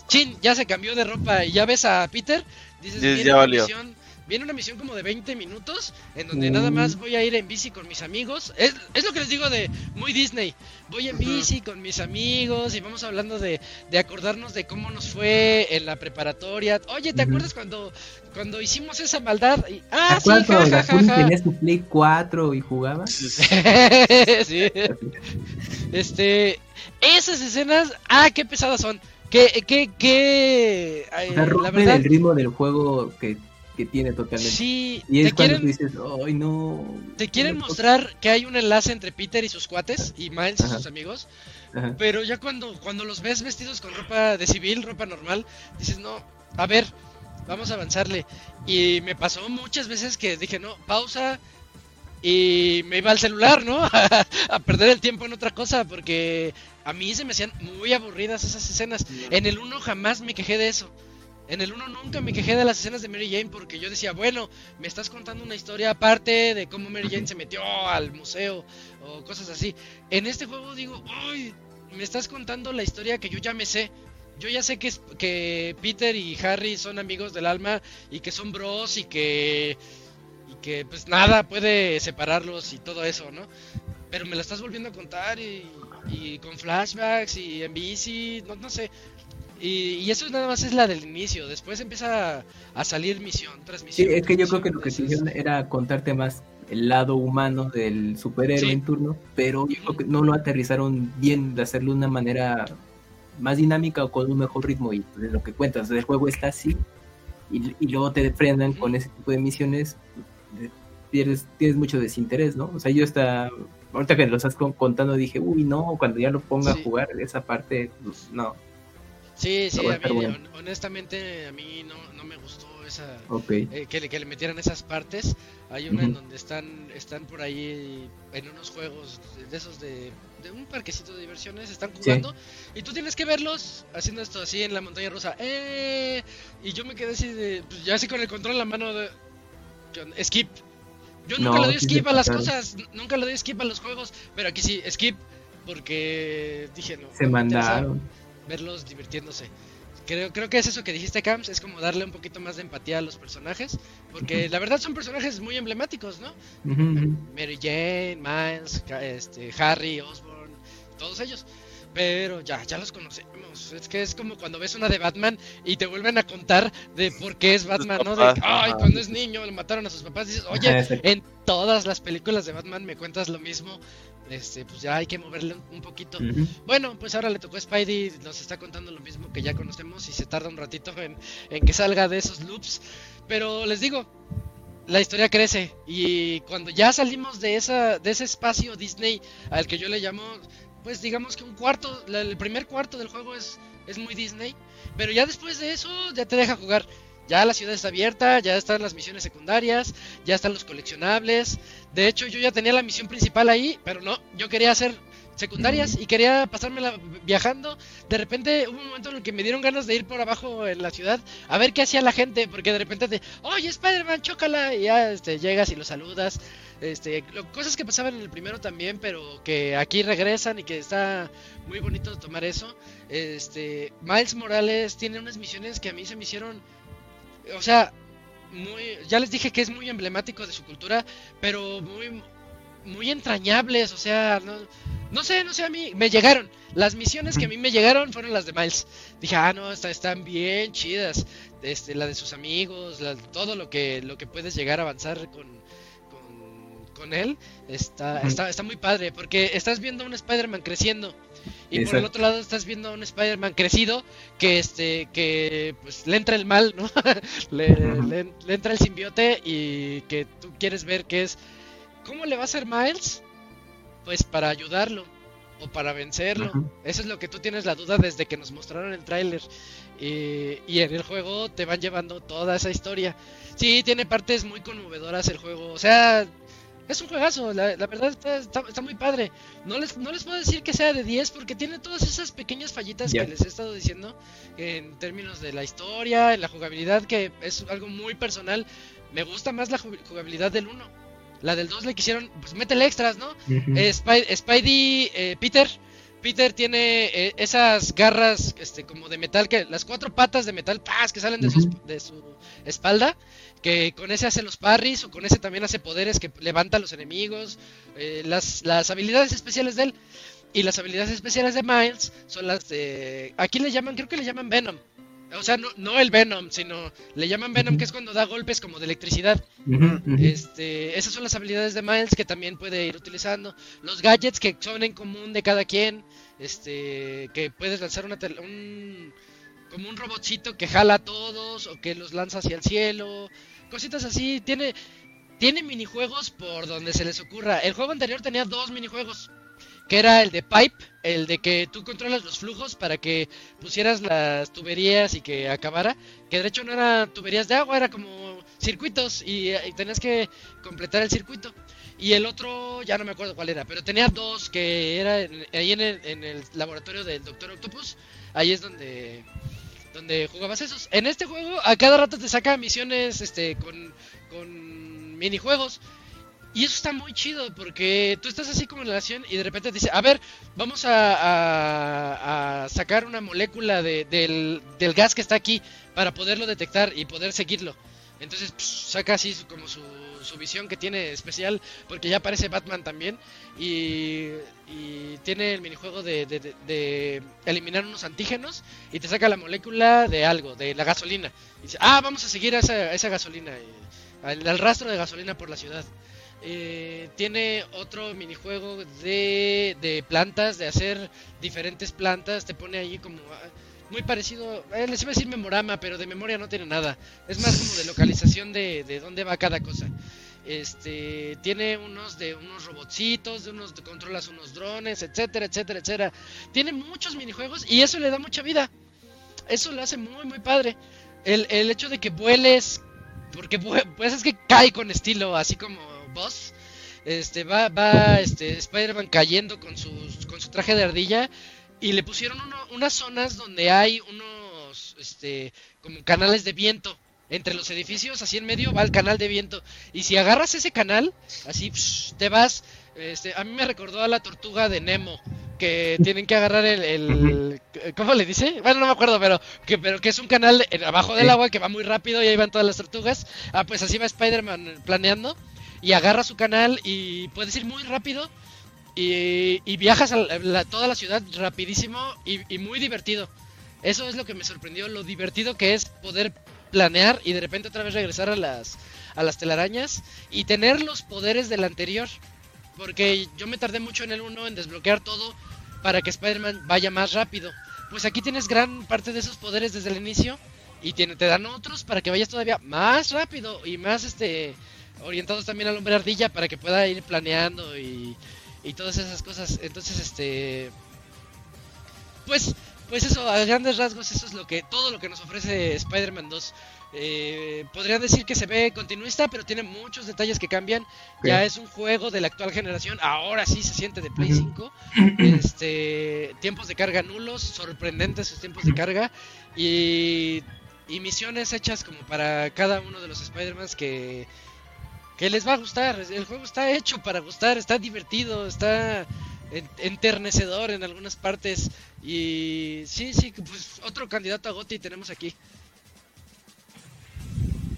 S1: chin, ya se cambió de ropa y ya ves a Peter, dices,
S5: Ya- valió.
S1: misión, viene una misión como de 20 minutos en donde
S7: Mm.
S1: nada más voy a ir en bici con mis amigos. Es, es lo que les digo de muy Disney. Voy en bici con mis amigos y vamos hablando de, de acordarnos de cómo nos fue en la preparatoria. Oye, ¿te acuerdas cuando, cuando hicimos esa maldad? Y,
S7: ¿Te
S1: ah, sí, ja, ja, ja,
S7: Juni
S1: ja.
S7: tenía su Play 4 y jugaba?
S1: sí. Este, esas escenas, ah, qué pesadas son. Qué, qué, qué, ay,
S7: O sea,
S1: la
S7: rompen
S1: verdad,
S7: el ritmo del juego que, que tiene totalmente.
S1: sí,
S7: y
S1: te
S7: es cuando
S1: quieren,
S7: dices, ay, no.
S1: te quieren
S7: no,
S1: mostrar que hay un enlace entre Peter y sus cuates y Miles y sus amigos,
S7: Ajá.
S1: pero ya cuando, cuando los ves vestidos con ropa de civil, ropa normal, dices, no, a ver, vamos a avanzarle. Y me pasó muchas veces que dije, no, pausa. Y me iba al celular, ¿no? a perder el tiempo en otra cosa, porque a mí se me hacían muy aburridas esas escenas. En el 1 jamás me quejé de eso. En el 1 nunca me quejé de las escenas de Mary Jane porque yo decía, bueno, me estás contando una historia aparte de cómo Mary Jane se metió al museo o cosas así. En este juego digo, ay, me estás contando la historia que yo ya me sé. Yo ya sé que, es- que Peter y Harry son amigos del alma y que son bros y que y que pues nada puede separarlos y todo eso, ¿no? Pero me la estás volviendo a contar y, con flashbacks y en bici, no, no sé. Y, y eso nada más es la del inicio, después empieza a, a salir misión tras
S7: Sí,
S1: misión.
S7: es que yo creo que lo que hicieron era contarte más el lado humano del superhéroe
S1: Sí.
S7: en turno, pero yo creo que no lo aterrizaron bien de hacerlo de una manera más dinámica o con un mejor ritmo y de lo que cuentas, el juego está así y, y luego te
S1: Ujú.
S7: con ese tipo de misiones, eh, pierdes, tienes mucho desinterés, ¿no? O sea, yo hasta, ahorita que lo estás con- contando dije, uy, no, cuando ya lo ponga
S1: Sí.
S7: a jugar, esa parte, pues, no,
S1: Sí, sí,
S7: a
S1: mí,
S7: bueno.
S1: honestamente a mí no, no me gustó esa,
S7: ok.
S1: eh, que, le, que le metieran esas partes. Hay una en donde están están por ahí en unos juegos de esos de, de un parquecito de diversiones, están jugando y tú tienes que verlos haciendo esto así en la montaña rusa. ¡Eh! Y yo me quedé así de, pues ya así con el control en la mano de... Skip. Yo nunca
S7: No,
S1: le doy skip a las cosas, nunca le doy skip a los juegos, pero aquí sí, skip porque dije no.
S7: Se
S1: interesa
S7: mandaron.
S1: Verlos divirtiéndose. Creo, creo que es eso que dijiste, Camps, es como darle un poquito más de empatía a los personajes, porque la verdad son personajes muy emblemáticos, ¿no?
S7: Ujú, ujú.
S1: Mary Jane, Miles, este, Harry, Osborn, todos ellos. pero ya, ya los conocemos. Es que es como cuando ves una de Batman y te vuelven a contar de por qué es Batman, ¿no? De, ay, cuando es niño le mataron a sus papás. Dices, oye, en todas las películas de Batman me cuentas lo mismo. Este, pues ya hay que moverle un- poquito.
S7: Ujú.
S1: Bueno, pues ahora le tocó a Spidey, nos está contando lo mismo que ya conocemos y se tarda un ratito en, en que salga de esos loops. Pero les digo, la historia crece y cuando ya salimos de esa de ese espacio Disney al que yo le llamo, pues digamos que un cuarto, el primer cuarto del juego es es muy Disney, pero ya después de eso ya te deja jugar. Ya la ciudad está abierta, ya están las misiones secundarias, ya están los coleccionables. De hecho, yo ya tenía la misión principal ahí, pero no, yo quería hacer secundarias y quería pasármela viajando. De repente hubo un momento en el que me dieron ganas de ir por abajo en la ciudad a ver qué hacía la gente, porque de repente te, oye Spider-Man, chócala, y ya este, llegas y lo saludas. Este, cosas que pasaban en el primero también, pero que aquí regresan y que está muy bonito tomar eso. Este, Miles Morales tiene unas misiones que a mí se me hicieron, o sea, muy, ya les dije que es muy emblemático de su cultura, pero muy, muy entrañables, o sea, no, no sé, no sé, a mí me llegaron. Las misiones que a mí me llegaron fueron las de Miles. Dije, ah, no, está- están bien chidas. Este, la de sus amigos, la- todo lo que, lo que puedes llegar a avanzar con, con, con él, está, está, está muy padre, porque estás viendo a un Spider-Man creciendo. Y por el otro lado estás viendo a un Spider-Man crecido que este que pues le entra el mal, ¿no? le, le- le entra el simbiote y que tú quieres ver qué es ¿Cómo le va a hacer Miles? Pues para ayudarlo o para vencerlo. Eso es lo que tú tienes la duda desde que nos mostraron el tráiler. Y, y en el juego te van llevando toda esa historia. Sí, tiene partes muy conmovedoras el juego. O sea, es un juegazo. La, la verdad está, está, está muy padre. No les, no les puedo decir que sea de 10 porque tiene todas esas pequeñas fallitas que les he estado diciendo en términos de la historia, en la jugabilidad, que es algo muy personal. Me gusta más la ju- jugabilidad del 1. La del 2 le quisieron, pues métele extras, ¿no? Eh, Spidey, eh, Peter, Peter tiene eh, esas garras este, como de metal, que las cuatro patas de metal ¡paz! que salen de, su, de su espalda, que con ese hace los parries o con ese también hace poderes que levanta a los enemigos, eh, las, las habilidades especiales de él. Y las habilidades especiales de Miles son las de... Aquí le llaman, creo que le llaman Venom. O sea, no, no el Venom, sino le llaman Venom, que es cuando da golpes como de electricidad. Este, esas son las habilidades de Miles que también puede ir utilizando. Los gadgets que son en común de cada quien. Este, que puedes lanzar una un como un robotcito que jala a todos o que los lanza hacia el cielo. Cositas así. Tiene tiene minijuegos por donde se les ocurra. El juego anterior tenía dos minijuegos. Que era el de Pipe, el de que tú controlas los flujos para que pusieras las tuberías y que acabara. Que de hecho no eran tuberías de agua, era como circuitos y, y tenías que completar el circuito. Y el otro, ya no me acuerdo cuál era, pero tenía dos que era en- ahí en el, en el laboratorio del Doctor Octopus. Ahí es donde donde jugabas esos. En este juego a cada rato te saca misiones este con, con minijuegos. Y eso está muy chido porque tú estás así como en la acción y de repente te dice, a ver, vamos a, a- sacar una molécula de- del, del gas que está aquí para poderlo detectar y poder seguirlo. Entonces pss, saca así como su, su visión que tiene especial porque ya aparece Batman también y, y tiene el minijuego de, de- eliminar unos antígenos y te saca la molécula de algo, de la gasolina. Y dice, ah, vamos a seguir a esa, esa gasolina, al, al rastro de gasolina por la ciudad. Eh, tiene otro minijuego de, de plantas, de hacer diferentes plantas. Te pone ahí como ah, muy parecido. eh, les iba a decir memorama, pero de memoria no tiene nada. Es más como de localización de, de dónde va cada cosa. Este tiene unos de unos robotcitos, de unos controlas unos drones, etcétera, etcétera, etcétera. Tiene muchos minijuegos y eso le da mucha vida. Eso lo hace muy, muy padre. El, el hecho de que vueles, porque pues es que cae con estilo, así como Boss. Este va, va este Spider-Man cayendo con su, con su traje de ardilla y le pusieron uno- unas zonas donde hay unos este como canales de viento. Entre los edificios, así en medio va el canal de viento. Y si agarras ese canal, así psh, te vas. Este, a mí me recordó a la tortuga de Nemo que tienen que agarrar el, el ¿cómo le dice? Bueno, no me acuerdo, pero que pero que es un canal abajo del agua que va muy rápido y ahí van todas las tortugas. Ah, pues así va Spider-Man planeando. Y agarra su canal y puedes ir muy rápido y, viajas a la- toda la ciudad rapidísimo y, y muy divertido. Eso es lo que me sorprendió, lo divertido que es poder planear y de repente otra vez regresar a las, a las telarañas y tener los poderes del anterior. Porque yo me tardé mucho en el 1 en desbloquear todo para que Spider-Man vaya más rápido. Pues aquí tienes gran parte de esos poderes desde el inicio y tiene, te dan otros para que vayas todavía más rápido y más este orientados también al hombre ardilla para que pueda ir planeando y, y todas esas cosas. Entonces, este pues pues eso, a grandes rasgos eso es lo que todo lo que nos ofrece Spider-Man 2. Eh, podrían decir que se ve continuista, pero tiene muchos detalles que cambian. Ya es un juego de la actual generación. Ahora sí se siente de Play
S7: Ujú.
S1: 5. Este, tiempos de carga nulos, sorprendentes sus tiempos de carga y, y misiones hechas como para cada uno de los Spider-Mans que que les va a gustar. El juego está hecho para gustar, está divertido, está en- enternecedor en algunas partes y sí, sí, pues otro candidato a Gotti tenemos aquí.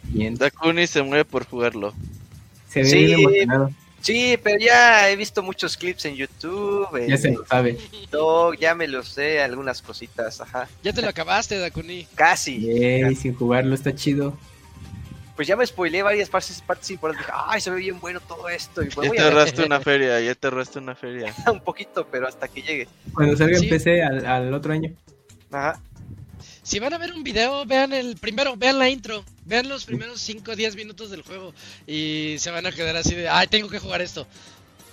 S7: Bien.
S5: Dakuni se mueve por jugarlo.
S7: Se ve
S3: Sí.
S7: bien emocionado.
S3: Sí, pero ya he visto muchos clips en YouTube, en
S7: Ya se lo sabe.
S3: TikTok, ya me lo sé, algunas cositas, ajá.
S1: Ya te lo acabaste, Dakuni.
S3: Casi.
S7: Yay, sin jugarlo está chido.
S3: Pues ya me spoileé varias partes, partes importantes. Dije, ay, se ve bien bueno todo esto. Y pues
S5: Ya te ahorraste una feria, ya te ahorraste una feria.
S3: un poquito, pero hasta que llegue.
S7: Cuando salga
S1: Sí.
S7: en PC al, al otro año.
S3: Ajá.
S1: Si van a ver un video, vean el primero, vean la intro, vean los primeros 5 o 10 minutos del juego y se van a quedar así de, ay, tengo que jugar esto.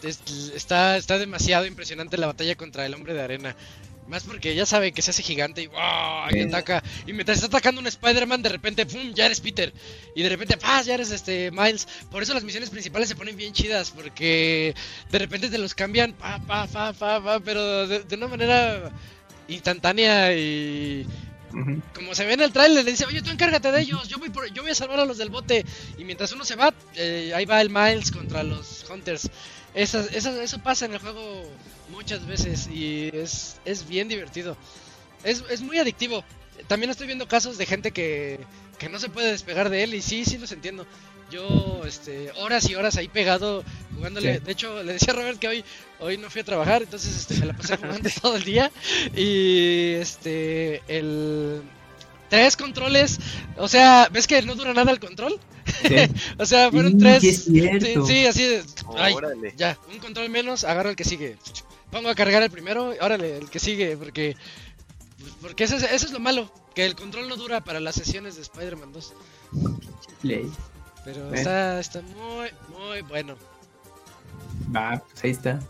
S1: Es- está, está demasiado impresionante la batalla contra el hombre de arena. Más porque ya sabe que se hace gigante y ¡wow! y ataca. Y mientras está atacando un Spider-Man, de repente ¡pum! ya eres Peter. Y de repente ¡paz! ya eres este Miles. Por eso las misiones principales se ponen bien chidas. Porque de repente te los cambian, pa, pa, pa, pa, pa, pero de, de una manera instantánea y, como se ve en el trailer, le dice, oye, tú encárgate de ellos, yo voy, por, yo voy a salvar a los del bote. Y mientras uno se va, eh, ahí va el Miles contra los Hunters. Eso, eso, eso pasa en el juego muchas veces y es, es bien divertido. Es, es muy adictivo. También estoy viendo casos de gente que, que no se puede despegar de él y sí, sí los entiendo. Yo, este, horas y horas ahí pegado jugándole.
S7: Sí.
S1: De hecho, le decía a Robert que hoy, hoy no fui a trabajar, entonces este, me la pasé jugando todo el día. Y este, el. Tres controles, o sea, ¿ves que no dura nada el control?
S7: Sí.
S1: O sea, fueron
S7: Sí,
S1: tres.
S7: sí
S1: así de. ay,
S3: Órale.
S1: ya, un control menos, agarro el que sigue. Pongo a cargar el primero, órale, el que sigue, porque. Porque eso es, eso es lo malo, que el control no dura para las sesiones de Spider-Man 2.
S7: Play.
S1: Pero
S7: Eh.
S1: está, está muy, muy bueno.
S7: Va, pues ahí está.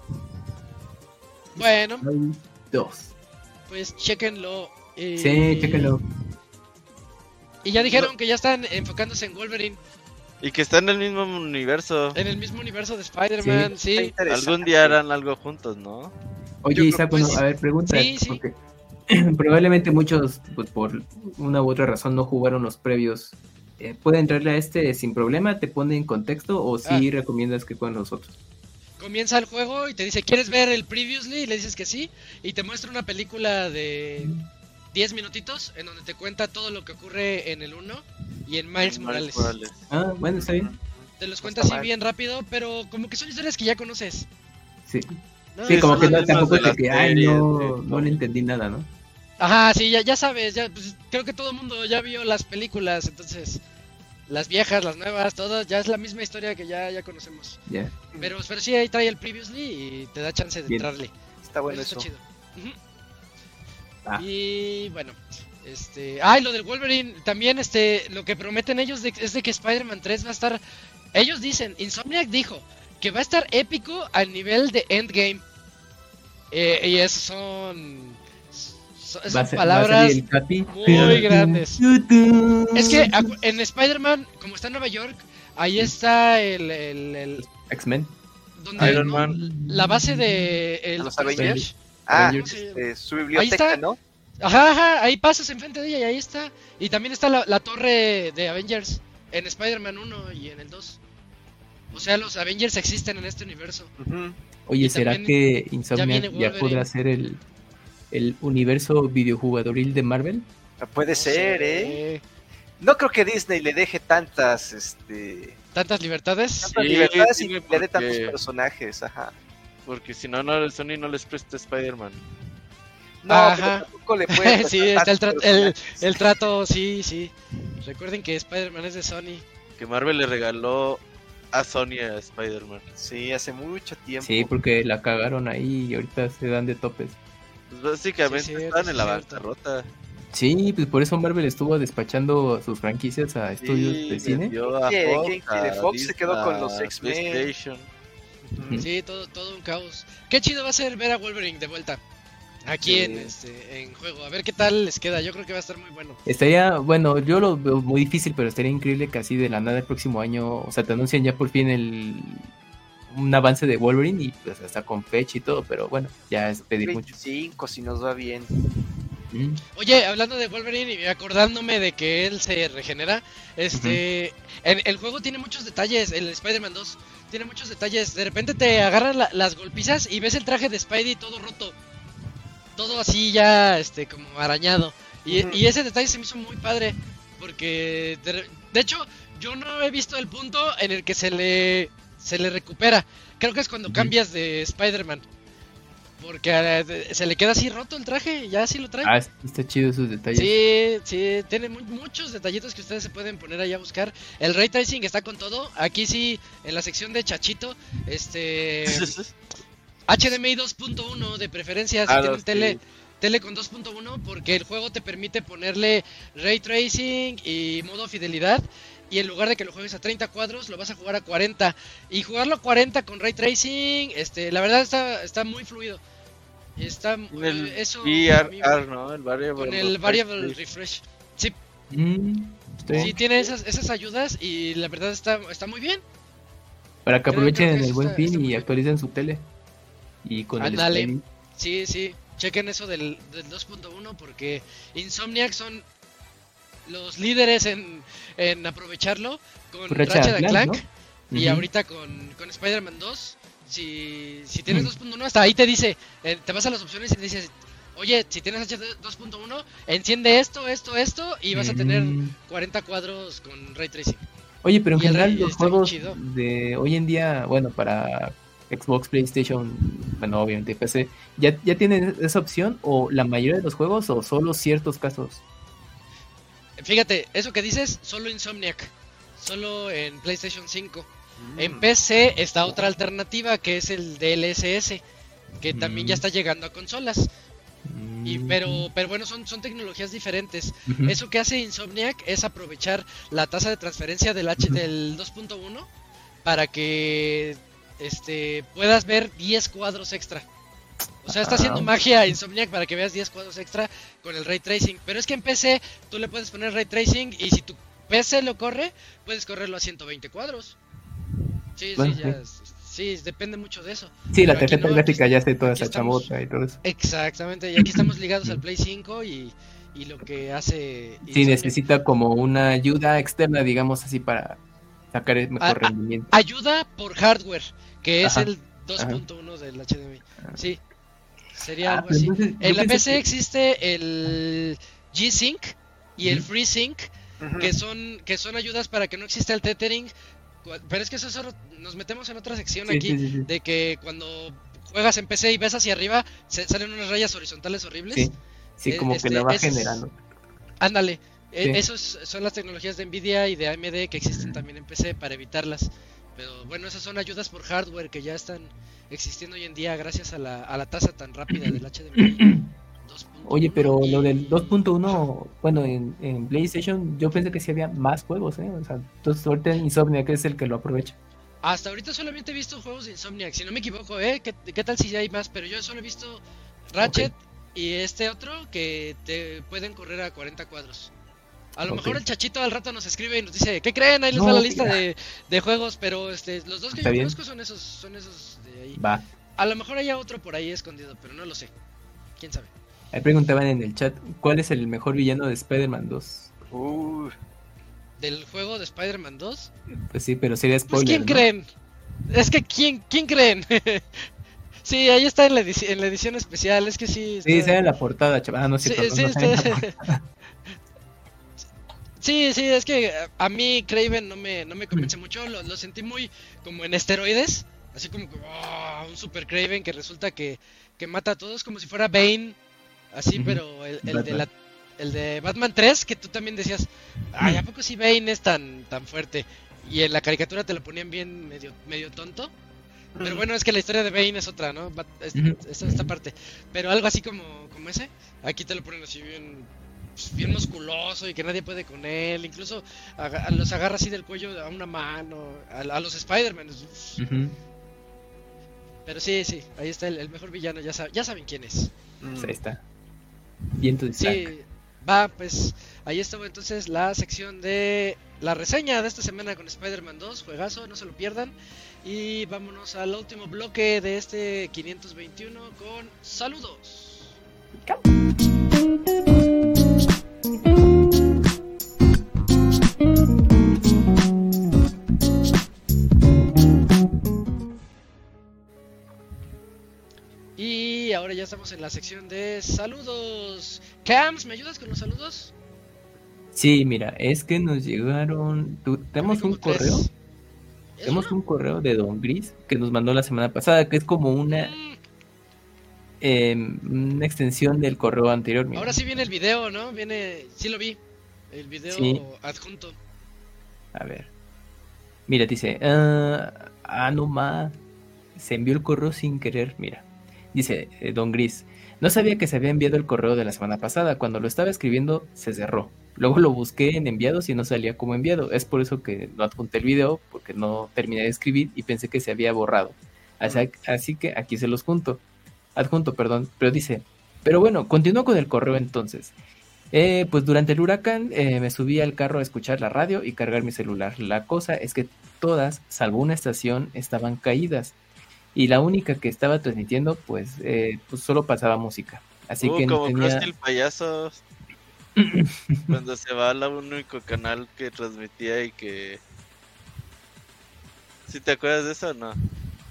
S1: Bueno,
S7: dos.
S1: pues chequenlo. Y,
S7: Sí, chécalo.
S1: Y ya dijeron que ya están enfocándose en Wolverine,
S5: Y que está en el mismo universo.
S1: en el mismo universo de Spider-Man, sí.
S5: Algún día harán algo juntos, ¿no?
S7: Oye, Isaac, bueno,
S1: pues,
S7: a ver, pregunta.
S1: sí, sí.
S7: porque probablemente muchos, pues, por una u otra razón, no jugaron los previos. Eh, ¿Puede entrarle a este sin problema? ¿Te pone en contexto o sí
S1: Ah.
S7: recomiendas que jueguen los otros?
S1: Comienza el juego y te dice, ¿quieres ver el previously? Y le dices que sí. Y te muestra una película de 10 minutitos en donde te cuenta todo lo que ocurre en el 1 y en Miles Morales.
S7: Ah, bueno, está bien.
S1: Te los
S3: No
S1: cuenta así
S3: mal.
S1: bien rápido, pero como que son historias que ya conoces.
S7: Sí,
S1: ¿no?
S7: sí como que no, tampoco
S5: de
S7: es que, ay,
S5: series,
S7: no, no le entendí nada, ¿no?
S1: Ajá, sí, ya, ya sabes, ya, pues, creo que todo el mundo ya vio las películas, entonces las viejas, las nuevas, todas, ya es la misma historia que ya, ya conocemos.
S7: Ya.
S1: Pero, pero sí, ahí trae el previously y te da chance de
S7: Bien.
S1: entrarle.
S3: Está bueno
S1: Eso
S3: eso.
S1: está chido. Ujú.
S7: Ah.
S1: Y bueno, este, ah, y lo del Wolverine, también este, lo que prometen ellos de- es de que Spider-Man 3 va a estar, ellos dicen, Insomniac dijo que va a estar épico al nivel de Endgame. Eh, y esos son, son,
S7: ser, a
S1: palabras muy grandes. Es que en Spider-Man, como está en Nueva York, ahí está el, el- el-
S7: X-Men.
S5: Iron
S1: ¿no?
S5: Man.
S1: la base de el
S3: los. Avengers. Ah, este, su
S1: Ahí
S3: biblioteca,
S1: está.
S3: ¿no?
S1: Ajá, ajá, ahí pasas enfrente de ella y ahí está. Y también está la, la torre de Avengers en Spider-Man 1 y en el 2. O sea, los Avengers existen en este universo.
S7: Oye,
S1: Y
S7: ¿será que
S1: ya
S7: Insomniac ya,
S1: Wolverine.
S7: podrá ser el, el universo videojugadoril de Marvel?
S3: Puede
S1: No
S3: ser,
S1: sé.
S3: ¿eh? No creo que Disney le deje tantas, este,
S1: Tantas libertades.
S3: tantas
S5: Sí,
S3: libertades y le dé tantos personajes, ajá.
S5: Porque si no, no Sony no les presta Spider-Man.
S3: No,
S1: Ajá.
S3: pero tampoco le puedes
S1: sí, está el, tra- el, trato, sí, sí. Recuerden que Spider-Man es de Sony.
S5: Que Marvel le regaló a Sony a Spider-Man.
S3: Sí, hace mucho tiempo.
S7: Sí, porque la cagaron ahí y ahorita se dan de topes.
S5: Pues básicamente
S1: Sí,
S5: están
S1: sí,
S5: en la bancarrota.
S7: Sí, pues por eso Marvel estuvo despachando sus franquicias a estudios
S5: Sí,
S7: de cine.
S5: a Fox, a
S3: Fox se quedó con los
S5: Disney,
S3: X-Men.
S1: Sí, todo, todo un caos. Qué chido va a ser ver a Wolverine de vuelta. Aquí
S7: Sí.
S1: en este en juego. A ver qué tal les queda. Yo creo que va a estar muy bueno.
S7: Estaría, bueno, yo lo veo muy difícil, pero estaría increíble que así de la nada el próximo año, o sea, te anuncian ya por fin el un avance de Wolverine y pues hasta con fecha y todo, pero bueno, ya es pedir mucho.
S3: 25 si nos va bien.
S7: Mm.
S1: Oye, hablando de Wolverine y acordándome de que él se regenera, este, el, el juego tiene muchos detalles, el Spider-Man 2 tiene muchos detalles. De repente te agarran la- las golpizas y ves el traje de Spidey todo roto, todo así ya, este, como arañado. Y, ese detalle se me hizo muy padre, porque de, de hecho yo no he visto el punto en el que se le se le recupera. Creo que es cuando cambias de Spider-Man. Porque eh, se le queda así roto el traje, ya así lo trae.
S7: Ah, está chido esos detalles.
S1: Sí, sí, tiene mu- muchos detallitos que ustedes se pueden poner ahí a buscar. El ray tracing está con todo. Aquí sí, en la sección de Chachito, este HDMI 2.1 de preferencia si
S5: Ah,
S1: tienen
S5: sí.
S1: tele, tele con 2.1 porque el juego te permite ponerle ray tracing y modo fidelidad. Y en lugar de que lo juegues a 30 cuadros, lo vas a jugar a 40. Y jugarlo a 40 con ray tracing, este, la verdad está, está muy fluido. Está
S5: Con el
S1: eso a mí-
S5: VRR, ¿no? El variable,
S1: con el variable refresh. Sí,
S7: Mm, bien.
S1: sí tiene esas, esas ayudas y la verdad está, está muy bien.
S7: Para que aprovechen
S1: creo que
S7: el
S1: eso
S7: buen
S1: está-
S7: fin y actualicen su tele. Y con
S1: Ándale.
S7: el streaming.
S1: Sí, sí, chequen eso del, del 2.1 porque Insomniac son los líderes en, en aprovecharlo con
S7: Ratchet
S1: Ratchet
S7: Clank,
S1: Clank
S7: ¿no?
S1: y ahorita con, con Spider-Man 2. Si, si tienes
S7: Mm.
S1: 2.1 hasta ahí te dice, eh, te vas a las opciones y te dices, oye, si tienes HD 2.1, enciende esto, esto, esto y vas a tener
S7: Mm.
S1: 40 cuadros con ray tracing.
S7: Oye, pero en
S1: Y
S7: general los juegos de hoy en día, bueno, para Xbox, PlayStation, bueno, obviamente PC, ¿ya, ¿ya tienen esa opción o la mayoría de los juegos o solo ciertos casos?
S1: Fíjate, eso que dices, solo Insomniac, solo en PlayStation 5.
S3: Mm.
S1: En PC está otra alternativa que es el DLSS, que también ya
S7: Mm.
S1: está llegando a consolas. Y,
S7: Mm.
S1: pero, pero bueno, son, son tecnologías diferentes. Eso que hace Insomniac es aprovechar la tasa de transferencia del, H, del 2.1 para que este, puedas ver 10 cuadros extra. O sea, está haciendo
S7: Ah.
S1: magia Insomniac para que veas 10 cuadros extra con el ray tracing. Pero es que en PC tú le puedes poner ray tracing y si tu PC lo corre, puedes correrlo a 120 cuadros. Sí,
S7: Bueno,
S1: sí, ya. es- Sí, depende mucho de eso.
S7: Sí, la
S1: pero
S7: tarjeta
S1: no,
S7: gráfica ya hace toda esa
S1: estamos-
S7: chamota y todo eso.
S1: Exactamente, y aquí estamos ligados al Play 5 y, y lo que hace.
S7: Sí,
S1: Insomniac-
S7: necesita como una ayuda externa, digamos así, para sacar el mejor
S1: Ah, ah,
S7: rendimiento.
S1: Ayuda por hardware, que es
S7: Ajá,
S1: el 2.1 del HDMI. Sí, sería
S7: Ah,
S1: algo así.
S7: entonces,
S1: En la PC
S7: que-
S1: existe el G-Sync y el. FreeSync,
S3: Ujú.
S1: que son que son ayudas para que no exista el tethering. Pero es que eso es otro- nos metemos en otra sección
S7: Sí,
S1: aquí
S7: sí, sí, sí.
S1: de que cuando juegas en PC y ves hacia arriba se salen unas rayas horizontales horribles.
S7: Sí,
S1: Eh,
S7: como
S1: este,
S7: que la va
S1: es-
S7: generando.
S1: Ándale, e-
S7: Sí.
S1: esos son las tecnologías de Nvidia y de AMD que existen también en PC para evitarlas. Pero bueno, esas son ayudas por hardware que ya están existiendo hoy en día gracias a la, a la tasa tan rápida del HDMI 2.1
S7: Oye, pero lo del 2.1, bueno, en, en PlayStation yo pensé que sí había más juegos, ¿eh? O sea, entonces ahorita Insomnia, que es el que lo aprovecha.
S1: Hasta ahorita solamente he visto juegos de Insomniac, si no me equivoco, ¿eh? ¿Qué, qué tal si ya hay más? Pero yo solo he visto Ratchet y este otro que te pueden correr a 40 cuadros. A lo mejor el chachito al rato nos escribe y nos dice, ¿qué creen? Ahí les
S7: No,
S1: va la lista de, de juegos, pero este, los dos que yo
S7: bien.
S1: conozco son esos, son esos de ahí.
S7: Va.
S1: A lo mejor haya otro por ahí escondido, pero no lo sé. ¿Quién sabe?
S7: Ahí preguntaban en el chat, ¿cuál es el mejor villano de Spider-Man 2?
S3: Uh,
S1: ¿Del juego de Spider-Man 2?
S7: Pues sí, pero sería
S1: Pues
S7: spoiler,
S1: ¿quién
S7: ¿no?
S1: creen? Es que ¿quién, quién creen? sí, ahí está en la, en la edición especial, es que sí.
S7: Sí,
S1: está-
S7: sea en la portada, chaval. Ah, no
S1: Sí, sí,
S7: no, sale
S1: está-
S7: portada.
S1: Sí, sí, es que a mí Craven no me, no me convence mucho, lo, lo sentí muy como en esteroides, Así como oh, un Super Craven que resulta que, que mata a todos como si fuera Bane. Así,
S7: Ujú.
S1: pero el, el de
S7: Batman.
S1: la, el de Batman 3, que tú también decías, ay, ¿a poco si Bane es tan, tan fuerte? Y en la caricatura te lo ponían bien medio, medio tonto. Pero bueno, es que la historia de Bane es otra, ¿no? Bat- es- esta, esta parte. Pero algo así como, como ese, aquí te lo ponen así bien, pues, bien musculoso y que nadie puede con él. Incluso los agarra así del cuello a una mano, a, a los Spider-Man. Pero sí, sí, ahí está el, el mejor villano, ya, sa- ya saben quién es.
S7: Ahí está. Viento de.
S1: Sí, va, pues ahí estuvo entonces la sección de la reseña de esta semana con Spider-Man 2, juegazo, no se lo pierdan. Y vámonos al último bloque de este 521 con saludos. Ahora ya estamos en la sección de saludos. Cams, ¿me ayudas con los saludos?
S7: Sí, mira, es que nos llegaron. tu- Tenemos un
S1: tres.
S7: correo.
S1: ¿Es
S7: Tenemos un correo de Don Gris que nos mandó la semana pasada, que es como una,
S1: Mm,
S7: em, una extensión del correo anterior. mira.
S1: Ahora sí viene el video, ¿no? Viene, sí lo vi. El video
S7: Sí.
S1: adjunto.
S7: A ver. Mira, dice. ah, ah, no ma. Se envió el correo sin querer. Mira. Dice eh, Don Gris. No sabía que se había enviado el correo de la semana pasada. Cuando lo estaba escribiendo, se cerró. Luego lo busqué en enviados y no salía como enviado. Es por eso que no adjunté el video, porque no terminé de escribir y pensé que se había borrado. Así, así que aquí se los junto. Adjunto, perdón. Pero dice. Pero bueno, continúo con el correo entonces. Eh, pues durante el huracán eh, me subí al carro a escuchar la radio y cargar mi celular. La cosa es que todas, salvo una estación, estaban caídas. Y la única que estaba transmitiendo, pues, eh, pues solo pasaba música. Así
S5: Uh,
S7: que no
S5: como
S7: tenía...
S5: Krusty el payaso. Cuando se va al único canal que transmitía y que. ¿Sí te acuerdas de eso o no?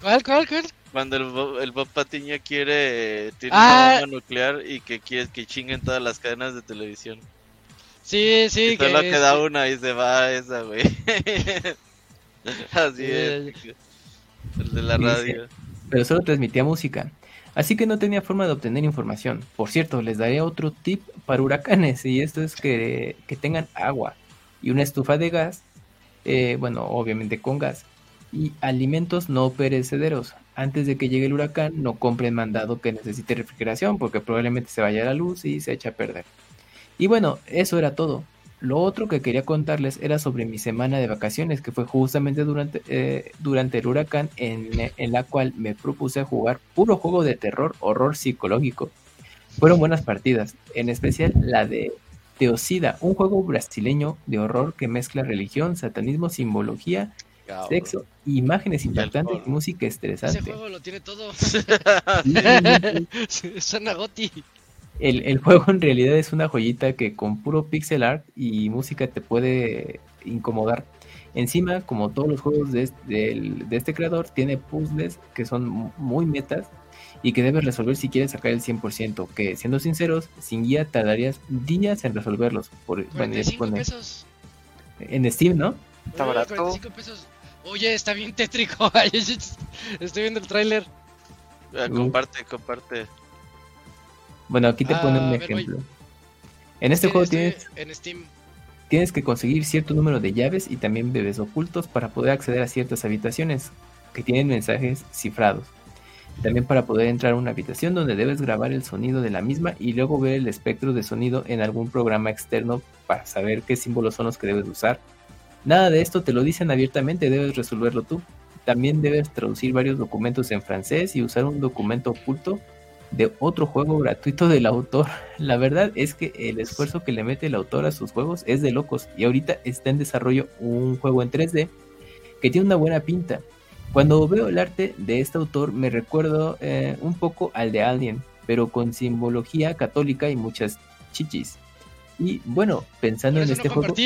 S1: ¿Cuál, cuál, cuál?
S5: Cuando el Bob, el Bob Patiño quiere. Tiene
S1: Ah.
S5: una bomba nuclear y que quiere que chinguen todas las cadenas de televisión.
S1: Sí, sí,
S5: y solo
S1: que
S5: queda
S1: este-
S5: una y se va esa, güey. Así es. El de la
S7: Dice,
S5: radio.
S7: pero solo transmitía música. Así que no tenía forma de obtener información. Por cierto, les daré otro tip para huracanes, y esto es que, que tengan agua y una estufa de gas, eh, bueno, obviamente con gas, y alimentos no perecederos. Antes de que llegue el huracán, no compren mandado que necesite refrigeración, porque probablemente se vaya la luz y se echa a perder. Y bueno, eso era todo. Lo otro que quería contarles era sobre mi semana de vacaciones, que fue justamente durante, eh, durante el huracán, en, en la cual me propuse jugar puro juego de terror, horror psicológico. Fueron buenas partidas, en especial la de Teocida, un juego brasileño de horror que mezcla religión, satanismo, simbología,
S5: Cabrón.
S7: sexo, imágenes impactantes y música
S1: Ese
S7: estresante.
S1: juego lo tiene todo.
S7: Sí,
S1: Suena Goti.
S7: El, el juego en realidad es una joyita que con puro pixel art y música te puede incomodar. Encima, como todos los juegos de, este- del- de este creador, tiene puzzles que son mu- muy metas y que debes resolver si quieres sacar el 100%, que siendo sinceros, sin guía tardarías días en resolverlos. Por, bueno, ya
S1: 45
S7: se pone
S1: pesos.
S7: en Steam, ¿no?
S3: Está barato.
S1: 45 pesos. Oye, está bien tétrico. Estoy viendo el tráiler.
S5: Ah, comparte, comparte.
S7: Bueno, aquí te
S1: Ah,
S7: pone un
S1: ver,
S7: ejemplo. En este juego tienes
S1: En Steam.
S7: Tienes que conseguir cierto número de llaves y también bebés ocultos para poder acceder a ciertas habitaciones que tienen mensajes cifrados. También para poder entrar a una habitación donde debes grabar el sonido de la misma y luego ver el espectro de sonido en algún programa externo para saber qué símbolos son los que debes usar. Nada de esto te lo dicen abiertamente, debes resolverlo tú. También debes traducir varios documentos en francés y usar un documento oculto de otro juego gratuito del autor. La verdad es que el esfuerzo que le mete el autor a sus juegos es de locos y ahorita está en desarrollo un juego en 3D que tiene una buena pinta. Cuando veo el arte de este autor me recuerdo eh, un poco al de Alien, pero con simbología católica y muchas chichis. Y bueno, pensando en este
S1: no
S7: juego...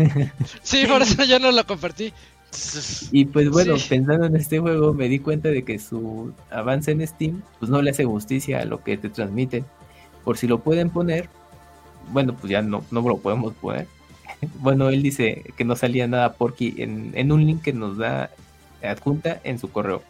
S1: sí, por eso ya no lo compartí.
S7: Y pues bueno,
S1: Sí.
S7: pensando en este juego me di cuenta de que su avance en Steam pues no le hace justicia a lo que te transmite. Por si lo pueden poner, bueno pues ya no, no lo podemos poner. bueno, él dice que no salía nada porky en, en un link que nos da adjunta en su correo.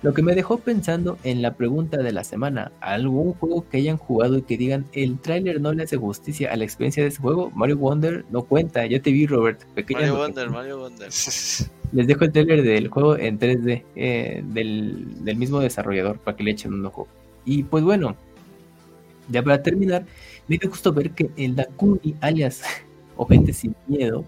S7: Lo que me dejó pensando en la pregunta de la semana, ¿algún juego que hayan jugado y que digan el tráiler no le hace justicia a la experiencia de ese juego? Mario Wonder no cuenta, ya te vi Robert, pequeña
S5: Mario. Wonder, Mario Wonder.
S7: Les dejo el trailer del juego en 3D, eh, del, del mismo desarrollador, para que le echen un ojo. Y pues bueno, ya para terminar, me dio gusto ver que el Dakuni, alias o gente sin miedo,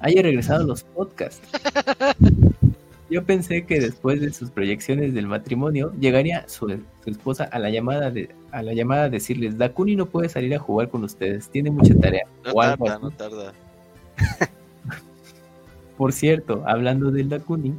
S7: haya regresado a los podcasts. Yo pensé que después de sus proyecciones del matrimonio, llegaría su, su esposa a la llamada de, a la llamada a decirles, Dakuni no puede salir a jugar con ustedes, tiene mucha tarea.
S5: No
S7: o
S5: tarda, no tarda.
S7: Por cierto, hablando del Dakuni,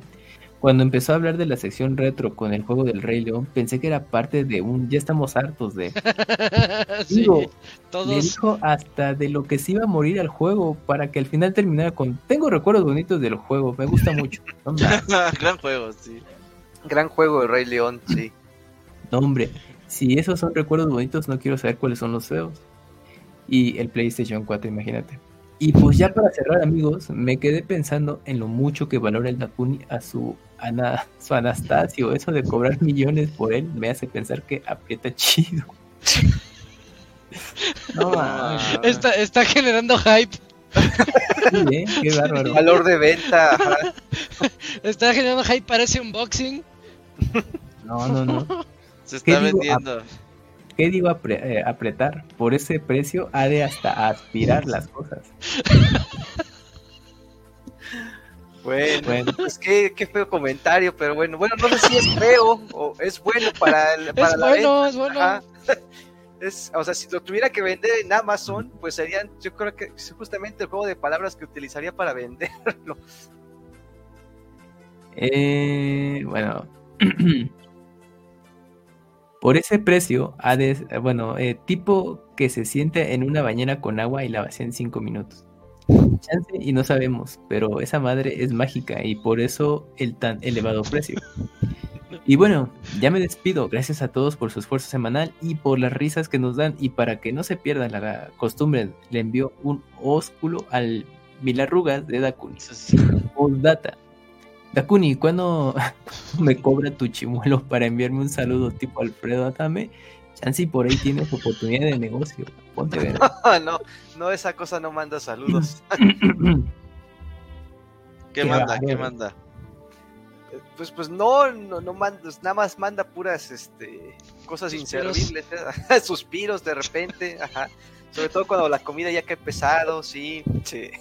S7: cuando empezó a hablar de la sección retro con el juego del Rey León, pensé que era parte de un ya estamos hartos de.
S1: sí,
S7: Digo, Le
S1: todos.
S7: dijo hasta de lo que se iba a morir al juego para que al final terminara con tengo recuerdos bonitos del juego, me gusta mucho. No,
S5: Gran juego, sí.
S3: Gran juego de Rey León, sí.
S7: no, hombre, si esos son recuerdos bonitos, no quiero saber cuáles son los feos. Y el PlayStation 4, imagínate. Y pues ya para cerrar, amigos, me quedé pensando en lo mucho que valora el Dakuni a su, Ana, su Anastasio. Eso de cobrar millones por él me hace pensar que aprieta chido. No, mames,
S1: Está, está generando hype.
S7: sí, ¿eh? Qué bárbaro.
S3: Valor de venta.
S1: Está generando hype para ese unboxing.
S7: No, no, no.
S5: Se
S7: ¿Qué
S5: está
S7: digo? ¿Qué digo apre- eh, apretar? Por ese precio ha de hasta aspirar las cosas.
S3: Bueno,
S7: Bueno.
S3: pues qué, qué feo comentario, pero bueno, bueno, no sé si es feo o es bueno para, el, para
S1: Es
S3: la
S1: bueno,
S3: venta.
S1: es bueno.
S3: Ajá. Es, o sea, si lo tuviera que vender en Amazon, pues serían, yo creo que es justamente el juego de palabras que utilizaría para venderlo.
S7: Eh, bueno. Por ese precio, de, bueno, eh, tipo que se siente en una bañera con agua y la vacía en 5 minutos. Chance y no sabemos, pero esa madre es mágica y por eso el tan elevado precio. Y bueno, ya me despido. Gracias a todos por su esfuerzo semanal y por las risas que nos dan. Y para que no se pierda la costumbre, le envío un ósculo al Milarrugas de Dakuni. Postdata. Dakuni, ¿cuándo me cobra tu chimuelo para enviarme un saludo tipo Alfredo Atame? Chance y por ahí tienes oportunidad de negocio. Ponte a ver.
S3: no, no, esa cosa no manda saludos.
S5: ¿Qué
S7: Qué
S5: manda? ¿Qué manda?
S3: Pues, pues no, no, no manda, nada más manda puras este, cosas
S1: Suspiros.
S3: inservibles, ¿eh? suspiros de repente, ajá. Sobre todo cuando la comida ya cae pesado, sí, se,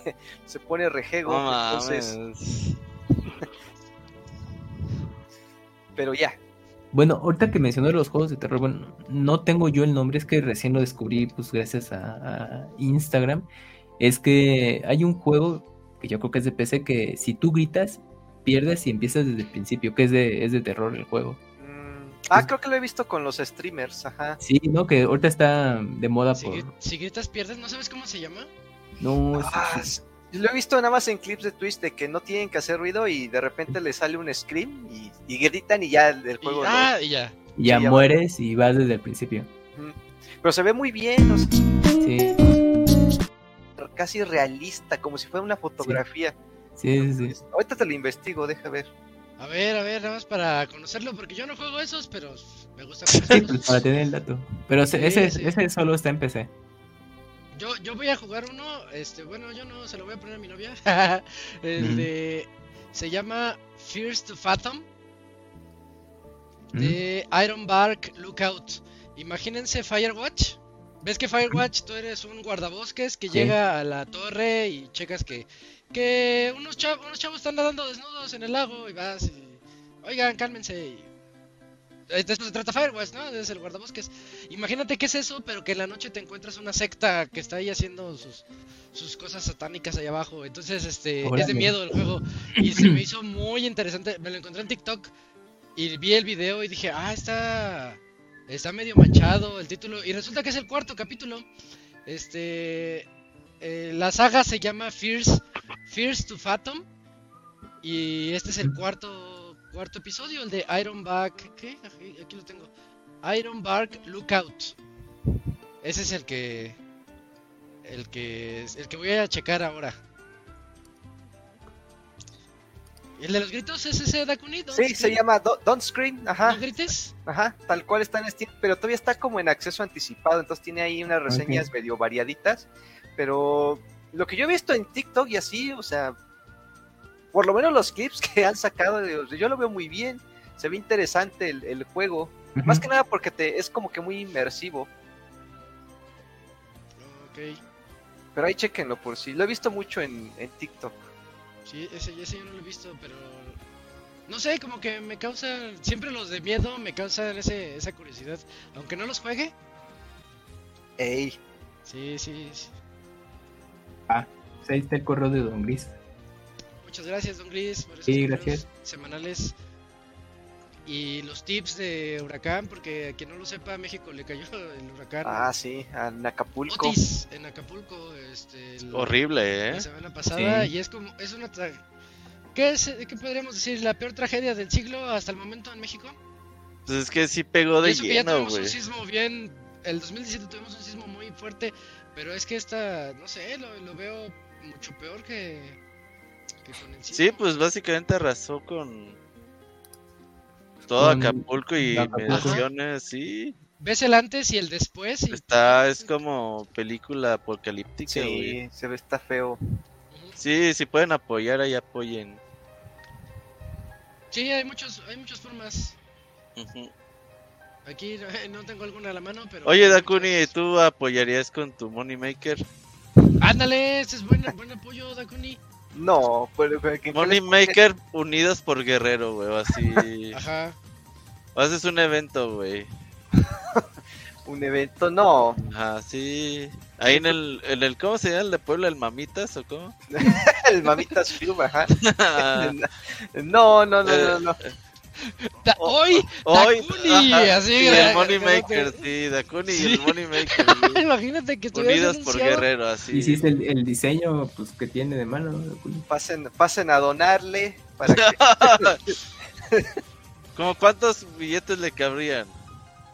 S3: se pone rejego,
S5: No
S3: entonces,
S5: mames.
S3: Pero ya.
S7: Bueno, ahorita que mencioné los juegos de terror, bueno, no tengo yo el nombre, es que recién lo descubrí, pues gracias a, a Instagram. Es que hay un juego que yo creo que es de PC que si tú gritas, pierdes y empiezas desde el principio, que es de, es de terror el juego.
S3: Mm, ah, creo que lo he visto con los streamers, ajá.
S7: Sí, ¿no? Que ahorita está de moda
S1: Si,
S7: por...
S1: si gritas, pierdes. ¿No sabes cómo se llama?
S7: No, es-
S3: Ah, s- lo he visto nada más en clips de Twitch de que no tienen que hacer ruido y de repente le sale un scream y, y gritan y ya el,
S1: Y-
S3: juego. lo-
S1: ah, y ya.
S7: ya mueres y vas desde el principio.
S3: Pero se ve muy bien, o sea,
S7: Sí,
S3: casi realista, como si fuera una fotografía.
S7: sí, sí. sí.
S3: Ahorita te lo investigo, deja ver.
S1: A ver, a ver, nada más para conocerlo, porque yo no juego esos, pero me gusta
S7: Sí,
S1: conocerlos.
S7: pues, para tener el dato. Pero ese,
S1: Sí,
S7: ese,
S1: sí.
S7: ese solo está en PC.
S1: Yo, yo voy a jugar uno, este, bueno, yo no, se lo voy a poner a mi novia. el de, se llama Fears to Fathom,
S7: ¿Mm?
S1: de Iron Bark Lookout. Imagínense Firewatch. ¿Ves que Firewatch tú eres un guardabosques que
S7: Sí.
S1: llega a la torre y checas que, que unos, chavos, unos chavos están nadando desnudos en el lago y vas y... Oigan, cálmense. y- Eh, De esto se trata Firewatch, ¿no? Es el guardabosques. Imagínate que es eso, pero que en la noche te encuentras una secta que está ahí haciendo sus, sus cosas satánicas ahí abajo. Entonces, este, es de miedo el juego. Y se me hizo muy interesante. Me lo encontré en TikTok y vi el video y dije, ah, está, está medio manchado el título. Y resulta que es el cuarto capítulo. Este, eh, la saga se llama Fears, Fears to Fathom. Y este es el cuarto, cuarto episodio, el de Ironbark. ¿Qué? Aquí, aquí lo tengo. Ironbark Lookout. Ese es el que, el que, el que voy a checar ahora. ¿El de los gritos es ese Dakuni?
S3: Sí, se llama Do- Don't Scream, ajá.
S1: ¿No grites?
S3: Ajá, tal cual está en Steam, pero todavía está como en acceso anticipado, entonces tiene ahí unas reseñas medio variaditas, pero lo que yo he visto en TikTok y así, o sea, por lo menos los clips que han sacado, de- yo lo veo muy bien, se ve interesante el, el juego, más que nada porque te es como que muy inmersivo,
S1: Ok.
S3: pero ahí chequenlo por si, lo he visto mucho en, en TikTok.
S1: Sí, ese, ese yo no lo he visto, pero... No sé, como que me causa... Siempre los de miedo me causan ese, esa curiosidad. Aunque no los juegue.
S3: Ey,
S1: Sí, sí, sí.
S7: Pues ahí está el correo de Don Gris.
S1: Muchas gracias, Don Gris, por esos
S7: Sí, gracias.
S1: semanales. Y los tips de huracán, porque a quien no lo sepa, a México le cayó el huracán
S3: ah, sí, en Acapulco.
S1: Otis en Acapulco. Este, el-
S5: Horrible, ¿eh?
S1: La semana pasada.
S7: Sí.
S1: Y es como, es una. tra- ¿Qué, es, ¿Qué podríamos decir? ¿La peor tragedia del siglo hasta el momento en México?
S5: Pues es que sí pegó
S1: Y
S5: de
S1: eso que ya
S5: lleno,
S1: tuvimos
S5: güey.
S1: un sismo bien. El 2017 tuvimos un sismo muy fuerte. Pero es que esta, no sé, lo, lo veo mucho peor que, que con el sismo.
S5: Sí, pues básicamente arrasó con todo
S7: Con
S5: Acapulco y menciones, sí.
S1: Ves el antes y el después. Y...
S5: Está, es como película apocalíptica, güey.
S3: Sí, se ve, está feo.
S5: Sí, si pueden apoyar, ahí apoyen.
S1: Sí, hay, muchos, hay muchas formas. Aquí no, no tengo alguna a la mano, pero.
S5: Oye, Dakuni, ¿tú apoyarías con tu Money Maker?
S1: Ándale, ese es buen, buen apoyo, Dakuni.
S3: No, pero pero que-
S5: Money Maker unidos por Guerrero, güey, o así.
S1: Ajá.
S5: Haces un evento, güey.
S3: un evento, no.
S5: Ajá, sí. Ahí en el, en el, ¿cómo se llama el de Puebla? ¿El Mamitas o cómo?
S3: El Mamitas Club, ajá. No, no, no, no, no.
S1: Da- hoy,
S5: Hoy,
S1: Dakuni,
S5: ajá,
S1: así,
S5: y el Money
S1: gra-
S5: Maker, sí, Dakuni y
S1: Sí.
S5: el Money Maker, sí.
S1: Imagínate que estuvieras
S5: unidos por. Guerrero, así.
S7: Hiciste el, el diseño pues que tiene de mano. ¿no?
S3: Pasen, pasen a donarle para que.
S5: ¿Cómo cuántos billetes le cabrían?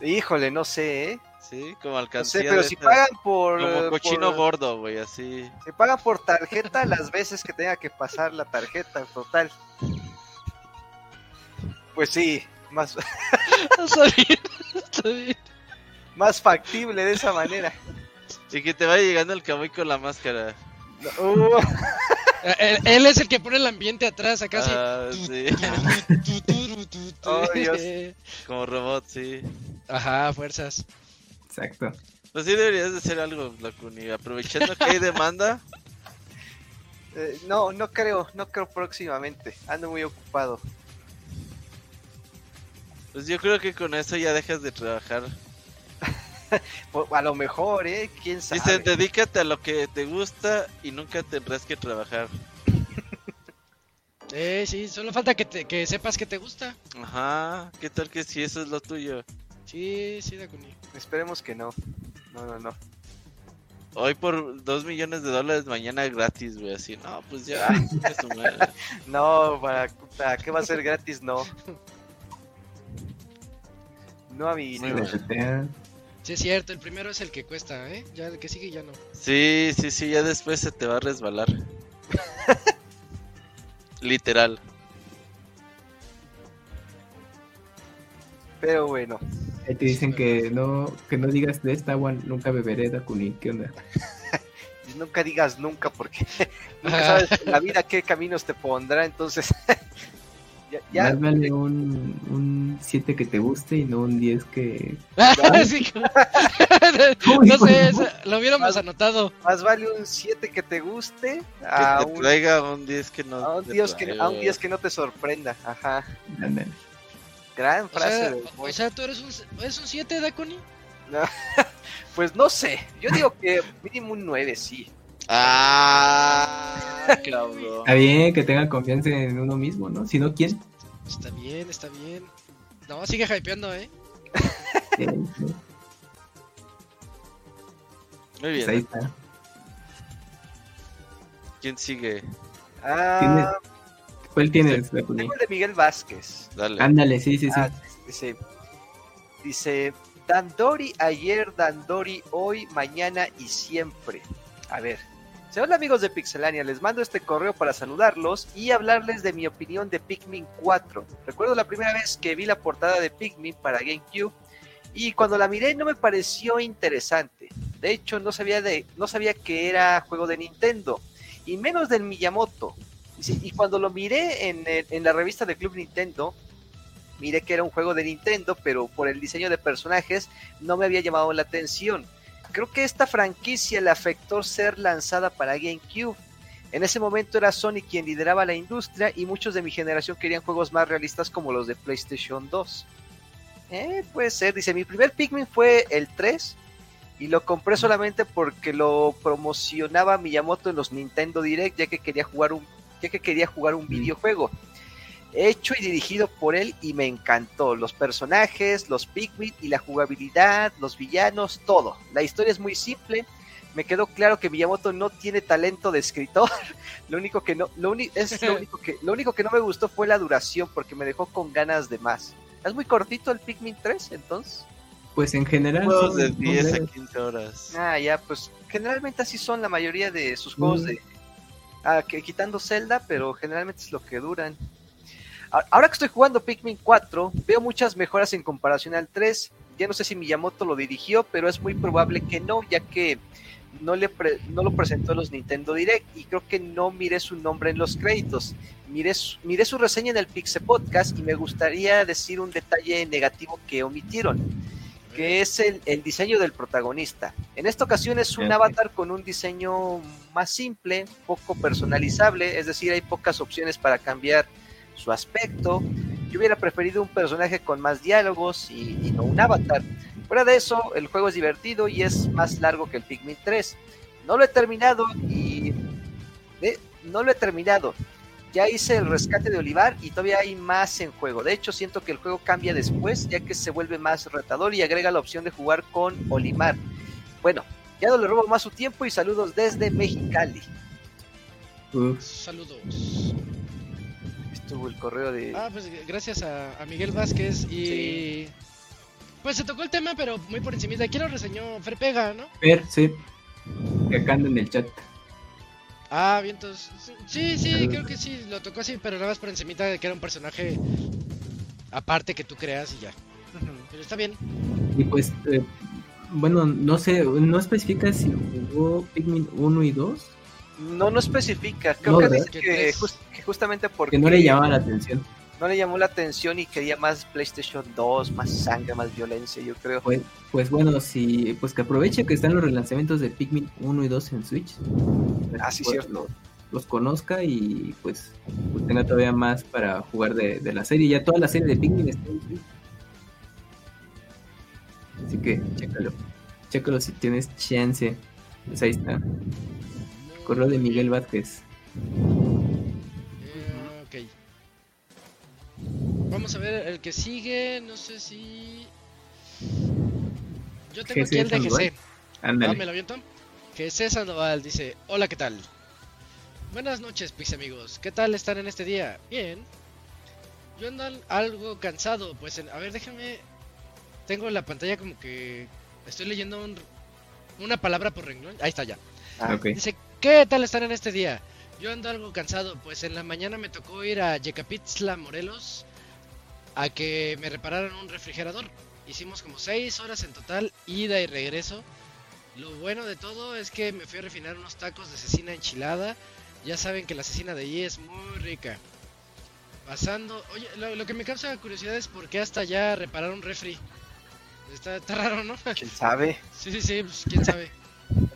S3: Híjole, no sé, ¿eh?
S5: Sí, como
S3: No
S5: alcancía
S3: sé, pero si
S5: esas-
S3: pagan por.
S5: Como cochino
S3: por-
S5: gordo, güey, así.
S3: Si pagan por tarjeta, las veces que tenga que pasar la tarjeta total. Pues sí, más,
S1: Está bien, está bien.
S3: más factible de esa manera.
S5: Y que te vaya llegando el camuy con la máscara.
S3: Uh,
S1: Él, él es el que pone el ambiente atrás, acá.
S5: Ah, sí.
S3: Oh, Dios.
S5: Como robot, sí.
S1: Ajá, fuerzas.
S7: Exacto.
S5: Pues sí deberías de hacer algo, Lacuni. Aprovechando que hay demanda.
S3: eh, no, no creo, no creo próximamente. Ando muy ocupado.
S5: Pues yo creo que con eso ya dejas de trabajar.
S3: Po- A lo mejor, ¿eh? ¿Quién sabe?
S5: Dicen, dedícate a lo que te gusta y nunca tendrás que trabajar.
S1: Eh, sí, solo falta que, te, que sepas que te gusta.
S5: Ajá, ¿qué tal que si eso es lo tuyo?
S1: Sí, sí, Dakuni.
S3: Esperemos que no. No, no, no.
S5: Hoy por dos millones de dólares, mañana gratis, güey. Así, no, pues ya.
S3: No, para, para qué va a ser gratis, no. No, amiguito.
S1: Sí, es cierto, el primero es el que cuesta, ¿eh? Ya el que sigue ya no.
S5: Sí, sí, sí, ya después se te va a resbalar. Literal.
S3: Pero bueno,
S7: Ahí te dicen que no, que no digas de esta agua nunca beberé, Dakuni. ¿Qué onda?
S3: nunca digas nunca porque nunca
S1: Ajá.
S3: sabes en la vida qué caminos te pondrá, entonces ya, ya-
S7: Más vale un, un 7 que te guste y no un 10 que...
S1: Sí, no sé, eso lo hubiéramos anotado.
S3: más vale un 7 que te guste
S5: Que
S3: a
S5: te
S3: un,
S5: traiga un 10 que no.
S3: a un
S5: te
S3: 10 que,
S5: traiga.
S3: a un 10 que no te sorprenda. Ajá,
S7: Ándale.
S3: gran
S1: O
S3: frase
S1: sea,
S3: del
S1: o sea, tú eres un, ¿eres un 7, Dakuni?
S3: Pues no sé, yo digo que mínimo un 9, sí.
S5: Ah, cabrón.
S7: Está bien que tengan confianza en uno mismo, ¿no? Si no, ¿quién?
S1: Está bien, está bien. No, sigue hypeando, ¿eh?
S7: Sí, sí.
S5: Muy
S7: Pues ahí
S5: bien.
S7: está.
S5: ¿Quién sigue?
S3: Ah,
S7: ¿Cuál tienes, Dakuni?
S3: tengo el de Miguel Vázquez.
S5: Dale.
S7: Ándale, sí, sí, sí.
S3: Ah, dice, dice, Dandori ayer, Dandori hoy, mañana y siempre. A ver, Hola amigos de Pixelania, les mando este correo para saludarlos y hablarles de mi opinión de Pikmin 4. Recuerdo la primera vez que vi la portada de Pikmin para GameCube y cuando la miré no me pareció interesante. De hecho, no sabía, de, no sabía que era juego de Nintendo y menos del Miyamoto. Y cuando lo miré en, el- en la revista de Club Nintendo, miré que era un juego de Nintendo, pero por el diseño de personajes no me había llamado la atención. Creo que esta franquicia le afectó ser lanzada para GameCube. En ese momento era Sony quien lideraba la industria y muchos de mi generación querían juegos más realistas como los de PlayStation 2. Eh, puede ser, dice, mi primer Pikmin fue el 3 y lo compré solamente porque lo promocionaba Miyamoto en los Nintendo Direct ya que quería jugar un, ya que quería jugar un videojuego hecho y dirigido por él y me encantó. Los personajes, los Pikmin y la jugabilidad, los villanos, todo. La historia es muy simple. Me quedó claro que Miyamoto no tiene talento de escritor. Lo único que no, lo, uni- es lo único que, lo único que no me gustó fue la duración porque me dejó con ganas de más. ¿Es muy cortito el Pikmin 3 entonces?
S7: Pues en general.
S5: Juegos
S7: son-
S5: de
S7: son
S5: 10 a
S7: breves.
S5: 15 horas.
S3: Ah, ya, pues generalmente así son la mayoría de sus juegos
S7: Mm.
S3: de... Ah, que, quitando Zelda, pero generalmente es lo que duran. Ahora que estoy jugando Pikmin 4, veo muchas mejoras en comparación al 3. Ya no sé si Miyamoto lo dirigió, pero es muy probable que no, ya que no, le pre- no lo presentó en los Nintendo Direct y creo que no miré su nombre en los créditos. Miré su, miré su reseña en el Pixel Podcast y me gustaría decir un detalle negativo que omitieron que es el, el diseño del protagonista. En esta ocasión es un avatar con un diseño más simple, poco personalizable, es decir, hay pocas opciones para cambiar su aspecto. Yo hubiera preferido un personaje con más diálogos y, y no un avatar. Fuera de eso, el juego es divertido y es más largo que el Pikmin 3. No lo he terminado y... eh, no lo he terminado. Ya hice el rescate de Olivar y todavía hay más en juego. De hecho, siento que el juego cambia después, ya que se vuelve más retador y agrega la opción de jugar con Olimar. Bueno, ya no le robo más su tiempo y saludos desde Mexicali.
S1: Saludos.
S3: Estuvo el correo de.
S1: Ah, pues gracias a, a Miguel Vázquez y...
S3: Sí.
S1: Pues se tocó el tema, pero muy por encima. Aquí lo reseñó Fer Pega, ¿no?
S7: Fer, sí. Que acá anda en el chat.
S1: Ah, bien, entonces... Sí, sí, creo que sí, lo tocó así, pero nada más por encimita de que era un personaje aparte que tú creas y ya. Pero está bien.
S7: Y pues, eh, bueno, no sé, no especifica si jugó Pikmin 1 y 2,
S3: No, no especifica. Creo
S7: No,
S3: que
S7: ¿verdad?
S3: dice
S1: Que
S3: justamente porque
S7: que no le llamaba la atención.
S3: no le llamó la atención y quería más PlayStation 2, más sangre, más violencia, yo creo.
S7: Pues, pues bueno, si, pues que aproveche que están los relanzamientos de Pikmin 1 y 2 en Switch.
S3: Ah, sí,
S7: Pues,
S3: cierto.
S7: Los, los conozca y pues, pues tenga todavía más para jugar de, de la serie. Ya toda la serie de Pikmin está en Switch. Así que chécalo. Chécalo si tienes chance. Pues ahí está. Correo de Miguel Vázquez.
S1: Eh, ok. Vamos a ver el que sigue. No sé si. Yo tengo aquí el de. GC.
S7: Ándale.
S1: Dame el aviento. GC Sandoval dice: Hola, ¿qué tal? Buenas noches, Pix amigos. ¿Qué tal están en este día? Bien. Yo ando al- algo cansado. Pues, en- a ver, déjame. Tengo la pantalla como que. Estoy leyendo un- una palabra por renglón. Ahí está ya.
S3: Ah,
S7: Ok.
S1: Dice, ¿qué tal están en este día? Yo ando algo cansado, pues en la mañana me tocó ir a Yecapitzla, Morelos, a que me repararan un refrigerador. Hicimos como 6 horas en total, ida y regreso. Lo bueno de todo es que me fui a refinar unos tacos de cecina enchilada. Ya saben que la cecina de allí es muy rica. Pasando, oye, lo, lo que me causa curiosidad es por qué hasta allá reparar un refri. Está, está raro, ¿no?
S3: ¿Quién sabe?
S1: Sí, sí, sí, pues quién sabe.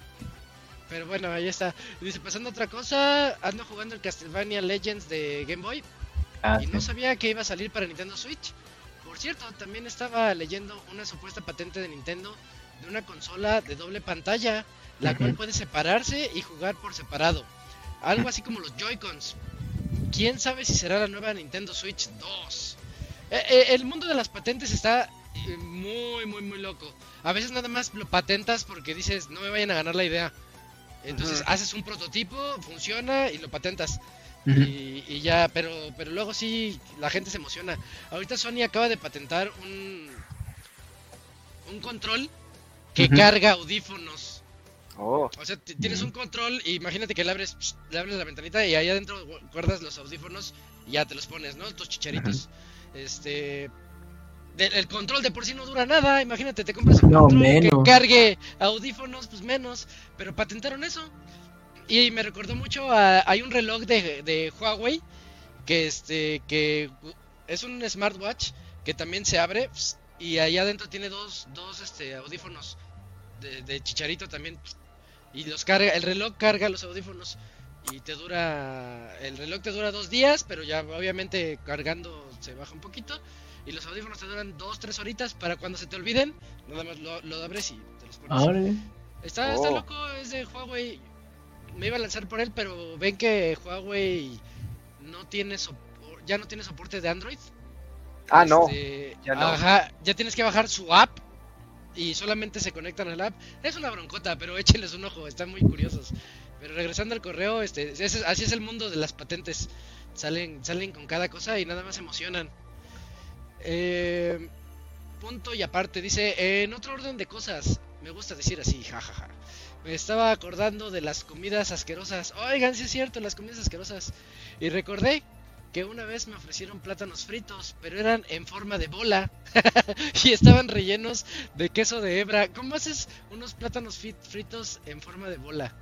S1: Pero bueno, ahí está. Dice, pasando a otra cosa, ando jugando el Castlevania Legends de Game Boy
S7: Ah,
S1: y
S7: sí.
S1: no sabía que iba a salir para Nintendo Switch. Por cierto, también estaba leyendo una supuesta patente de Nintendo de una consola de doble pantalla, la cual puede separarse y jugar por separado. Algo así como los Joy-Cons. ¿Quién sabe si será la nueva Nintendo Switch 2? Eh, eh, el mundo de las patentes está eh, muy, muy, muy loco. A veces nada más lo patentas porque dices, no me vayan a ganar la idea. Entonces haces un prototipo, funciona y lo patentas. Y, y ya, pero, pero luego sí, la gente se emociona. Ahorita Sony acaba de patentar un, un control que carga audífonos.
S3: Oh,
S1: O sea, tienes un control, y imagínate que le abres, pss, le abres la ventanita y ahí adentro gu- guardas los audífonos y ya te los pones, ¿no? Tus chicharitos. Este. De- el control de por sí no dura nada, imagínate, te compras un
S7: No,
S1: control
S7: menos.
S1: que cargue audífonos, pues menos, pero patentaron eso. Y me recordó mucho a. Hay un reloj de, de Huawei que este. que es un smartwatch que también se abre pss, y ahí adentro tiene dos, dos este, audífonos de, de chicharito también. pss, y los carga, el reloj carga los audífonos y te dura, el reloj te dura dos días, pero ya obviamente cargando se baja un poquito y los audífonos te duran dos, tres horitas para cuando se te olviden, nada más lo, lo abres y te los pones.
S7: Ahora,
S1: Está, está
S3: Oh.
S1: loco, es de Huawei. Me iba a lanzar por él, pero ven que Huawei no tiene sopor- ya no tiene soporte de Android.
S3: ah, no.
S1: Este,
S3: ya no.
S1: Ajá, ya tienes que bajar su app y solamente se conectan al app. Es una broncota, pero échenles un ojo, están muy curiosos. Pero regresando al correo, este, ese- así es el mundo de las patentes. Salen, salen con cada cosa y nada más emocionan. Eh, punto y aparte, dice, en otro orden de cosas, me gusta decir así, jajaja. Me estaba acordando de las comidas asquerosas. Oigan, sí es cierto, las comidas asquerosas. Y recordé que una vez me ofrecieron plátanos fritos, pero eran en forma de bola y estaban rellenos de queso de hebra. ¿Cómo haces unos plátanos fritos en forma de bola?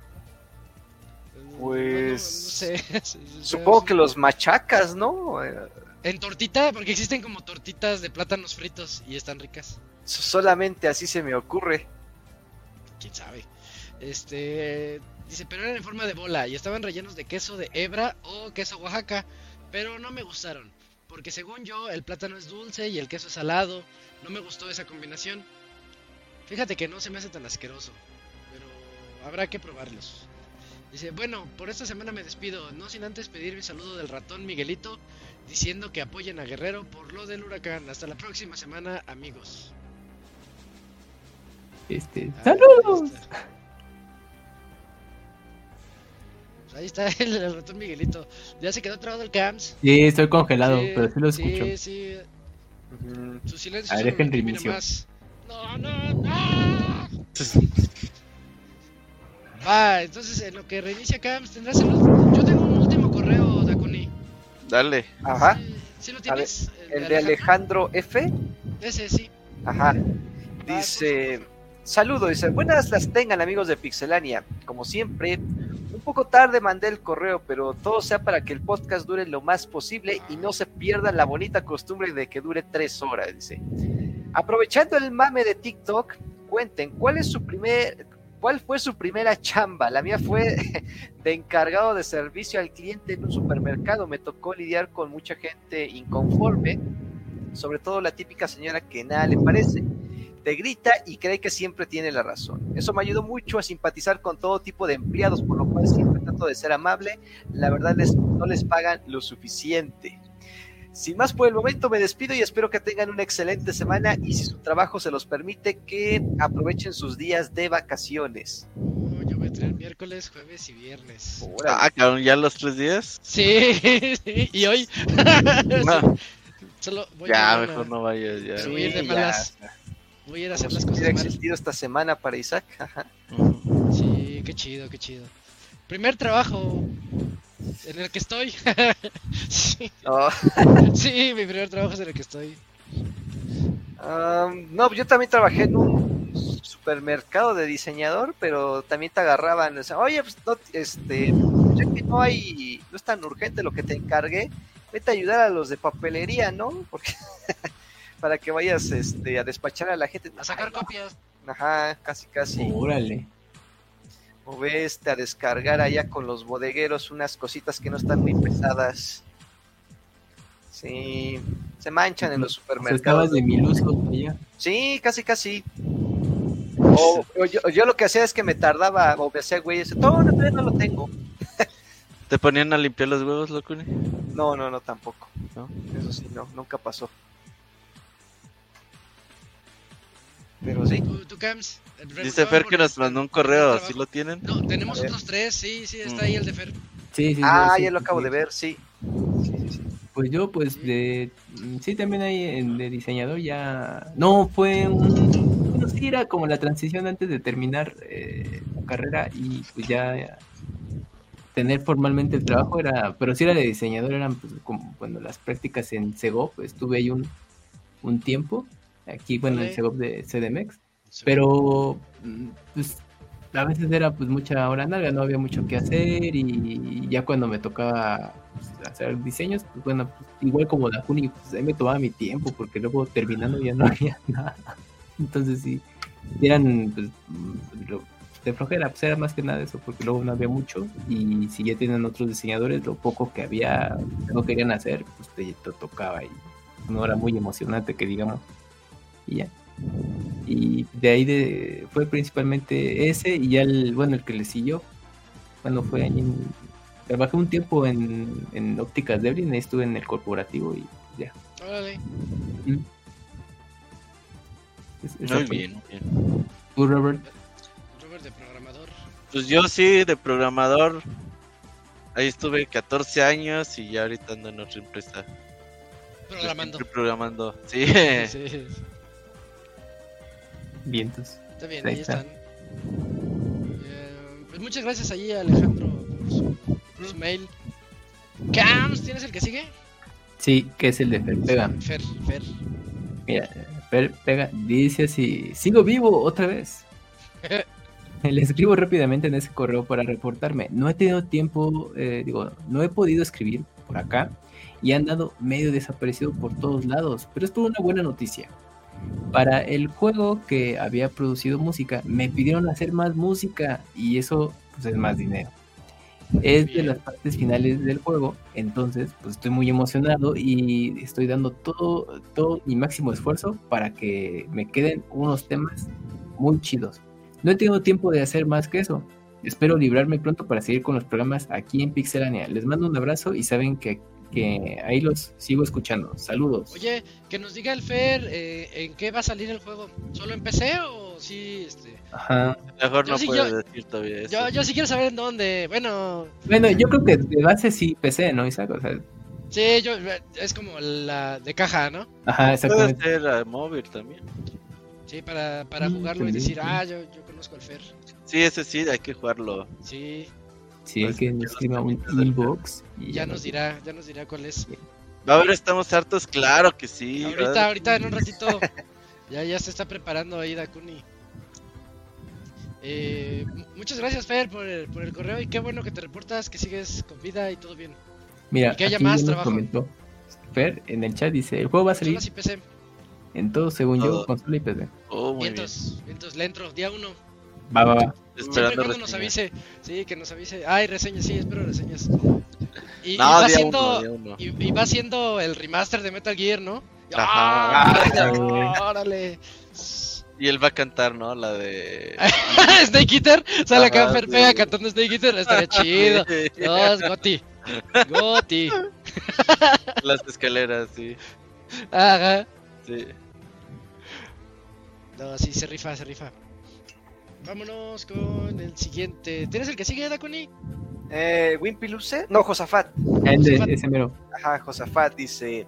S3: Pues,
S1: No, no sé.
S3: Supongo que los machacas, ¿no?
S1: En tortita, porque existen como tortitas de plátanos fritos y están ricas.
S3: solamente así se me ocurre.
S1: quién sabe. Este dice, pero eran en forma de bola y estaban rellenos de queso de hebra o queso Oaxaca, pero no me gustaron, porque según yo el plátano es dulce y el queso es salado, no me gustó esa combinación. Fíjate que no se me hace tan asqueroso, pero habrá que probarlos. Dice, bueno, por esta semana me despido, no sin antes pedir mi saludo del ratón Miguelito, diciendo que apoyen a Guerrero por lo del huracán. Hasta la próxima semana, amigos.
S7: este,
S1: Ah,
S7: ¡Saludos!
S1: Ahí está. Pues Ahí está el, el ratón Miguelito. Ya se quedó trabado el CAMS.
S7: Sí, estoy congelado,
S1: Sí,
S7: pero sí lo
S1: sí,
S7: escucho.
S1: Sí,
S3: Ujú.
S1: Su silencio
S7: A ver, dejen reinicio.
S1: más. No, no, no. Va, entonces en lo que reinicia CAMS tendrás el... Yo tengo un último correo, Dakuni.
S5: Dale.
S3: Ajá.
S1: Sí, ¿sí lo
S3: ver,
S1: tienes?
S3: El de Alejandro F.
S1: Ese sí.
S3: Ajá. Dice, saludo, dice, buenas las tengan amigos de Pixelania. Como siempre, un poco tarde mandé el correo, pero todo sea para que el podcast dure lo más posible y no se pierda la bonita costumbre de que dure tres horas, dice. Aprovechando el mame de TikTok, cuenten, ¿cuál es su primer... ¿Cuál fue su primera chamba? La mía fue de encargado de servicio al cliente en un supermercado. Me tocó lidiar con mucha gente inconforme, sobre todo la típica señora que nada le parece te grita y cree que siempre tiene la razón. Eso me ayudó mucho a simpatizar con todo tipo de empleados, por lo cual siempre trato de ser amable. La verdad les, no les pagan lo suficiente. Sin más por el momento me despido y espero que tengan una excelente semana y si su trabajo se los permite que aprovechen sus días de vacaciones.
S1: Oh, yo voy a miércoles, jueves y viernes.
S3: Órale.
S5: Ah, cabrón, ya los tres días.
S1: Sí, sí, y hoy.
S5: No,
S1: Solo voy
S5: ya,
S1: a
S5: mejor no vayas. Ya.
S1: Voy a ir de
S3: ya.
S1: malas. Voy a ir a hacer
S3: Como
S1: las
S3: si
S1: cosas
S3: hubiera
S1: mal.
S3: existido esta semana para Isaac. Ajá.
S1: Sí, qué chido, qué chido. Primer trabajo en el que estoy. sí,
S3: Oh,
S1: sí, mi primer trabajo es en el que estoy.
S3: Um, no, yo también trabajé en un supermercado de diseñador, pero también te agarraban, o sea, oye, pues no, este, ya que no hay, no es tan urgente lo que te encargué, vete a ayudar a los de papelería, ¿no? Porque para que vayas, este, a despachar a la gente.
S1: A sacar
S3: Ay,
S1: copias.
S3: Ajá, casi, casi.
S7: Órale.
S3: O veste a descargar allá con los bodegueros unas cositas que no están muy pesadas. Sí, se manchan en los supermercados.
S7: de mil usos allá.
S3: Sí, casi, casi. O, o yo, yo lo que hacía es que me tardaba, o me hacía güey, ese, no, no, todavía no lo tengo.
S5: ¿Te ponían a limpiar los huevos, locune?
S3: No, no, no, tampoco.
S5: ¿No?
S3: Eso sí, no, nunca pasó. Pero sí.
S1: ¿Tú, tú Cams?
S5: Dice Fer que nos mandó un correo, ¿sí lo tienen?
S1: No, tenemos otros tres, sí, sí, está ahí el de Fer.
S7: Sí, sí.
S3: Ah,
S7: sí,
S3: ya lo
S7: sí,
S3: acabo
S7: sí.
S3: de ver, sí. Sí, sí, sí.
S7: Pues yo, pues, de... Sí, también hay en- de diseñador ya... No, fue un... Bueno, sí, era como la transición antes de terminar, eh, carrera y pues ya, ya tener formalmente el trabajo era, pero si era de diseñador, eran pues, como cuando las prácticas en Segov, pues, estuve ahí un, un tiempo, aquí, bueno, en. Segov de CDMX, pero mm, pues a veces era pues mucha hora larga, no había mucho que hacer y ya cuando me tocaba pues, hacer diseños, pues bueno, pues, igual como la Juni, pues ahí me tomaba mi tiempo porque luego terminando ya no había nada. Entonces sí, eran pues, mm, lo- de flojera, pues era más que nada eso, porque luego no había mucho y si ya tenían otros diseñadores, lo poco que había, que no querían hacer, pues te, te tocaba y no era muy emocionante que digamos. Y ya y de ahí de, fue principalmente ese y ya el, bueno, el que le siguió, cuando fue ahí en, trabajé un tiempo en, en ópticas Devlin, ahí estuve en el corporativo y ya.
S1: Órale.
S7: Es- esa
S5: Muy bien, muy bien.
S7: ¿Tú, Robert?
S1: Robert de programador.
S5: Pues yo sí, de programador. Ahí estuve 14 años y ya ahorita ando en otra empresa.
S1: Programando.
S5: Programando. Sí.
S1: Sí, sí.
S7: Vientos.
S1: Está bien,
S7: Ahí
S1: ahí
S7: está.
S1: están. Eh, pues muchas gracias ahí Alejandro por su, por su mail. Cams, ¿tienes el que sigue?
S7: Sí, que es el de Fer Pega.
S1: Fer, Fer.
S7: Mira, Fer Pega dice así, sigo vivo otra vez. Le escribo rápidamente en ese correo para reportarme. No he tenido tiempo, eh, digo, no he podido escribir por acá y han dado medio desaparecido por todos lados, pero es por una buena noticia. Para el juego que había producido música, me pidieron hacer más música y eso pues, es más dinero. Es de las partes finales del juego, entonces pues estoy muy emocionado y estoy dando todo, todo mi máximo esfuerzo para que me queden unos temas muy chidos. No he tenido tiempo de hacer más que eso. Espero librarme pronto para seguir con los programas aquí en Pixelania. Les mando un abrazo y saben que, que ahí los sigo escuchando. Saludos.
S1: Oye, que nos diga el Fer eh, en qué va a salir el juego. ¿Solo en PC o sí? Este...
S7: Ajá.
S5: Mejor
S1: Yo
S5: no
S1: sí,
S5: puedo
S1: yo-
S5: decir todavía eso.
S1: Yo, yo sí quiero saber en dónde. Bueno,
S7: Bueno, yo creo que de base sí PC, ¿no, Isaac? O sea,
S1: sí, yo es como la de caja, ¿no?
S7: ajá,
S5: Puede
S7: exactamente.
S5: ser a móvil también.
S1: Sí, para, para
S7: Mm,
S1: jugarlo y decir,
S7: sí.
S1: ah, yo, yo conozco al Fer.
S5: Sí, ese sí, hay que jugarlo.
S1: Sí,
S7: Sí, hay que nos escriba un inbox. Y
S1: ya nos dirá, ya nos dirá cuál es.
S5: Va a ver, estamos hartos, claro que sí.
S1: ahorita,
S5: ¿verdad?
S1: ahorita en un ratito. ya, ya se está preparando ahí Dakuni. Eh, mu- muchas gracias Fer por el, por el correo y qué bueno que te reportas, que sigues con vida y todo bien.
S7: Mira,
S1: que haya
S7: aquí
S1: más trabajo.
S7: comentó Fer en el chat dice, el juego va a salir
S1: y PC.
S7: en todo, según yo, consola y PC.
S5: Oh, muy bien.
S1: Vientos, vientos, le entro, día uno.
S7: Va, va, va.
S5: Esperando
S1: cuando nos avise. Sí, que nos avise. Ay, reseñas, sí, espero reseñas. Y, va siendo,
S5: uno, día uno.
S1: y, y va siendo el remaster de Metal Gear, ¿no?
S5: Ajá.
S1: ¡Ah! ¡Órale!
S5: Y él va a cantar, ¿no? La de.
S1: Snake Eater, sale acá
S5: sí.
S1: Pega cantando Snake Eater, estaría chido. No, es Goti. Goti.
S5: Las escaleras, sí.
S1: Ajá.
S5: sí.
S1: No, sí, se rifa, se rifa. Vámonos con el siguiente. ¿Tienes el que sigue, Dakuni?
S3: Eh, Wimpy Luce, no, Josafat.
S7: El de
S1: Josafat.
S7: ese mero.
S3: Ajá, Josafat dice: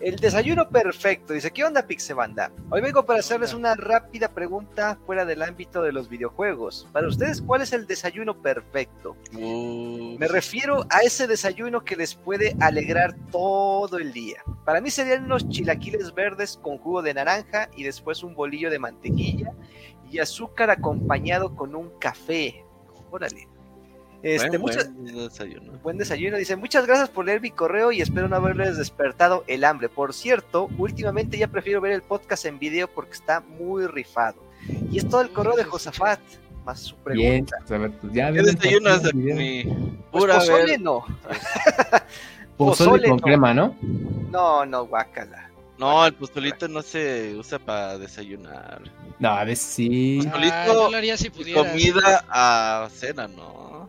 S3: El desayuno perfecto. Dice: ¿Qué onda, Pixebanda? Hoy vengo para
S1: ¿Qué
S3: hacerles una rápida pregunta fuera del ámbito de los videojuegos. Para ustedes, ¿cuál es el desayuno perfecto?
S5: Uh,
S3: Me refiero a ese desayuno que les puede alegrar todo el día. Para mí serían unos chilaquiles verdes con jugo de naranja y después un bolillo de mantequilla y azúcar acompañado con un café. Órale. Este,
S5: buen-
S3: muchas-
S5: buen desayuno.
S3: Buen desayuno. Dice, muchas gracias por leer mi correo y espero no haberles despertado el hambre. Por cierto, últimamente ya prefiero ver el podcast en video porque está muy rifado. Y es todo el correo de Josafat, más su
S7: Bien,
S3: pregunta.
S7: pues, a ver, pues ya
S5: ¿Qué desayunas de mi
S3: Pues
S5: pura
S3: pozole no.
S7: Pozole
S3: pozole
S7: con
S3: no.
S7: crema, ¿no?
S3: No, no, guácala.
S5: No, el pozolito no se usa para desayunar.
S7: No, a veces sí.
S5: Pozolito
S1: Ah, yo lo haría si pudiera.
S5: Comida a cena, ¿no?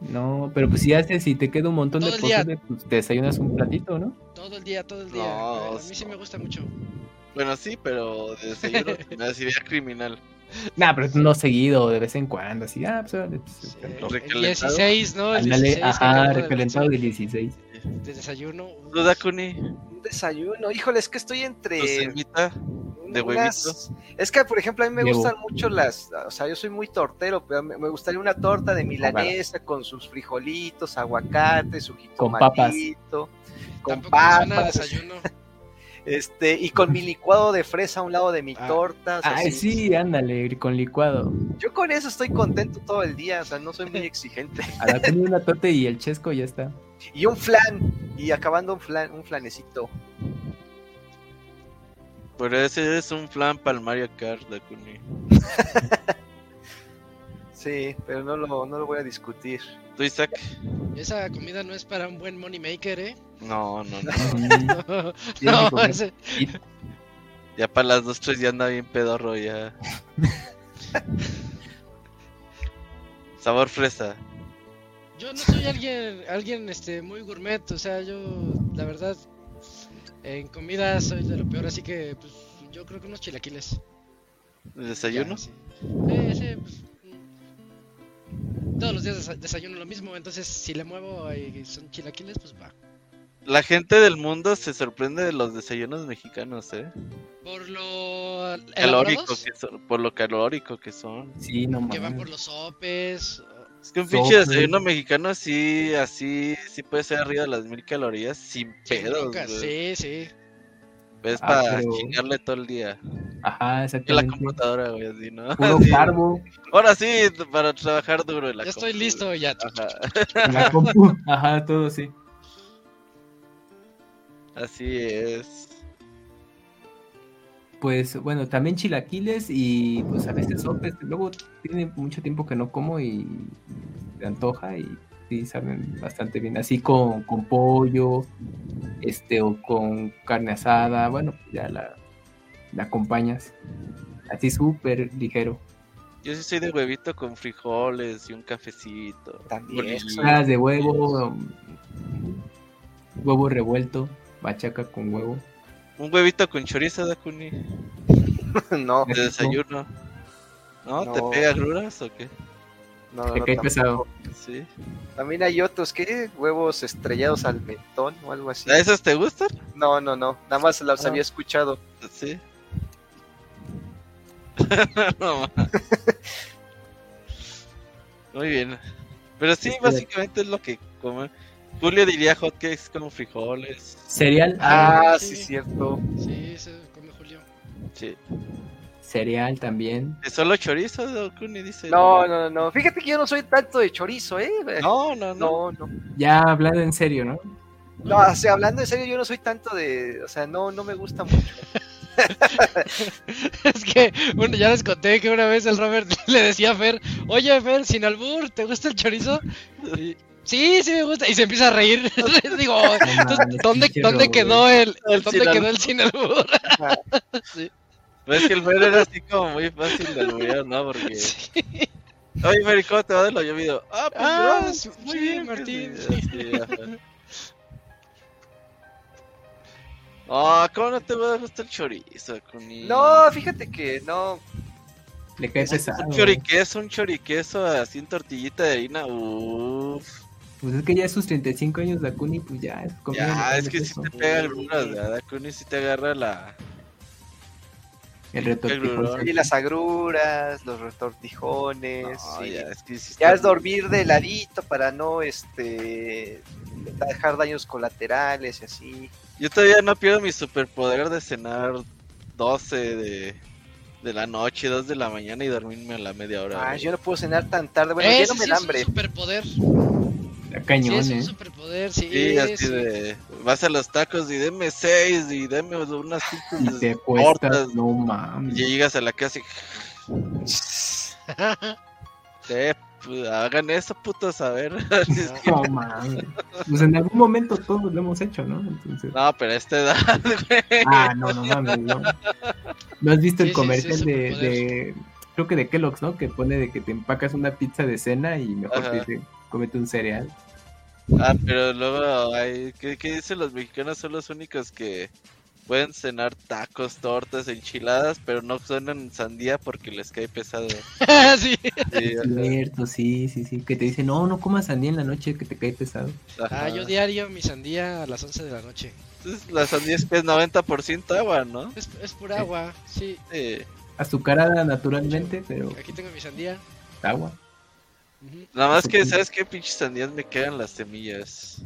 S7: No, pero pues si haces, si te queda un montón
S1: Todo
S7: de pozole, pues te desayunas un platito, ¿no?
S1: Todo el día, todo el día.
S5: No,
S1: a mí sí me gusta mucho.
S5: Bueno, sí, pero de desayuno me sería criminal.
S7: Nah, pero no seguido, de vez en cuando, así, ah, pues, pues,
S1: Sí,
S7: pero-
S5: Lo
S1: el
S5: recalentado.
S1: 16, ¿no? El
S7: Ándale,
S1: 16 que
S7: ajá, recalentado del 16.
S1: De desayuno.
S5: ¿Tú, Dakuni?
S3: Un desayuno. Híjole, es que estoy
S5: ¿Nos
S3: entre un
S5: de
S3: unas-. Es que, por ejemplo, a mí me gustan mucho las, o sea, yo soy muy tortero, pero me, gustaría una torta de milanesa con sus frijolitos, aguacate, su
S7: Con papas.
S3: jitomatito, con
S1: suena a
S3: papas,
S1: desayuno.
S3: este, y con mi licuado de fresa a un lado de mi
S1: Ah.
S3: torta. o sea,
S7: Ay, sí, ándale, con licuado.
S3: Yo con eso estoy contento todo el día, o sea, no soy muy exigente.
S7: A la comida una torta y el chesco ya está.
S3: Y un flan, y acabando un flan, un flanecito.
S5: Pero ese es un flan para el Mario Kart, Dakuni.
S3: Sí, pero no lo, no lo voy a discutir.
S5: ¿Tú, Isaac?
S1: Esa comida no es para un buen money maker, ¿eh?
S5: No, no, no.
S1: No,
S7: comer.
S1: ese-
S5: Ya para las dos, tres ya anda bien pedorro ya. Sabor fresa.
S1: Yo no soy alguien, alguien este, muy gourmet, o sea, yo, la verdad, en comida soy de lo peor, así que, pues, yo creo que unos chilaquiles.
S5: ¿El desayuno?
S1: Ya, sí. Sí, sí, pues. Todos los días desa- desayuno lo mismo, entonces si le muevo y son chilaquiles, pues va.
S5: La gente del mundo se sorprende de los desayunos mexicanos, ¿eh?
S1: Por lo
S5: Calórico que son, por lo calórico que son.
S7: Sí, no
S1: que van por los sopes.
S5: Es que un pinche desayuno mexicano sí, así, sí puede ser arriba de las mil calorías sin pedos.
S1: Sí, sí.
S5: Es
S7: Ah,
S5: para
S7: pero-
S5: chingarle todo el día.
S7: Ajá,
S5: En la
S7: exactamente.
S5: computadora, güey, así, ¿no?
S7: Puro
S5: Así.
S7: carbo.
S5: Ahora sí, para trabajar duro en la
S1: Ya estoy
S5: compu.
S1: listo, ya.
S5: Ajá,
S7: en la compu. Ajá, todo sí.
S5: así es.
S7: Pues bueno, también chilaquiles y pues a veces sopes. Luego tiene mucho tiempo que no como y me antoja y sí saben bastante bien. Así con, con pollo, este, o con carne asada. Bueno, pues ya la, la acompañas. Así súper ligero.
S5: Yo sí soy de huevito con frijoles y un cafecito.
S3: También.
S7: Tostadas de huevo, huevo revuelto, bachaca con huevo.
S5: Un huevito con chorizo, Dakuni.
S3: no,
S5: De desayuno. ¿No? ¿Te
S3: No.
S5: pega gruras o qué?
S3: no,
S7: Te
S3: no,
S7: cae
S3: tampoco.
S7: pesado.
S5: Sí.
S3: También hay otros, ¿qué? Huevos estrellados al mentón o algo así.
S5: ¿A esos te gustan?
S3: No, no, no. Nada más los
S5: Ah.
S3: había escuchado.
S5: Sí. no. Muy bien. Pero sí, básicamente es lo que come. Julio diría hotcakes con frijoles.
S7: Cereal,
S3: Ah,
S1: sí.
S3: sí, cierto.
S1: Sí, se come Julio.
S5: Sí.
S7: cereal también.
S5: ¿Es solo chorizo? Dakuni dice.
S3: No, no, no. Fíjate que yo no soy tanto de chorizo, ¿eh?
S5: No, no, no.
S3: no. no.
S7: Ya hablando en serio, ¿no?
S3: No, o sea, hablando en serio, yo no soy tanto de. O sea, no, no me gusta mucho.
S1: Es que, bueno, ya les conté que una vez el Robert le decía a Fer, oye Fer, sin albur, ¿te gusta el chorizo? Y, sí, sí me gusta. Y se empieza a reír. Digo, ¿dónde, dónde quedó el,
S5: El
S1: dónde
S5: sin
S1: quedó el sin albur?
S5: Pero es que el Fer era así como muy fácil de alburear, ¿no? Porque.
S1: Sí.
S5: Oye, Fer, ¿y ¿cómo te va de lo llovido? Ah, pues
S1: Ah, sí,
S5: muy
S1: sí,
S5: bien,
S1: Martín,
S5: sí. Ah, ¿cómo no te va a gustar el chorizo, Kuni?
S3: No, fíjate que no.
S7: Le cae
S5: Es
S7: pesado.
S5: un choriqueso, un choriqueso así en tortillita de harina. Uff.
S7: Pues es que ya sus 35 años de Akuni, pues ya es comida
S5: Ya, es que si
S7: peso.
S5: te pega gruras, ¿verdad? Kuni si te agarra la.
S7: El retortijón.
S3: Y las agruras, los retortijones.
S5: No,
S3: sí.
S5: ya, es que sí
S3: Ya es dormir de ladito para no este dejar daños colaterales y así.
S5: Yo todavía no pierdo mi superpoder de cenar 12 de, de la noche, 2 de la mañana y dormirme a la media hora.
S3: Ah, yo no puedo cenar tan tarde. Bueno,
S1: Ese
S3: ya no me
S1: sí
S3: da
S1: es un
S3: hambre.
S1: superpoder. Sí, es un
S7: ¿eh?
S1: superpoder, sí.
S5: Sí, así
S1: sí.
S5: de. Vas a los tacos y deme 6 y deme unas
S7: Y
S5: pinches
S7: te no
S5: Y
S7: mames.
S5: llegas a la casa y. Eh, pues, hagan eso, putos, a ver.
S7: No mames. Pues en algún momento todos lo hemos hecho, ¿no? Entonces...
S5: no, pero a esta edad, güey.
S7: Ah, no, no mames, no. ¿No has visto
S1: Sí,
S7: el
S1: sí,
S7: comercial
S1: sí,
S7: de, Creo que de Kellogg's, ¿no? Que pone de que te empacas una pizza de cena y mejor
S5: Ajá.
S7: te dice, cómete un cereal.
S5: Ah, pero luego hay. ¿qué, qué dicen los mexicanos? Son los únicos que. pueden cenar tacos, tortas, enchiladas, pero no suenan sandía porque les cae pesado.
S1: sí.
S5: Sí,
S7: Cierto, sí, sí, sí. Que te dicen, no, no comas sandía en la noche que te cae pesado.
S5: ajá.
S1: Ah, yo diario mi sandía a las 11 de la noche.
S5: Entonces, la sandía es que es 90% agua, ¿no?
S1: Es, es pura agua, sí.
S5: Sí.
S7: Azucarada naturalmente, pero
S1: Aquí tengo mi sandía.
S7: agua.
S5: Nada más que, ¿sabes qué? Pinches sandías me cagan las semillas.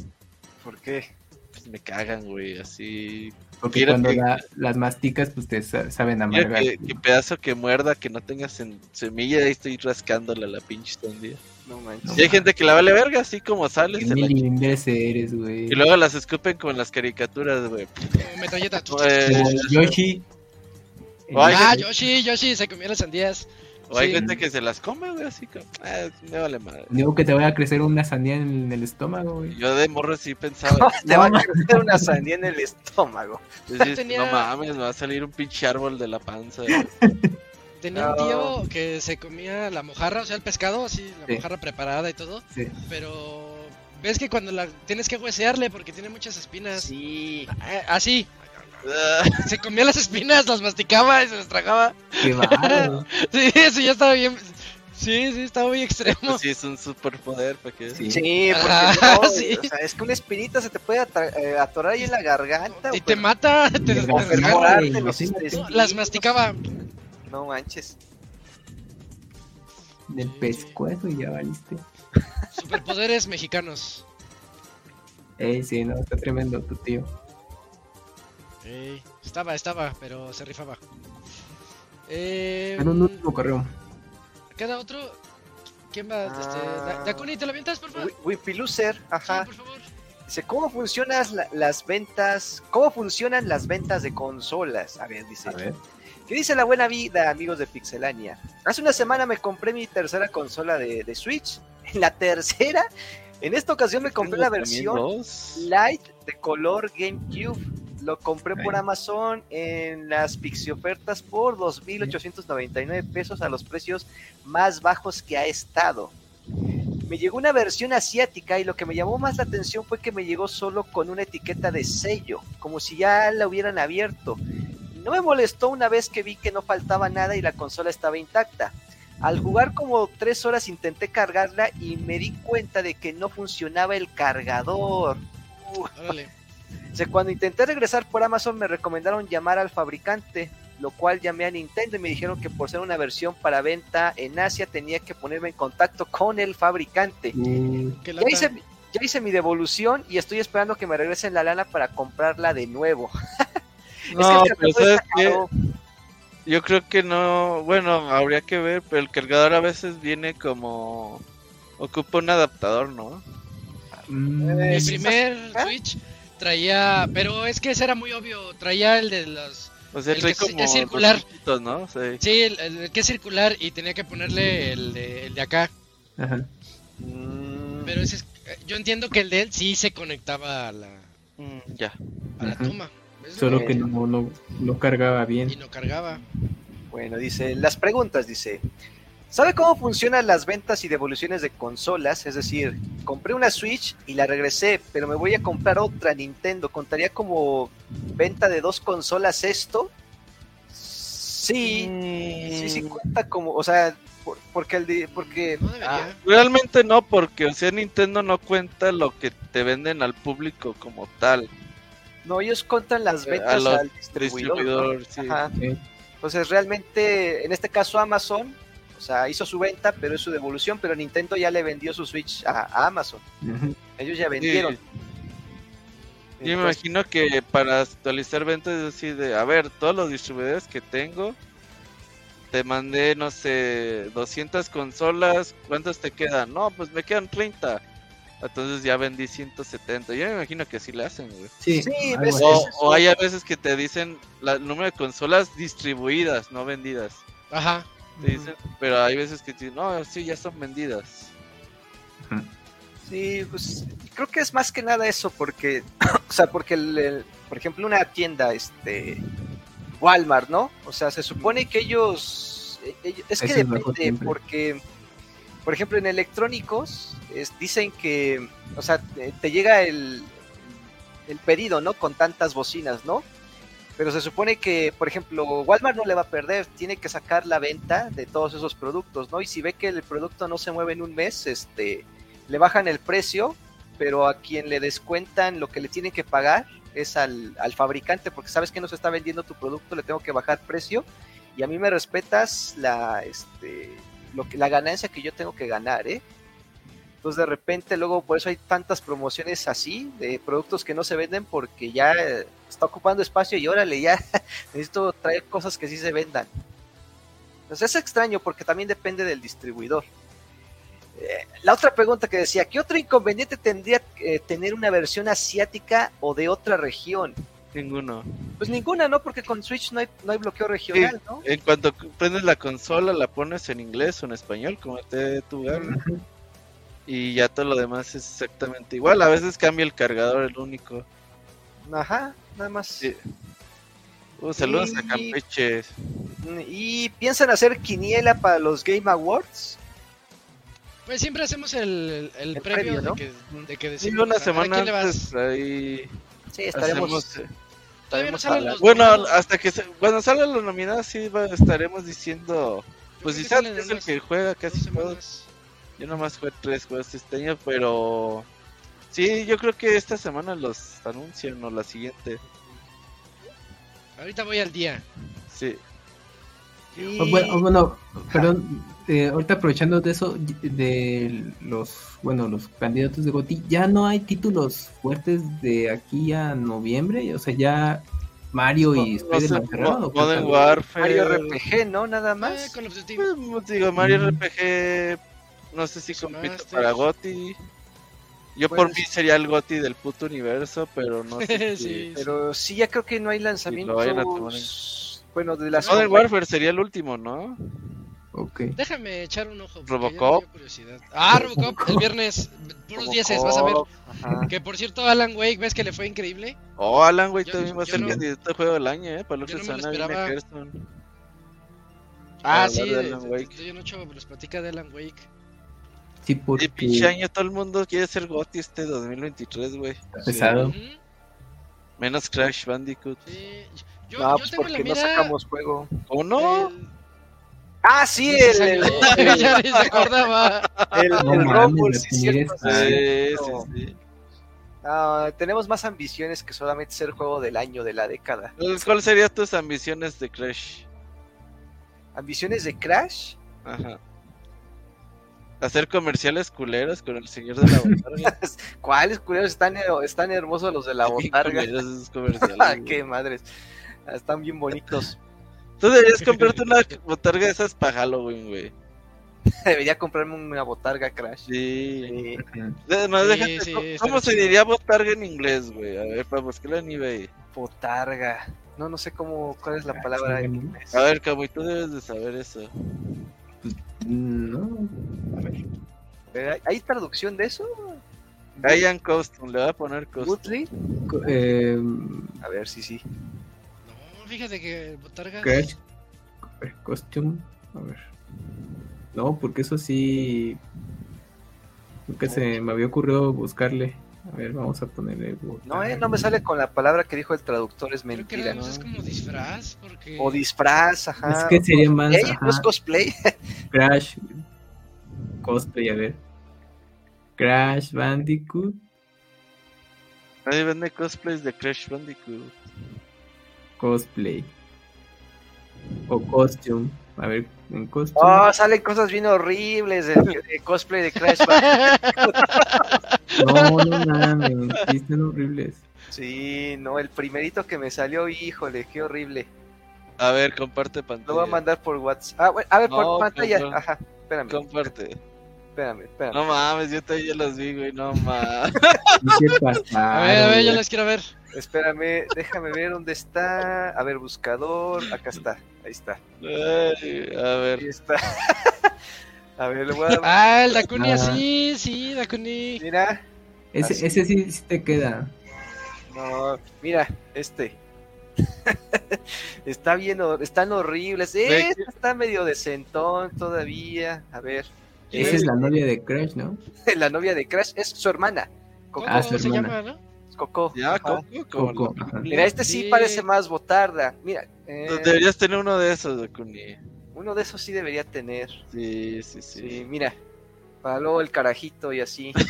S3: ¿Por qué?
S5: Pues me cagan, güey, así.
S7: Porque
S5: Quiero
S7: cuando
S5: que-
S7: la- las masticas, pues te sa- saben amargar.
S5: que, que pedazo que muerda, que no tenga sem- semilla, ahí estoy rascándole a la pinche sandía.
S3: No manches.
S7: No.
S5: Y hay gente que la vale verga, así como sale,
S7: Qué güey.
S5: Y luego las escupen con las caricaturas, güey.
S1: Como metralleta.
S5: Eh,
S7: Como Yoshi.
S1: Ah, Yoshi, Yoshi se comió las sandías.
S5: O hay
S1: Sí.
S5: gente que se las come, güey, así como, ah, me vale madre.
S7: Digo que te vaya a crecer una sandía en el estómago, güey.
S5: Yo de morro sí pensaba,
S3: ¿Cómo te va a crecer una sandía en el estómago?
S5: decís,
S1: Tenía-
S5: no mames, me va a salir un pinche árbol de la panza. güey".
S1: Tenía un tío que se comía la mojarra, o sea, el pescado, así, la
S7: Sí.
S1: mojarra preparada y todo.
S7: Sí.
S1: Pero ves que cuando la tienes que huesearle porque tiene muchas espinas.
S3: Sí.
S1: Eh, así, Se comía las espinas, las masticaba y se las tragaba.
S7: Qué bárbaro.
S1: Sí, eso ya estaba bien. Sí, sí, estaba muy extremo.
S5: pues sí, es un superpoder, ¿para qué?
S7: Sí.
S3: Sí, porque
S1: Ah,
S3: no,
S1: sí.
S3: o sea, es que una espinita se te puede eh, atorar ahí en la garganta.
S1: Y
S3: o
S1: te mata, te te
S3: los.
S1: Las masticaba.
S3: No manches.
S7: Del pescuezo y ya valiste.
S1: Superpoderes mexicanos.
S7: Ey, sí, no, está tremendo tu tío.
S1: Ey, estaba, estaba, pero se rifaba. Eh,
S7: En un último correo.
S1: ¿Queda otro? ¿Quién va? Este,
S3: Ah.
S1: Da- Dakuni, ¿te lo avientas, por favor?
S3: Wi- Wimpy Loser, ajá.
S1: Sí, por favor.
S3: Dice, ¿cómo funcionan la- las ventas? ¿Cómo funcionan las ventas de consolas? A ver, dice.
S7: A ver.
S3: ¿Qué dice la buena vida, amigos de Pixelania? Hace una semana me compré mi tercera consola de, de Switch. En la tercera, en esta ocasión me compré la versión. Light de color GameCube. Lo compré por. Amazon en las Pixie ofertas por 2.899 pesos a los precios más bajos que ha estado. Me llegó una versión asiática y lo que me llamó más la atención fue que me llegó solo con una etiqueta de sello, como si ya la hubieran abierto. No me molestó una vez que vi que no faltaba nada y la consola estaba intacta. Al jugar como tres horas intenté cargarla y me di cuenta de que no funcionaba el cargador. Uh,
S1: Órale.
S3: O sea, cuando intenté regresar por Amazon me recomendaron llamar al fabricante, lo cual llamé a Nintendo y me dijeron que por ser una versión para venta en Asia tenía que ponerme en contacto con el fabricante.
S1: ¿Qué
S3: Ya hice, ya hice mi devolución y estoy esperando que me regresen la lana para comprarla de nuevo.
S5: No,
S3: es que el
S5: pero
S3: cargador
S5: ¿sabes qué?
S3: caro.
S5: Yo creo que no, bueno, habría que ver, pero el cargador a veces viene como... Ocupa un adaptador, ¿no?
S7: mm,
S3: Eh,
S1: Mi
S3: sí,
S1: primer
S3: ¿Ah?
S1: Switch traía, pero es que ese era muy obvio, traía el de los,
S5: O sea,
S1: El que es-
S5: como
S1: es circular.
S5: Sí.
S1: sí, el, el que es circular y tenía que ponerle el de, el de acá,
S7: ajá.
S3: Mm,
S1: pero ese es- yo entiendo que el de él sí se conectaba a la,
S5: Mm, ya.
S1: a la toma.
S7: Solo que no, no, no cargaba
S1: y
S7: bien.
S1: no cargaba.
S3: Bueno, dice, las preguntas, dice. ¿Sabe cómo funcionan las ventas y devoluciones de consolas? Es decir, compré una Switch y la regresé, pero me voy a comprar otra Nintendo. ¿Contaría como venta de dos consolas esto? Sí, sí, sí cuenta como, o sea, por- porque el porque
S1: No.
S5: Ah, realmente no, porque o sea, Nintendo no cuenta lo que te venden al público como tal.
S3: no, ellos cuentan las ventas
S5: a los
S3: al distribuidor. ¿no?
S5: Distribuidor, sí.
S3: Ajá. Entonces realmente, en este caso Amazon, o sea, hizo su venta, pero es su devolución, pero Nintendo ya le vendió su Switch a, a Amazon. Ellos ya vendieron.
S5: Yo me imagino que para actualizar ventas es así de, a ver, todos los distribuidores que tengo, te mandé, no sé, 200 consolas, ¿cuántas te quedan? No, pues me quedan 30. Entonces ya vendí 170. Yo me imagino que así le hacen, güey.
S7: Sí,
S3: Sí,
S7: algo
S3: ves,
S7: así.
S5: O,
S3: es eso.
S5: o hay a veces que te dicen la- el número de consolas distribuidas, no vendidas.
S1: Ajá.
S5: Te dicen, pero hay veces que te dicen, no, sí, ya son vendidas.
S3: Sí, pues creo que es más que nada eso, porque, o sea, porque, el, el- por ejemplo, una tienda, este, Walmart, ¿no? O sea, se supone que ellos, eh, ellos- es que
S7: es
S3: depende, porque, por ejemplo, en electrónicos es- dicen que, o sea, te, te llega el, el pedido, ¿no? Con tantas bocinas, ¿no? Pero se supone que, por ejemplo, Walmart no le va a perder, tiene que sacar la venta de todos esos productos, ¿no? Y si ve que el producto no se mueve en un mes, este, le bajan el precio, pero a quien le descuentan lo que le tienen que pagar es al, al fabricante, porque sabes que no se está vendiendo tu producto, le tengo que bajar precio y a mí me respetas la, este, lo que, la ganancia que yo tengo que ganar, ¿eh? Entonces de repente luego por eso hay tantas promociones así de productos que no se venden porque ya eh, está ocupando espacio y órale, ya necesito traer cosas que sí se vendan. Entonces es extraño porque también depende del distribuidor. Eh, la otra pregunta que decía, ¿qué otro inconveniente tendría eh, tener una versión asiática o de otra región?
S5: Ninguno.
S3: Pues ninguna, ¿no? Porque con Switch no hay, no hay bloqueo regional, ¿no?
S5: En cuanto prendes la consola, la pones en inglés o en español, como te tu. Y ya todo lo demás es exactamente igual. A veces cambia el cargador, el único.
S3: Ajá, nada más.
S5: Sí. Uh, saludos a
S3: Y-
S5: Campeche.
S3: ¿Y piensan hacer quiniela para los Game Awards?
S1: Pues siempre hacemos el, el,
S3: El
S1: previo,
S3: previo, ¿no?
S1: de que, de que
S5: Sí, una
S1: ¿a
S5: semana
S1: quién le vas?
S5: antes ahí
S3: Sí, estaremos.
S5: hacemos, eh,
S1: Todavía no
S5: estaremos
S1: salen
S5: habla-
S1: los
S5: Bueno,
S1: nominados.
S5: hasta que se, cuando salgan los nominados sí va- estaremos diciendo pues
S1: que
S5: Isaac es el que juega casi todo. Yo nomás jugué tres juegos este año, pero sí, yo creo que esta semana los anuncian o la siguiente.
S1: Ahorita voy al día.
S5: Sí.
S3: Y-
S7: Oh, bueno, oh, bueno, perdón, eh, ahorita aprovechando de eso, de los, bueno, los candidatos de GOTY, ya no hay títulos fuertes de aquí a noviembre, o sea, ya Mario y
S5: No
S7: Spider-Man cerraron,
S5: Mo-
S7: ¿o qué
S5: Modern? Warfare.
S3: Mario RPG, ¿no? Nada
S1: Eh,
S3: más.
S1: Call of Duty.
S5: Pues, digo, Mario
S7: Mm.
S5: RPG, no sé si
S1: Master.
S5: para GOTY. Yo por
S3: Pues-
S5: mí sería el GOTY del puto universo, pero no sé si...
S1: Sí,
S3: Pero sí, ya creo que no hay
S5: lo
S3: lanzamientos.
S5: vayan a tomar
S3: Bueno, de las.
S5: Modern Warfare sería el último, ¿no?
S7: Ok.
S1: Déjame echar un ojo.
S5: Robocop.
S1: curiosidad. Ah, Robocop, el viernes. Puros 10 vas a ver.
S3: Ajá.
S1: Que por cierto, Alan Wake, ¿ves que le fue increíble?
S5: Oh, Alan, güey,
S1: Yo-
S5: también va a ser
S1: no-
S5: el candidato a juego del año, ¿eh? Para lo
S1: yo
S5: que
S1: no esperaba. Ah, sí,
S5: de
S1: de-
S5: Alan
S1: de-
S5: Wake.
S1: de- yo no chavo, pero les platica de Alan Wake.
S7: Sí, porque
S5: pinche año todo el mundo quiere ser GOTY este 2023, güey.
S7: pesado.
S5: Menos Crash Bandicoot.
S1: sí. Yo,
S3: No,
S1: yo
S3: pues
S1: tengo en la
S3: porque no sacamos juego.
S5: ¿O no?
S1: el-
S3: Ah, sí, el, el,
S1: ya ni se acordaba.
S3: el,
S7: No
S3: el Rumble, sí, cierto, sí.
S5: Sí,
S3: tenemos más ambiciones que solamente ser juego del año de la década.
S5: Entonces, ¿Cuáles serían tus ambiciones de Crash?
S3: ¿Ambiciones de Crash?
S5: Ajá. Hacer comerciales culeros con el señor de la botarga.
S3: ¿Cuáles culeros están, están hermosos los de la botarga?
S5: culeros esos comerciales,
S3: Ah,
S5: güey.
S3: qué madres. Ah, Están bien bonitos.
S5: Tú deberías comprarte una botarga de esas para Halloween, güey.
S3: Debería comprarme una botarga Crash.
S5: Sí.
S3: Sí.
S5: Déjate,
S1: sí,
S5: ¿cómo-
S1: estaría
S5: ¿Cómo se diría botarga en inglés, güey? A ver, para buscarla en eBay.
S3: Botarga. No, no sé cómo, cuál es la palabra en inglés.
S5: A ver, Camuy, tú debes de saber eso.
S7: No,
S3: ¿Hay- ¿Hay traducción de eso?
S5: Ryan Costum, le voy a poner Costum.
S3: Woodley?
S7: co- eh,
S3: A ver, sí, sí.
S1: No, fíjate que Botargas.
S7: Crash Costume, a ver. No, porque eso sí. Nunca se me había ocurrido buscarle. A ver, vamos a ponerle.
S3: No, eh, no me sale con la palabra que dijo el traductor, es
S1: Creo que
S3: mentira.
S1: más es como disfraz, porque.
S3: O disfraz, ajá.
S7: Es que sería más.
S3: Cosplay,
S7: ajá,
S3: ¿No es cosplay?
S7: Crash Cosplay, a ver. Crash Bandicoot.
S5: Nadie vende cosplays de Crash Bandicoot.
S7: Cosplay. O costume. A ver, en costume.
S3: Oh, salen cosas bien horribles del de cosplay de Crash Bandicoot.
S7: No, no mames. Sí, están horribles.
S3: Sí, no, el primerito que me salió, híjole, qué horrible.
S5: A ver, comparte pantalla.
S3: Lo voy a mandar por WhatsApp. Ah, bueno, a ver,
S5: No,
S3: por pantalla. Ajá, espérame,
S5: Comparte.
S3: Espérame, espérame.
S5: No mames, yo todavía ya los vi, güey, no mames.
S7: Sí
S1: A ver, a ver, yo las quiero ver.
S3: Espérame, déjame ver dónde está. A ver, buscador. Acá está, ahí está.
S5: Ay, a ver.
S3: Ahí está. a ver, le voy a.
S1: Ah, el Dakuni
S7: Ah.
S1: así, sí, Dakuni.
S3: Mira,
S7: Ese,
S3: Así.
S7: ese sí, sí te queda.
S3: no, mira, este. está bien, están horribles. Este está medio decentón todavía. A ver,
S7: Esa es la novia de Crash, ¿no?
S3: la novia de Crash es su hermana. Coco.
S1: ¿Cómo
S7: Ah, su
S1: se
S7: hermana.
S1: llama, no?
S3: Coco Coco.
S5: Ya,
S3: Ajá.
S5: Coco.
S3: Mira, este sí
S1: Sí.
S3: parece más botarda. Mira, eh,
S5: Deberías tener uno de esos, Dakuni.
S3: uno de esos sí debería tener.
S5: Sí, sí, sí.
S3: Sí, mira. Para luego el carajito y así.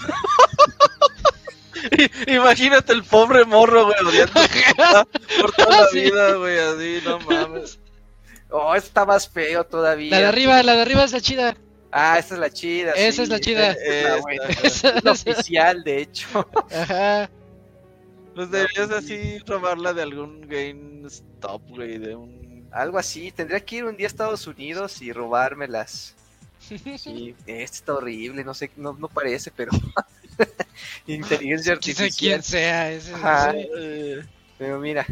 S5: Imagínate el pobre morro, güey, odiando por toda la vida, güey, así, no mames.
S3: Oh, está más feo todavía.
S1: La de arriba, la de arriba es la chida.
S3: Ah, esta es la chida.
S1: Esa
S3: sí,
S1: es la chida.
S3: esta es la Es oficial, de hecho.
S1: Ajá.
S5: Pues deberías así robarla de algún GameStop, güey, de un...
S3: Algo así. Tendría que ir un día a Estados Unidos y robármelas. Sí, este está horrible. No sé, no, no parece, pero. Inteligencia artificial.
S1: quién sea. Ese,
S3: Ajá.
S1: ese-
S5: Eh,
S3: Pero mira.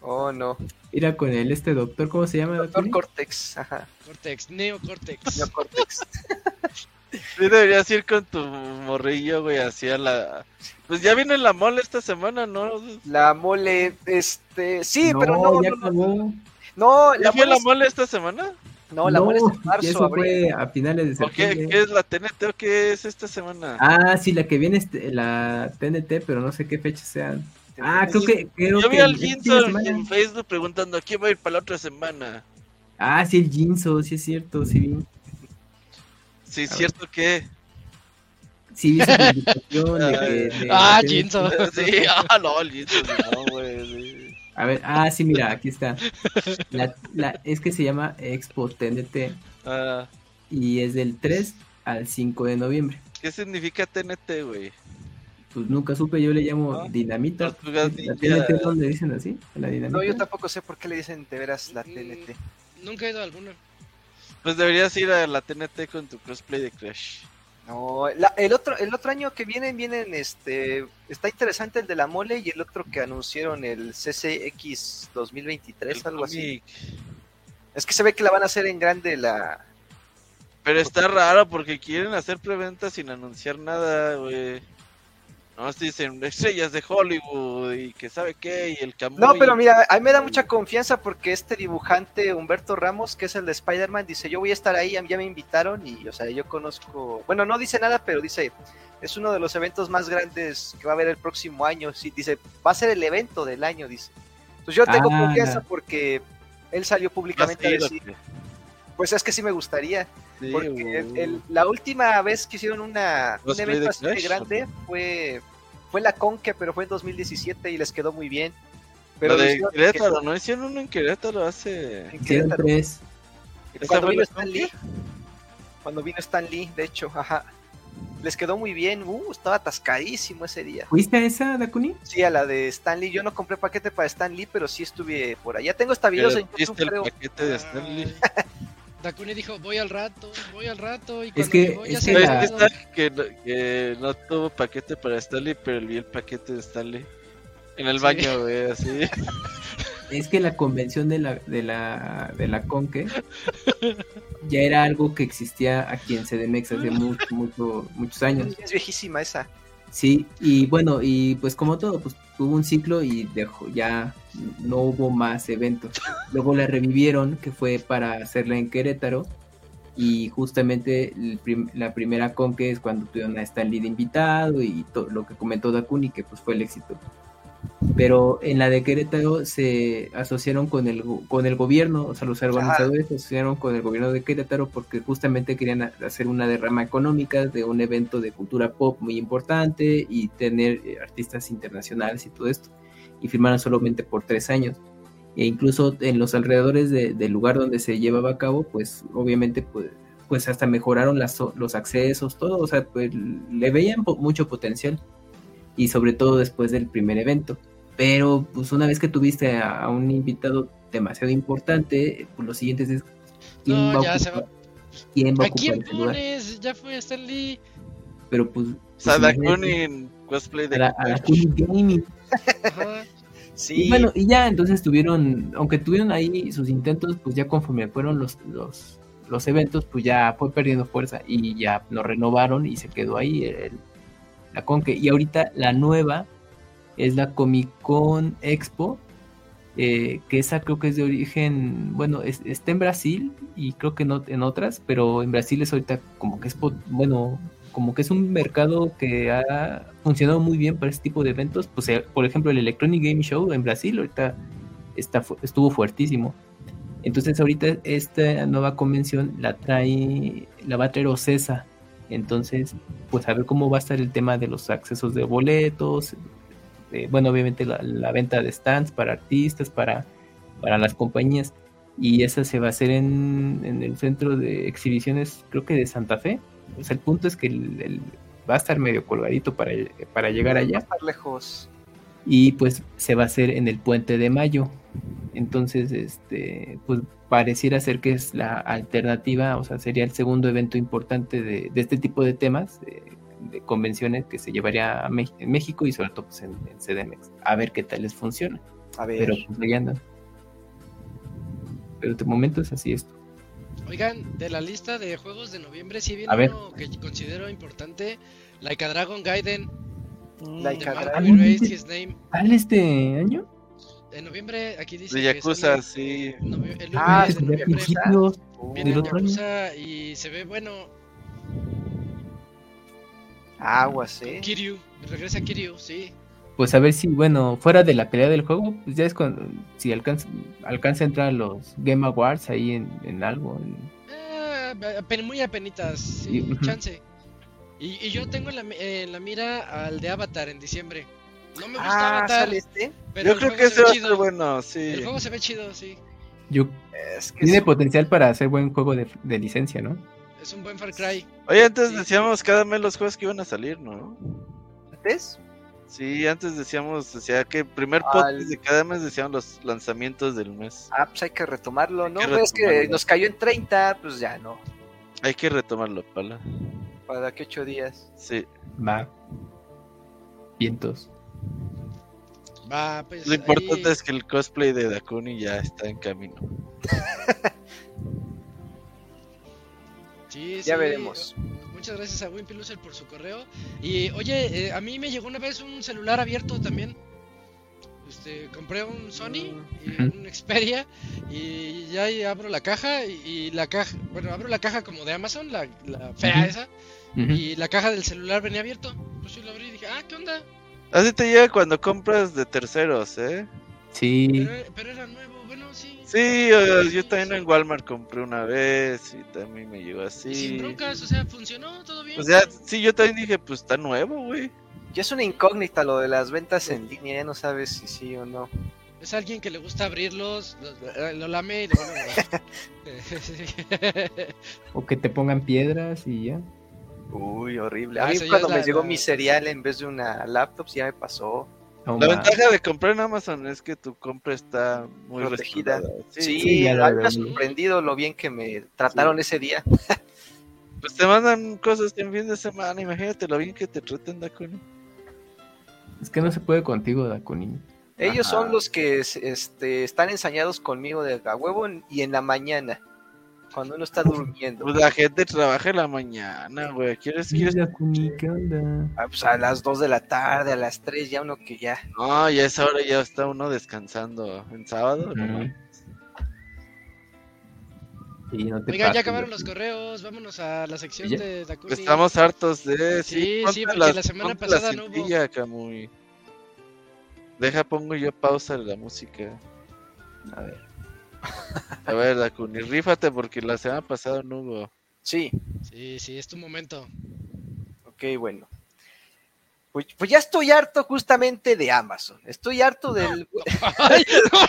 S3: Oh, no.
S7: Mira con el este doctor, ¿cómo se llama?
S3: Doctor? Cortex. Ajá.
S1: Cortex, Neocortex.
S3: No, Cortex.
S5: sí deberías ir con tu morrillo, güey, así a la... Pues ya viene la mole esta semana, ¿no?
S3: La mole, este. Sí,
S7: no,
S3: pero no.
S7: ya
S3: no, no,
S7: acabó.
S3: no,
S5: ¿Ya
S3: la
S5: fue
S3: mole.
S5: la
S3: es-
S5: mole esta semana?
S3: No, la mole es en marzo,
S7: eso fue a finales de
S5: ¿O qué,
S7: septiembre.
S5: qué es la TNT o qué es esta semana?
S7: Ah, sí, la que viene este, la TNT, pero no sé qué fecha sean. Ah, creo que creo
S5: Yo vi
S7: que
S5: al Ginzo
S7: semana.
S5: en Facebook preguntando quién va a ir para la otra semana.
S7: Ah, sí, el Jinzo, sí es cierto, sí vi.
S5: Sí,
S7: ver.
S5: cierto que...
S7: Sí vi su publicación de que... de-
S1: Ah,
S7: de-
S1: Jinzo.
S5: Sí, ah, no, el Ginzo, no, güey. sí.
S7: A ver, ah, sí, mira, aquí está. La, la- es que se llama Expo TNT
S5: Ah,
S7: y es del 3 al 5 de noviembre.
S5: ¿Qué significa TNT, güey?
S7: Pues nunca supe, yo le llamo dinamita.
S5: Ninja.
S7: TNT, ¿dónde dicen así? La dinamita.
S3: No, yo tampoco sé por qué le dicen de veras la TNT.
S1: Nunca he ido a alguna.
S5: Pues deberías ir a la TNT con tu crossplay de Crash.
S3: No, la- el otro el otro año que vienen vienen este está interesante el de la mole y el otro que anunciaron el CCX 2023
S5: El
S3: algo así. Es que se ve que la van a hacer en grande la
S5: Pero está raro porque quieren hacer preventa sin anunciar nada, güey. No, se dicen estrellas de Hollywood y que sabe qué, y el Camuy.
S3: No, pero mira, a mí me da mucha confianza porque este dibujante Humberto Ramos, que es el de Spider-Man, dice, "Yo voy a estar ahí, ya me invitaron" y o sea, yo conozco, bueno, no dice nada, pero dice, "Es uno de los eventos más grandes que va a haber el próximo año." Sí, dice, "Va a ser el evento del año", dice. Entonces yo tengo
S7: Ah,
S3: confianza porque él salió
S5: ¿Vas
S3: públicamente
S5: a
S3: decir? Pues es que sí me gustaría,
S5: Sí,
S3: porque
S5: güey.
S3: el- el- la última vez que hicieron una, un
S5: ¿Cosplay
S3: evento así de grande fue fue la Conque, pero fue en 2017 y les quedó muy bien. Pero
S5: lo de Querétaro, ¿no? Hicieron uno en Querétaro hace...
S3: en Querétaro.
S5: ¿Esa
S3: Cuando vino
S5: la
S3: Stan? Lee, cuando vino Stan Lee, de hecho, ajá. Les quedó muy bien, uh, estaba atascadísimo ese día.
S7: ¿Fuiste a esa, Dakuni?
S3: Sí, a la de Stan Lee, yo no compré paquete para Stan Lee, pero sí estuve por allá. Tengo hasta videos en
S5: ¿Viste
S3: YouTube,
S5: el
S3: creo.
S5: paquete de Stanley?
S1: Dakuni dijo, voy al rato, voy al rato. Y
S7: Es
S1: cuando
S7: que-
S1: llegó, ya
S7: es
S1: se
S7: que la-
S5: no, que no tuvo paquete para Stanley, pero vi el paquete de Stanley. En el
S1: Sí.
S5: baño, güey, así.
S7: Es que la convención de la, de la, de la Conque ya era algo que existía aquí en CDMX hace mucho, mucho, muchos años.
S3: Es viejísima esa.
S7: Sí, y bueno, y pues como todo, pues tuvo un ciclo y dejó, ya no hubo más eventos. Luego la revivieron, que fue para hacerla en Querétaro, y justamente la primera con que es cuando tuvieron a Stanley de invitado y lo que comentó Dakuni, que pues fue el éxito. Pero en la de Querétaro se asociaron con el, con el gobierno, o sea, los organizadores se asociaron con el gobierno de Querétaro porque justamente querían hacer una derrama económica de un evento de cultura pop muy importante y tener eh, artistas internacionales y todo esto. Y firmaron solamente por tres años. E incluso en los alrededores de- del lugar donde se llevaba a cabo, pues obviamente pues, pues hasta mejoraron las, los accesos, todo, o sea, pues le veían mucho potencial y sobre todo después del primer evento. Pero pues una vez que tuviste a, a un invitado demasiado importante, pues lo siguiente es quién
S1: No,
S7: va
S1: ya
S7: a
S1: se
S7: ocupar, quién va a
S1: ¿A quién
S7: ocupar
S1: pones? Ya fue Stan Lee.
S7: Pero pues,
S5: O sea,
S7: pues,
S5: en cosplay de
S7: a la, a la Gaming.
S3: Sí,
S7: Y bueno, y ya entonces tuvieron, aunque tuvieron ahí sus intentos, pues ya conforme fueron los, los, los eventos, pues ya fue perdiendo fuerza y ya lo renovaron y se quedó ahí el- Conque. Y ahorita la nueva es la Comic Con Expo, eh, que esa creo que es de origen, bueno, es- está en Brasil y creo que no en otras, pero en Brasil es ahorita como que es, bueno, como que es un mercado que ha funcionado muy bien para este tipo de eventos. Pues, eh, por ejemplo, el Electronic Game Show en Brasil ahorita está, estuvo fuertísimo. Entonces ahorita esta nueva convención la trae, la va a traer Ocesa. Entonces, pues a ver cómo va a estar el tema de los accesos de boletos, de- bueno, obviamente la, la venta de stands para artistas, para, para las compañías. Y esa se va a hacer en, en el centro de exhibiciones, creo que de Santa Fe. O sea, el punto es que el- el- va a estar medio colgadito para, para llegar allá
S3: Estar lejos.
S7: y pues se va a hacer en el puente de mayo. Entonces, este, pues pareciera ser que es la alternativa, o sea, sería el segundo evento importante de, de este tipo de temas, de, de convenciones que se llevaría a Mex- en México y sobre todo pues, en, en CDMX. A ver qué tal les funciona.
S3: A ver.
S7: Pero pues ahí andan. Pero de momento es así esto.
S1: Oigan, de la lista de juegos de noviembre, sí viene
S7: A ver.
S1: uno que considero importante: Like a Dragon Gaiden.
S3: Like a Dragon.
S1: Name.
S7: ¿Sale este año?
S1: En noviembre, aquí dice.
S5: De
S1: que
S5: Yakuza,
S1: sale
S5: sí.
S1: novie- el 9
S3: Ah,
S1: de
S3: sí,
S7: De
S1: noviembre.
S7: principios
S1: Viene. Yakuza y se ve bueno.
S3: Aguas, eh.
S1: Kiryu, regresa Kiryu, sí.
S7: Pues a ver si, bueno, fuera de la pelea del juego, pues ya es cuando, si alcanza, alcanza a entrar a los Game Awards ahí en, en algo. en-
S1: Eh, apen- muy apenitas, sí, chance. Y, y yo tengo en la, en la mira al de Avatar en diciembre. No me gusta
S3: Ah,
S1: Avatar,
S3: sale este.
S1: pero
S5: Yo
S1: el
S5: creo que
S1: se
S5: ese va a ser bueno,
S1: El
S5: sí.
S1: juego se ve chido, sí.
S7: Yo,
S3: Es que
S7: tiene
S3: es-
S7: potencial para hacer buen juego de, de licencia, ¿no?
S1: Es un buen Far Cry.
S5: Oye, antes
S1: Sí.
S5: decíamos cada mes los juegos que iban a salir, ¿no?
S3: antes.
S5: Sí, antes decíamos, o sea, que primer
S3: Al-
S5: podcast de cada mes decíamos los lanzamientos del mes.
S3: Ah, pues hay que retomarlo, ¿no?
S5: que
S3: Ves que nos cayó en 30, pues ya no.
S5: Hay que retomarlo, pala.
S3: Para que 8 días.
S5: Sí.
S7: Va. Vientos.
S1: Va, pues.
S5: Lo importante
S1: ahí-
S5: es que el cosplay de Dakuni ya está en camino.
S1: Sí,
S3: Ya
S1: sí,
S3: veremos.
S1: Muchas gracias a Wimpy Loser por su correo. Y oye, eh, a mí me llegó una vez un celular abierto también. Este, compré un Sony y un Xperia y ya ahí abro la caja y, la caja, bueno, abro la caja como de Amazon, la, la fea esa, y la caja del celular venía abierto. Pues yo lo abrí y dije, ah, ¿qué onda?
S5: Así te llega cuando compras de terceros, ¿eh?
S7: Sí,
S1: Pero, pero era nuevo, bueno, sí.
S5: Sí, eh,
S1: Sí,
S5: yo también
S1: sí.
S5: en Walmart compré una vez y también me llegó
S1: Y
S5: así.
S1: sin broncas, o sea, funcionó todo bien.
S5: O sea, sí, yo también dije, pues está nuevo, güey.
S3: Ya es una incógnita lo de las ventas en línea, ya no sabes si sí o no.
S1: Es alguien que le gusta abrirlos, lo, lo lame y lo vuelve a
S7: o que te pongan piedras y ya.
S3: Uy, horrible.
S1: Ah,
S3: A mí cuando me
S1: la-
S3: llegó
S1: la-
S3: mi cereal en vez de una laptop, sí ya me pasó.
S7: No,
S5: La ventaja de comprar en Amazon es que tu compra está muy
S3: Protegida.
S5: Sí,
S3: Sí,
S7: sí, ya
S3: me ha sorprendido lo bien que me trataron ese día.
S5: Pues te mandan cosas en fin de semana, imagínate lo bien que te tratan, Dakuni.
S7: Es que no se puede contigo, Dakuni.
S3: Ellos
S5: Ajá.
S3: son los que este, están ensañados conmigo de a huevo en- y en la mañana, cuando uno está durmiendo.
S5: Pues la gente trabaja en la mañana, güey. ¿Quieres,
S7: Sí,
S5: quieres?
S3: Ah, pues a las 2 de la tarde, a las 3, ya uno que ya.
S5: No, ya es hora, ya está uno descansando. ¿En sábado?
S7: Ujú.
S5: mames.
S7: Sí, no te
S1: Oigan, ya
S7: pases,
S1: acabaron los correos, vámonos a la sección
S7: ¿Ya?
S1: de Dakuni.
S5: Estamos hartos de...
S1: Sí,
S5: ponte
S1: sí, porque la semana pasada
S5: la
S1: no hubo.
S5: Camuy. Deja, pongo yo pausa de la música.
S7: A ver.
S5: A ver, Dakuni, rífate porque la semana pasada no hubo.
S3: Sí,
S1: Sí, sí, es tu momento.
S3: ok, bueno. Pues, pues ya estoy harto justamente de Amazon. Estoy harto del.
S1: Ay, no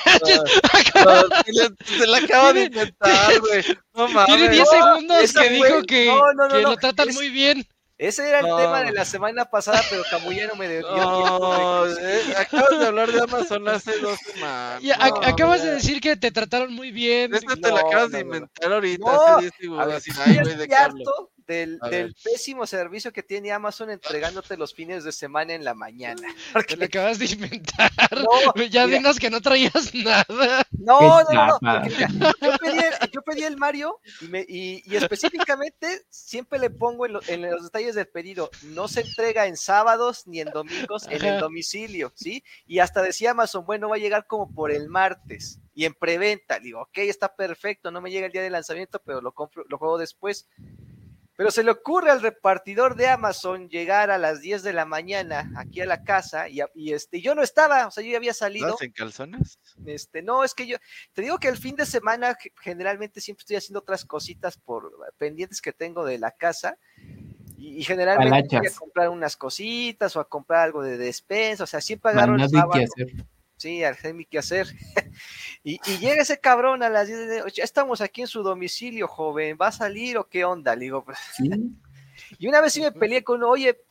S5: se, la acaba de inventar, güey. No
S1: Tiene
S5: mames.
S1: 10 segundos que dijo que,
S3: no, no, no,
S1: que
S3: no,
S1: lo tratan
S3: es-
S1: muy bien.
S3: Ese era el
S5: No.
S3: tema de la semana pasada, pero Camuya no me dio
S5: No, eh, acabas de hablar de Amazon hace dos semanas.
S1: Y
S3: no,
S1: acabas de decir que te trataron muy bien.
S5: Esta te la acabas
S3: no,
S5: de inventar ahorita,
S3: No,
S5: hace 10
S3: A
S5: segundos.
S3: ver,
S5: Así,
S3: yo
S5: ay,
S3: del, pésimo servicio que tiene Amazon entregándote los fines de semana en la mañana.
S1: Te lo
S3: Porque,
S1: acabas de inventar.
S3: no,
S1: ya
S3: mira,
S1: dinos que no traías nada.
S3: no, no, no, no, porque mira, yo, pedí el, yo pedí el Mario y, me- y- y específicamente siempre le pongo en, lo- en los detalles del pedido, no se entrega en sábados ni en domingos en el domicilio, ¿sí? Y hasta decía Amazon, bueno, va a llegar como por el martes y en preventa. Digo, ok, está perfecto, no me llega el día de lanzamiento, pero lo compro, lo juego después. Pero se le ocurre al repartidor de Amazon llegar a las 10 de la mañana aquí a la casa y, este, yo no estaba, o sea, yo ya había salido.
S5: ¿Estás en calzones?
S3: Este, no, es que yo te digo que el fin de semana ge- generalmente siempre estoy haciendo otras cositas por pendientes que tengo de la casa. Y, y generalmente voy a comprar unas cositas o a comprar algo de despensa, o sea, siempre agarro el sábado.
S7: que hacer.
S3: Sí, al hacer mi que hacer. y, y llega ese cabrón a las 10 de la noche, estamos aquí en su domicilio, joven, ¿va a salir o qué onda? Le digo, pues,
S7: Sí.
S3: y una vez sí me peleé con, uno, oye,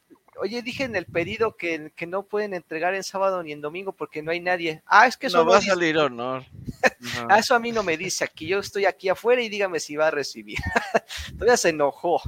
S3: oye, dije en el pedido que, que no pueden entregar en sábado ni en domingo porque no hay nadie. Ah, es que eso
S5: No
S3: no
S5: va a
S3: dice-
S5: salir honor. No.
S3: Ah, eso a mí no me dice aquí, yo estoy aquí afuera y dígame si va a recibir. Todavía se enojó.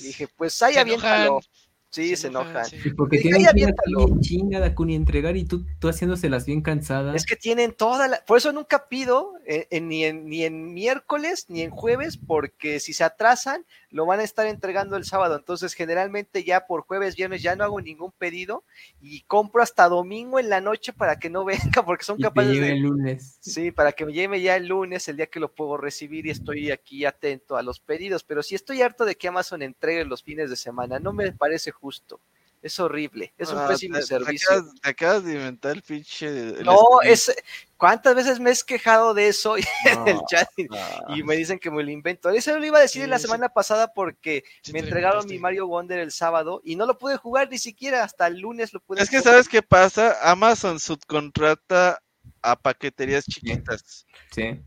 S3: Dije, pues ahí aviéntalo.
S1: enojan,
S3: Sí, se enojan.
S1: sí.
S7: Sí, Porque tienen
S3: "Ay,
S7: que ir
S3: aviéntalo".
S7: aquí en chinga, Dakuni, entregar y tú, tú haciéndoselas bien cansadas.
S3: Es que tienen toda la... Por eso nunca pido eh, eh, ni, en, ni en miércoles ni en jueves, porque si se atrasan, lo van a estar entregando el sábado. Entonces, generalmente ya por jueves, viernes ya no hago ningún pedido y compro hasta domingo en la noche para que no venga, porque son
S7: y te
S3: capaces de...
S7: el lunes.
S3: Sí, para que me llegue ya el lunes, el día que lo puedo recibir y estoy aquí atento a los pedidos. Pero si estoy harto de que Amazon entregue los fines de semana, no me parece justo. Es horrible, es un
S5: Ah,
S3: pésimo
S5: te- te
S3: servicio.
S5: acabas- Te acabas de inventar el pinche. el
S3: No,
S5: stream.
S3: es. ¿Cuántas veces me he quejado de eso en el chat? Y, y me dicen que me lo invento. Eso lo iba a decir
S1: Sí,
S3: la
S1: sí.
S3: semana pasada porque
S1: Sí
S3: me entregaron
S1: inventaste.
S3: mi Mario Wonder el sábado y no lo pude jugar ni siquiera hasta el lunes lo pude
S5: Es que
S3: jugar.
S5: sabes qué pasa, Amazon subcontrata a paqueterías chiquitas.
S7: Sí.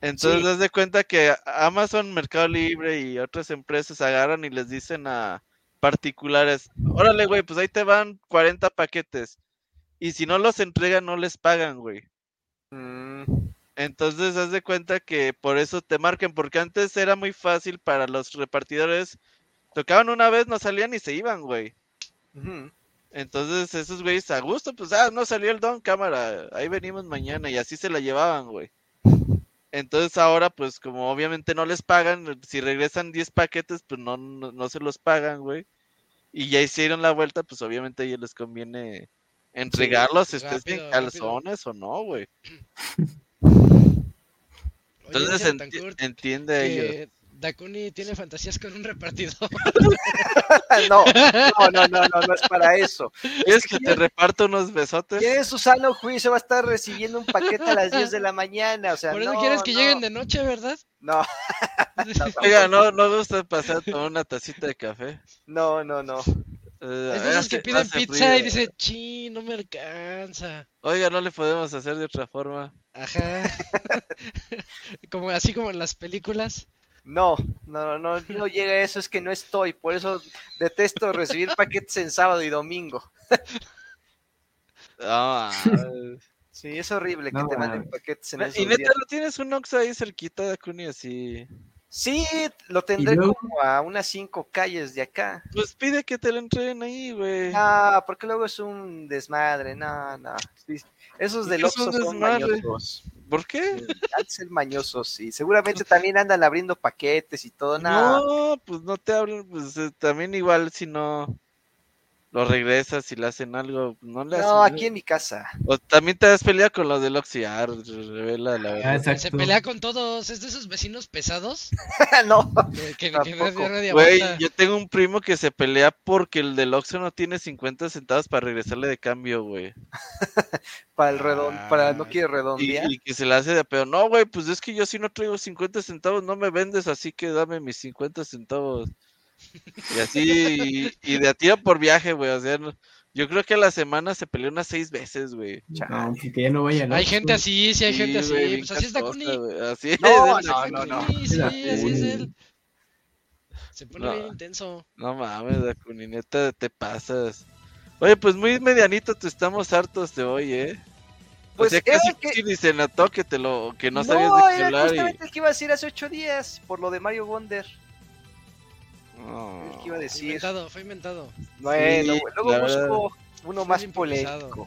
S5: Entonces,
S3: Sí.
S5: das de cuenta que Amazon, Mercado Libre y otras empresas agarran y les dicen a particulares, órale, güey, pues ahí te van 40 paquetes. Y si no los entregan, no les pagan, güey.
S3: Mm,
S5: Entonces, haz de cuenta que por eso te marcan, porque antes era muy fácil para los repartidores. Tocaban una vez, no salían y se iban, güey. Entonces, esos güeyes a gusto, pues, ah, no salió el don, cámara, ahí venimos mañana, y así se la llevaban, güey. Entonces, ahora, pues, como obviamente no les pagan, si regresan 10 paquetes, pues no, no, no se los pagan, güey. Y ya hicieron la vuelta, pues, obviamente a ellos les conviene entregarlos, estés en
S1: rápido,
S5: calzones o no, güey. Entonces, enti- entiende a ellos.
S1: Dakuni tiene fantasías con un repartidor.
S3: no, no, no, no, no, no es para eso.
S5: ¿Quieres que te reparto unos besotes?
S3: ¿Quién en su sano juicio va a estar recibiendo un paquete a las 10 de la mañana? O sea,
S1: Por eso
S3: no,
S1: quieres que
S3: no,
S1: lleguen de noche, ¿verdad?
S3: No,
S5: Oiga, ¿no, no gusta pasar con una tacita de café?
S3: no, no, no.
S5: Eh,
S1: Es de esos que piden pizza
S5: frío.
S1: y dice, chi, no me alcanza.
S5: Oiga, no le podemos hacer de otra forma.
S1: Ajá. como así como en las películas.
S3: No, no, no, no llega a eso, es que no estoy, por eso detesto recibir paquetes en sábado y domingo.
S5: Ah,
S3: Sí, es horrible que
S7: No,
S3: te manden paquetes en
S5: y
S3: esos
S5: neta,
S3: días.
S5: ¿no tienes un Oxxo ahí cerquita de Cuni así?
S3: Sí, lo tendré
S7: luego?
S3: como a unas cinco calles de acá.
S5: Pues pide que te lo entreguen ahí, güey.
S3: No, porque luego es un desmadre, no, no. Sí, Esos
S5: ¿Por
S3: del Oxxo son mañosos.
S5: ¿Por qué?
S3: Ser mañosos, y seguramente también andan abriendo paquetes y todo, nada.
S5: No, pues no te hablan, pues eh, también igual si no lo regresas y le hacen algo, no le hacen.
S3: No, aquí en mi casa.
S5: O también te has peleado con los del ya, revela la
S7: Ah,
S5: verdad.
S1: Se pelea con todos. Es de esos vecinos pesados.
S3: no,
S1: Que, que,
S5: Güey, yo tengo un primo que se pelea porque el del Oxxo no tiene 50 centavos para regresarle de cambio, güey.
S3: para el redon, para no
S1: Ah,
S3: quiere
S5: Y,
S3: redondear.
S5: y que se le hace de pedo. No, güey, pues es que yo si no traigo 50 centavos no me vendes, así que dame mis 50 centavos. Y así, y, y de a tiro por viaje, güey. O sea, no- yo creo que a la semana se peleó unas seis veces, güey.
S7: No, que ya no vayan.
S1: Hay gente así, sí hay gente
S5: Sí, güey,
S1: así. Pues así es Dakuni.
S5: Así es.
S3: No,
S5: es
S3: no,
S5: Dakuni.
S3: no, no.
S1: Sí, sí, así es él. Se pone
S5: No.
S1: bien intenso.
S5: No mames, Dakuni, neta, te pasas. Oye, pues muy medianito te estamos hartos de hoy, ¿eh?
S3: Pues
S5: o sea, casi,
S3: que-
S5: casi ni se notó que te lo, que no,
S3: No,
S5: sabías de qué
S3: era
S5: hablar y...
S3: justamente el que iba a decir hace ocho días, por lo de Mario Wonder.
S5: No.
S3: Que iba a
S1: Fue
S3: decir.
S1: inventado, fue inventado.
S3: Bueno,
S5: Sí,
S3: luego busco uno
S1: Fue
S3: más polémico.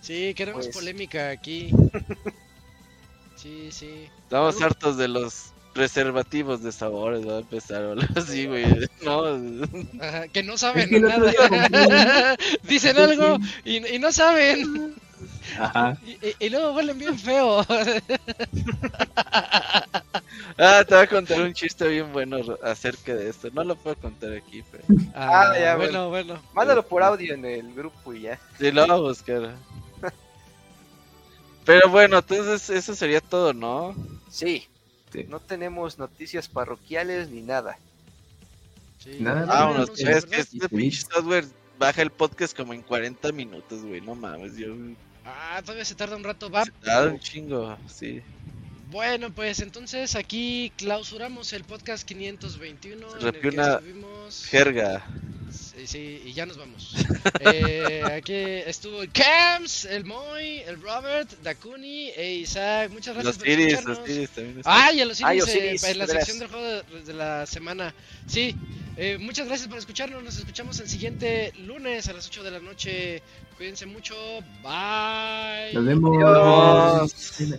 S1: Sí, queremos
S3: Pues.
S1: polémica aquí. Sí, sí.
S5: Estamos
S1: Algo-
S5: hartos de los preservativos de sabores, va a empezar o algo así, güey. No,
S1: Ajá, que no saben
S7: que el otro
S1: nada. Dicen algo y, y no saben.
S7: Ajá.
S1: Y, y- y luego huelen bien feo.
S5: Ah, te voy a contar un chiste bien bueno acerca de esto. No lo puedo contar aquí, pero.
S1: Ah,
S3: ya,
S1: bueno, bueno.
S3: Mándalo por audio en el grupo y ya.
S5: Sí, lo voy a buscar. Pero bueno, entonces eso sería todo, ¿no?
S3: Sí.
S7: Sí.
S3: No tenemos noticias parroquiales ni nada.
S1: Sí.
S7: Nada,
S1: Ah,
S5: Vámonos,
S1: anuncio,
S5: es este pinche software baja el podcast como en 40 minutos, güey. No mames, yo.
S1: Ah, todavía se tarda un rato, va.
S5: Ah, un chingo, sí.
S1: Bueno, pues entonces aquí clausuramos el podcast 521.
S5: Se
S1: en el que
S5: una Jerga.
S1: Sí, sí, y ya nos vamos. Eh, aquí estuvo el Cams, el Moy, el Robert, Dakuni e Isaac. Muchas gracias
S5: Los
S1: por
S5: Iris,
S1: escucharnos.
S5: los Iris también. están.
S1: Ah, y a los Iris, eh, en la sección del juego de, de la semana. Sí, eh, muchas gracias por escucharnos. Nos escuchamos el siguiente lunes a las 8 de la noche. Cuídense mucho. Bye.
S7: Nos vemos.
S5: Adiós.